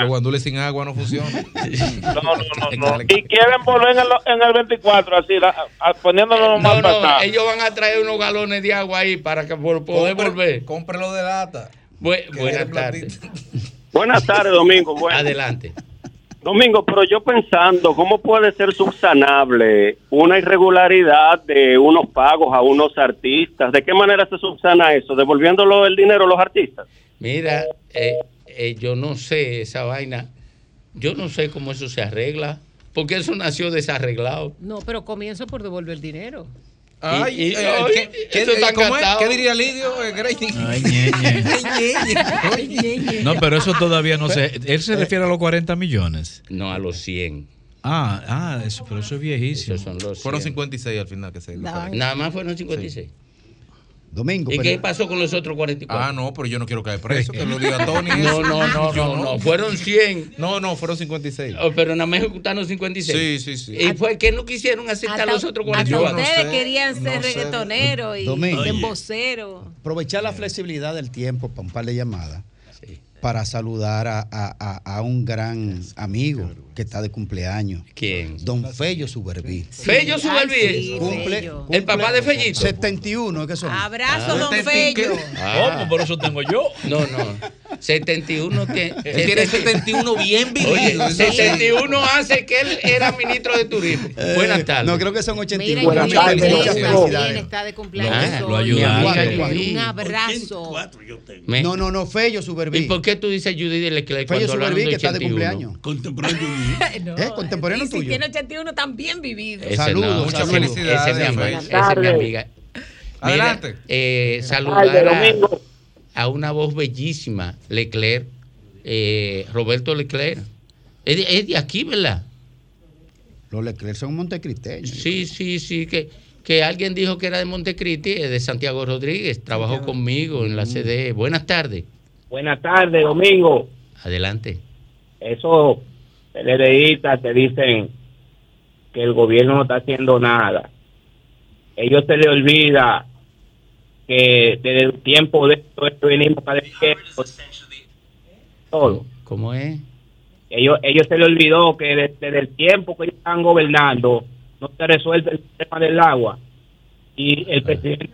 los guandules sin agua no funcionan. [LAUGHS] No, no, no, no. Y quieren volver en el, en el 24, así, la- a- poniéndonos No, más no, pasados. ellos van a traer unos galones de agua ahí para que por poder volver. Cómprelo de lata. Bu- buenas tardes. Buenas tardes, Domingo. Bueno. Adelante. Domingo, pero yo pensando, ¿cómo puede ser subsanable una irregularidad de unos pagos a unos artistas? ¿De qué manera se subsana eso? ¿Devolviéndolo el dinero a los artistas? Mira, eh, eh, yo no sé esa vaina. Yo no sé cómo eso se arregla. Porque eso nació desarreglado. No, pero comienzo por devolver dinero. Ay, Y- y- eh, ay, ¿qué, qué- eso está cómo es? ¿Qué diría Lidio? Eh? [LAUGHS] [LAUGHS] Ay, ñeñe. No, pero eso todavía no sé. Él se refiere a los 40 millones. No, a los 100. Ah, ah, eso, pero eso es viejísimo. son los Fueron 100. 56 al final que se Nada más fueron 56. Domingo. ¿Y pero- qué pasó con los otros 44? Ah, no, pero yo no quiero caer preso, que lo diga Tony. [LAUGHS] No, no, no, no, no, fueron 100. No, no, fueron 56. Oh, pero nada más ejecutaron 56. Sí, sí, sí. ¿Y fue que no quisieron aceptar Hasta- los otros hasta 44? ustedes querían ser reggaetoneros y emboceros. aprovechar la flexibilidad del tiempo para un par de llamadas para saludar a, a- a- a un gran amigo que está de cumpleaños. ¿Quién? Don Fello Suberví. Fello Suberví. Ay, sí, cumple, Fello. cumple El papá de Fellito. 71, ¿qué son? Abrazo, don Fello. Ah. Por eso tengo yo. No, no. 71 que [LAUGHS] Él tiene 71 bien vivido. Oye, eso sí. 71 hace que él era ministro de turismo. Buenas tardes. No, creo que son 81. Mira, felicidades. también está de cumpleaños. Ah, lo. Mi amiga Ahí. Judith, Un abrazo. Me- No, no, no, Fello ¿Y Suberví. por qué tú dices Judith Leclerc Fello de que está de 81? cumpleaños. Contemporáneo. [LAUGHS] ¿Eh? Contemporáneo Y si tuyo. tiene 81 también vivido. Ese Saludos, no, muchas felicidades, Esa es mi, ama- Buenas esa es mi tardes. amiga. Mira, Adelante. eh, tardes, saludar a, una voz bellísima, Leclerc, eh, Roberto Leclerc. Es de, es de aquí, ¿verdad? Los Leclerc son montecristeños. Sí, sí, sí, que, que alguien dijo que era de Montecristi, es de Santiago Rodríguez, trabajó conmigo en la CDE. Buenas tardes. Buenas tardes, Domingo. Adelante. Esos PLDistas te dicen que el gobierno no está haciendo nada. Ellos se les olvida que desde el tiempo de esto esto venimos padeciendo todo. ¿Cómo es? Ellos, ellos se les olvidó que desde, desde el tiempo que ellos están gobernando no se resuelve el tema del agua. Y el presidente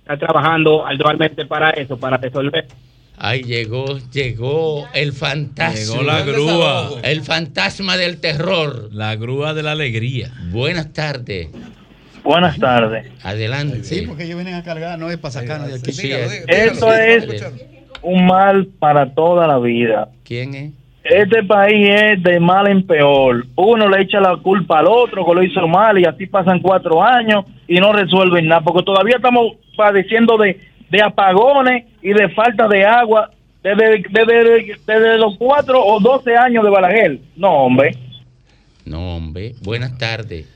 está trabajando actualmente para eso, para resolver. Ay, llegó, llegó el fantasma. Llegó la grúa. El fantasma del terror. La grúa de la alegría. Buenas tardes. Buenas tardes. Adelante. Sí, porque ellos vienen a cargar, no es para sacarnos de aquí. Sí, es- Esto es un mal para toda la vida. ¿Quién es? Este país es de mal en peor. Uno le echa la culpa al otro que lo hizo mal y así pasan cuatro años y no resuelven nada, porque todavía estamos padeciendo de, de apagones y de falta de agua desde, desde, desde los cuatro o doce años de Balaguer. No, hombre. No, hombre. Buenas tardes.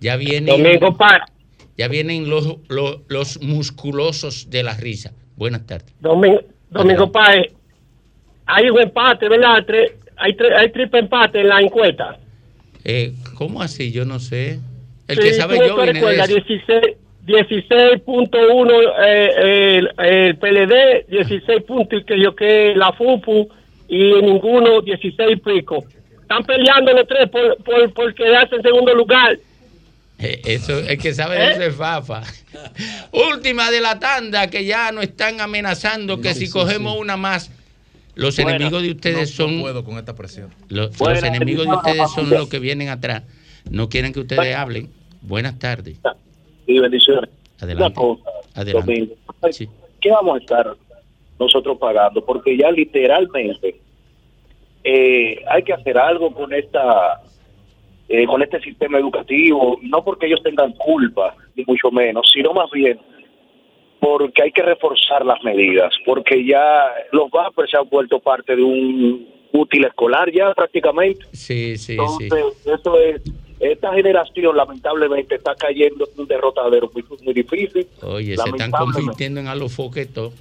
Ya vienen. Domingo para. Ya vienen los, los, los musculosos de la risa. Buenas tardes. Domingo, Domingo Páez, hay un empate, ¿verdad? Tres- hay, hay triple empate en la encuesta. Eh, ¿Cómo así? Yo no sé. El Sí, que sabe yo viene de recuerdas, eso. 16 16.1 eh, el, el PLD, 16 puntos que yo que la FUPU y ninguno 16 pico. Están peleando los tres por, por, por quedarse en segundo lugar. Eh, Eso, el que sabe de eso es Fafa. Última de la tanda, que ya nos están amenazando que Sí, si cogemos sí. una más, los Bueno, enemigos de ustedes no- son. No puedo con esta presión. Los, enemigos de ustedes son los que vienen atrás. No quieren que ustedes hablen. Buenas tardes. Sí, bendiciones. Adelante. Una cosa, Adelante. ¿Qué vamos a estar nosotros pagando? Porque ya literalmente eh, hay que hacer algo con esta eh, con este sistema educativo, no porque ellos tengan culpa, ni mucho menos, sino más bien porque hay que reforzar las medidas, porque ya los vapers se han vuelto parte de un útil escolar ya prácticamente. Sí, sí, sí. Entonces, eso es, esta generación lamentablemente está cayendo en un derrotadero muy, muy difícil. Oye, se están convirtiendo en alofoquetos.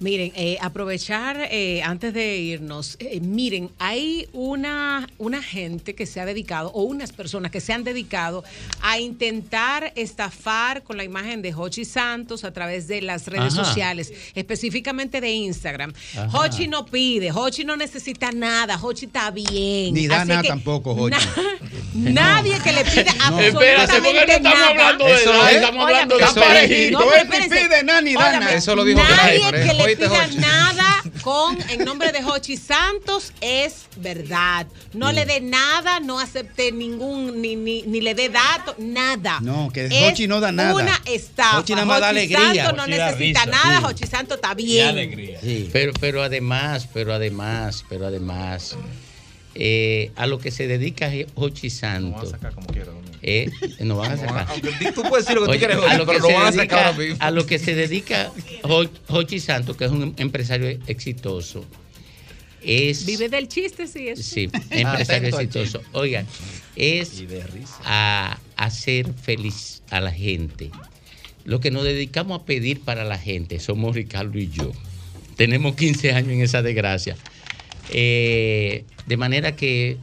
Miren, eh, aprovechar eh, antes de irnos, eh, miren, hay una, una gente que se ha dedicado, o unas personas que se han dedicado a intentar estafar con la imagen de Hochi Santos a través de las redes Ajá. sociales, específicamente de Instagram. Ajá. Hochi no pide, Hochi no necesita nada, Hochi está bien. Ni da Así nada que tampoco, Hochi. [LAUGHS] Nadie que le pida No. absolutamente Espérate, porque no estamos nada. hablando de es- estamos hablando de pero- parejito. no, Él ni pide nada ni da nada. Eso lo dijo Nadie que le Oíste, Hochi. nada con en nombre de Hochi Santos es verdad. No le dé nada, no acepte ningún, ni, ni, ni le dé datos, nada. No, que Es Hochi no da nada. Una estafa. Hochi nada más da alegría. Santos no necesita risa, nada, sí. Hochi Santos está bien. Pero, pero además, pero además, pero además, eh, a lo que se dedica Hochi Santos. Eh, nos van a sacar. Aunque tú puedes decir lo que tú quieres, a lo pero que lo se van a sacar dedica- ahora mismo. a lo que se dedica Ho- Hochi Santos, que es un empresario exitoso, es Vive del chiste, sí. Eso. Sí, [LAUGHS] empresario exitoso. Oigan, es a hacer feliz a la gente. Lo que nos dedicamos a pedir para la gente somos Ricardo y yo. Tenemos 15 años en esa desgracia. Eh, de manera que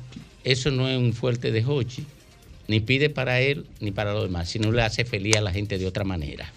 eso no es un fuerte de Hochi, ni pide para él ni para los demás, sino le hace feliz a la gente de otra manera.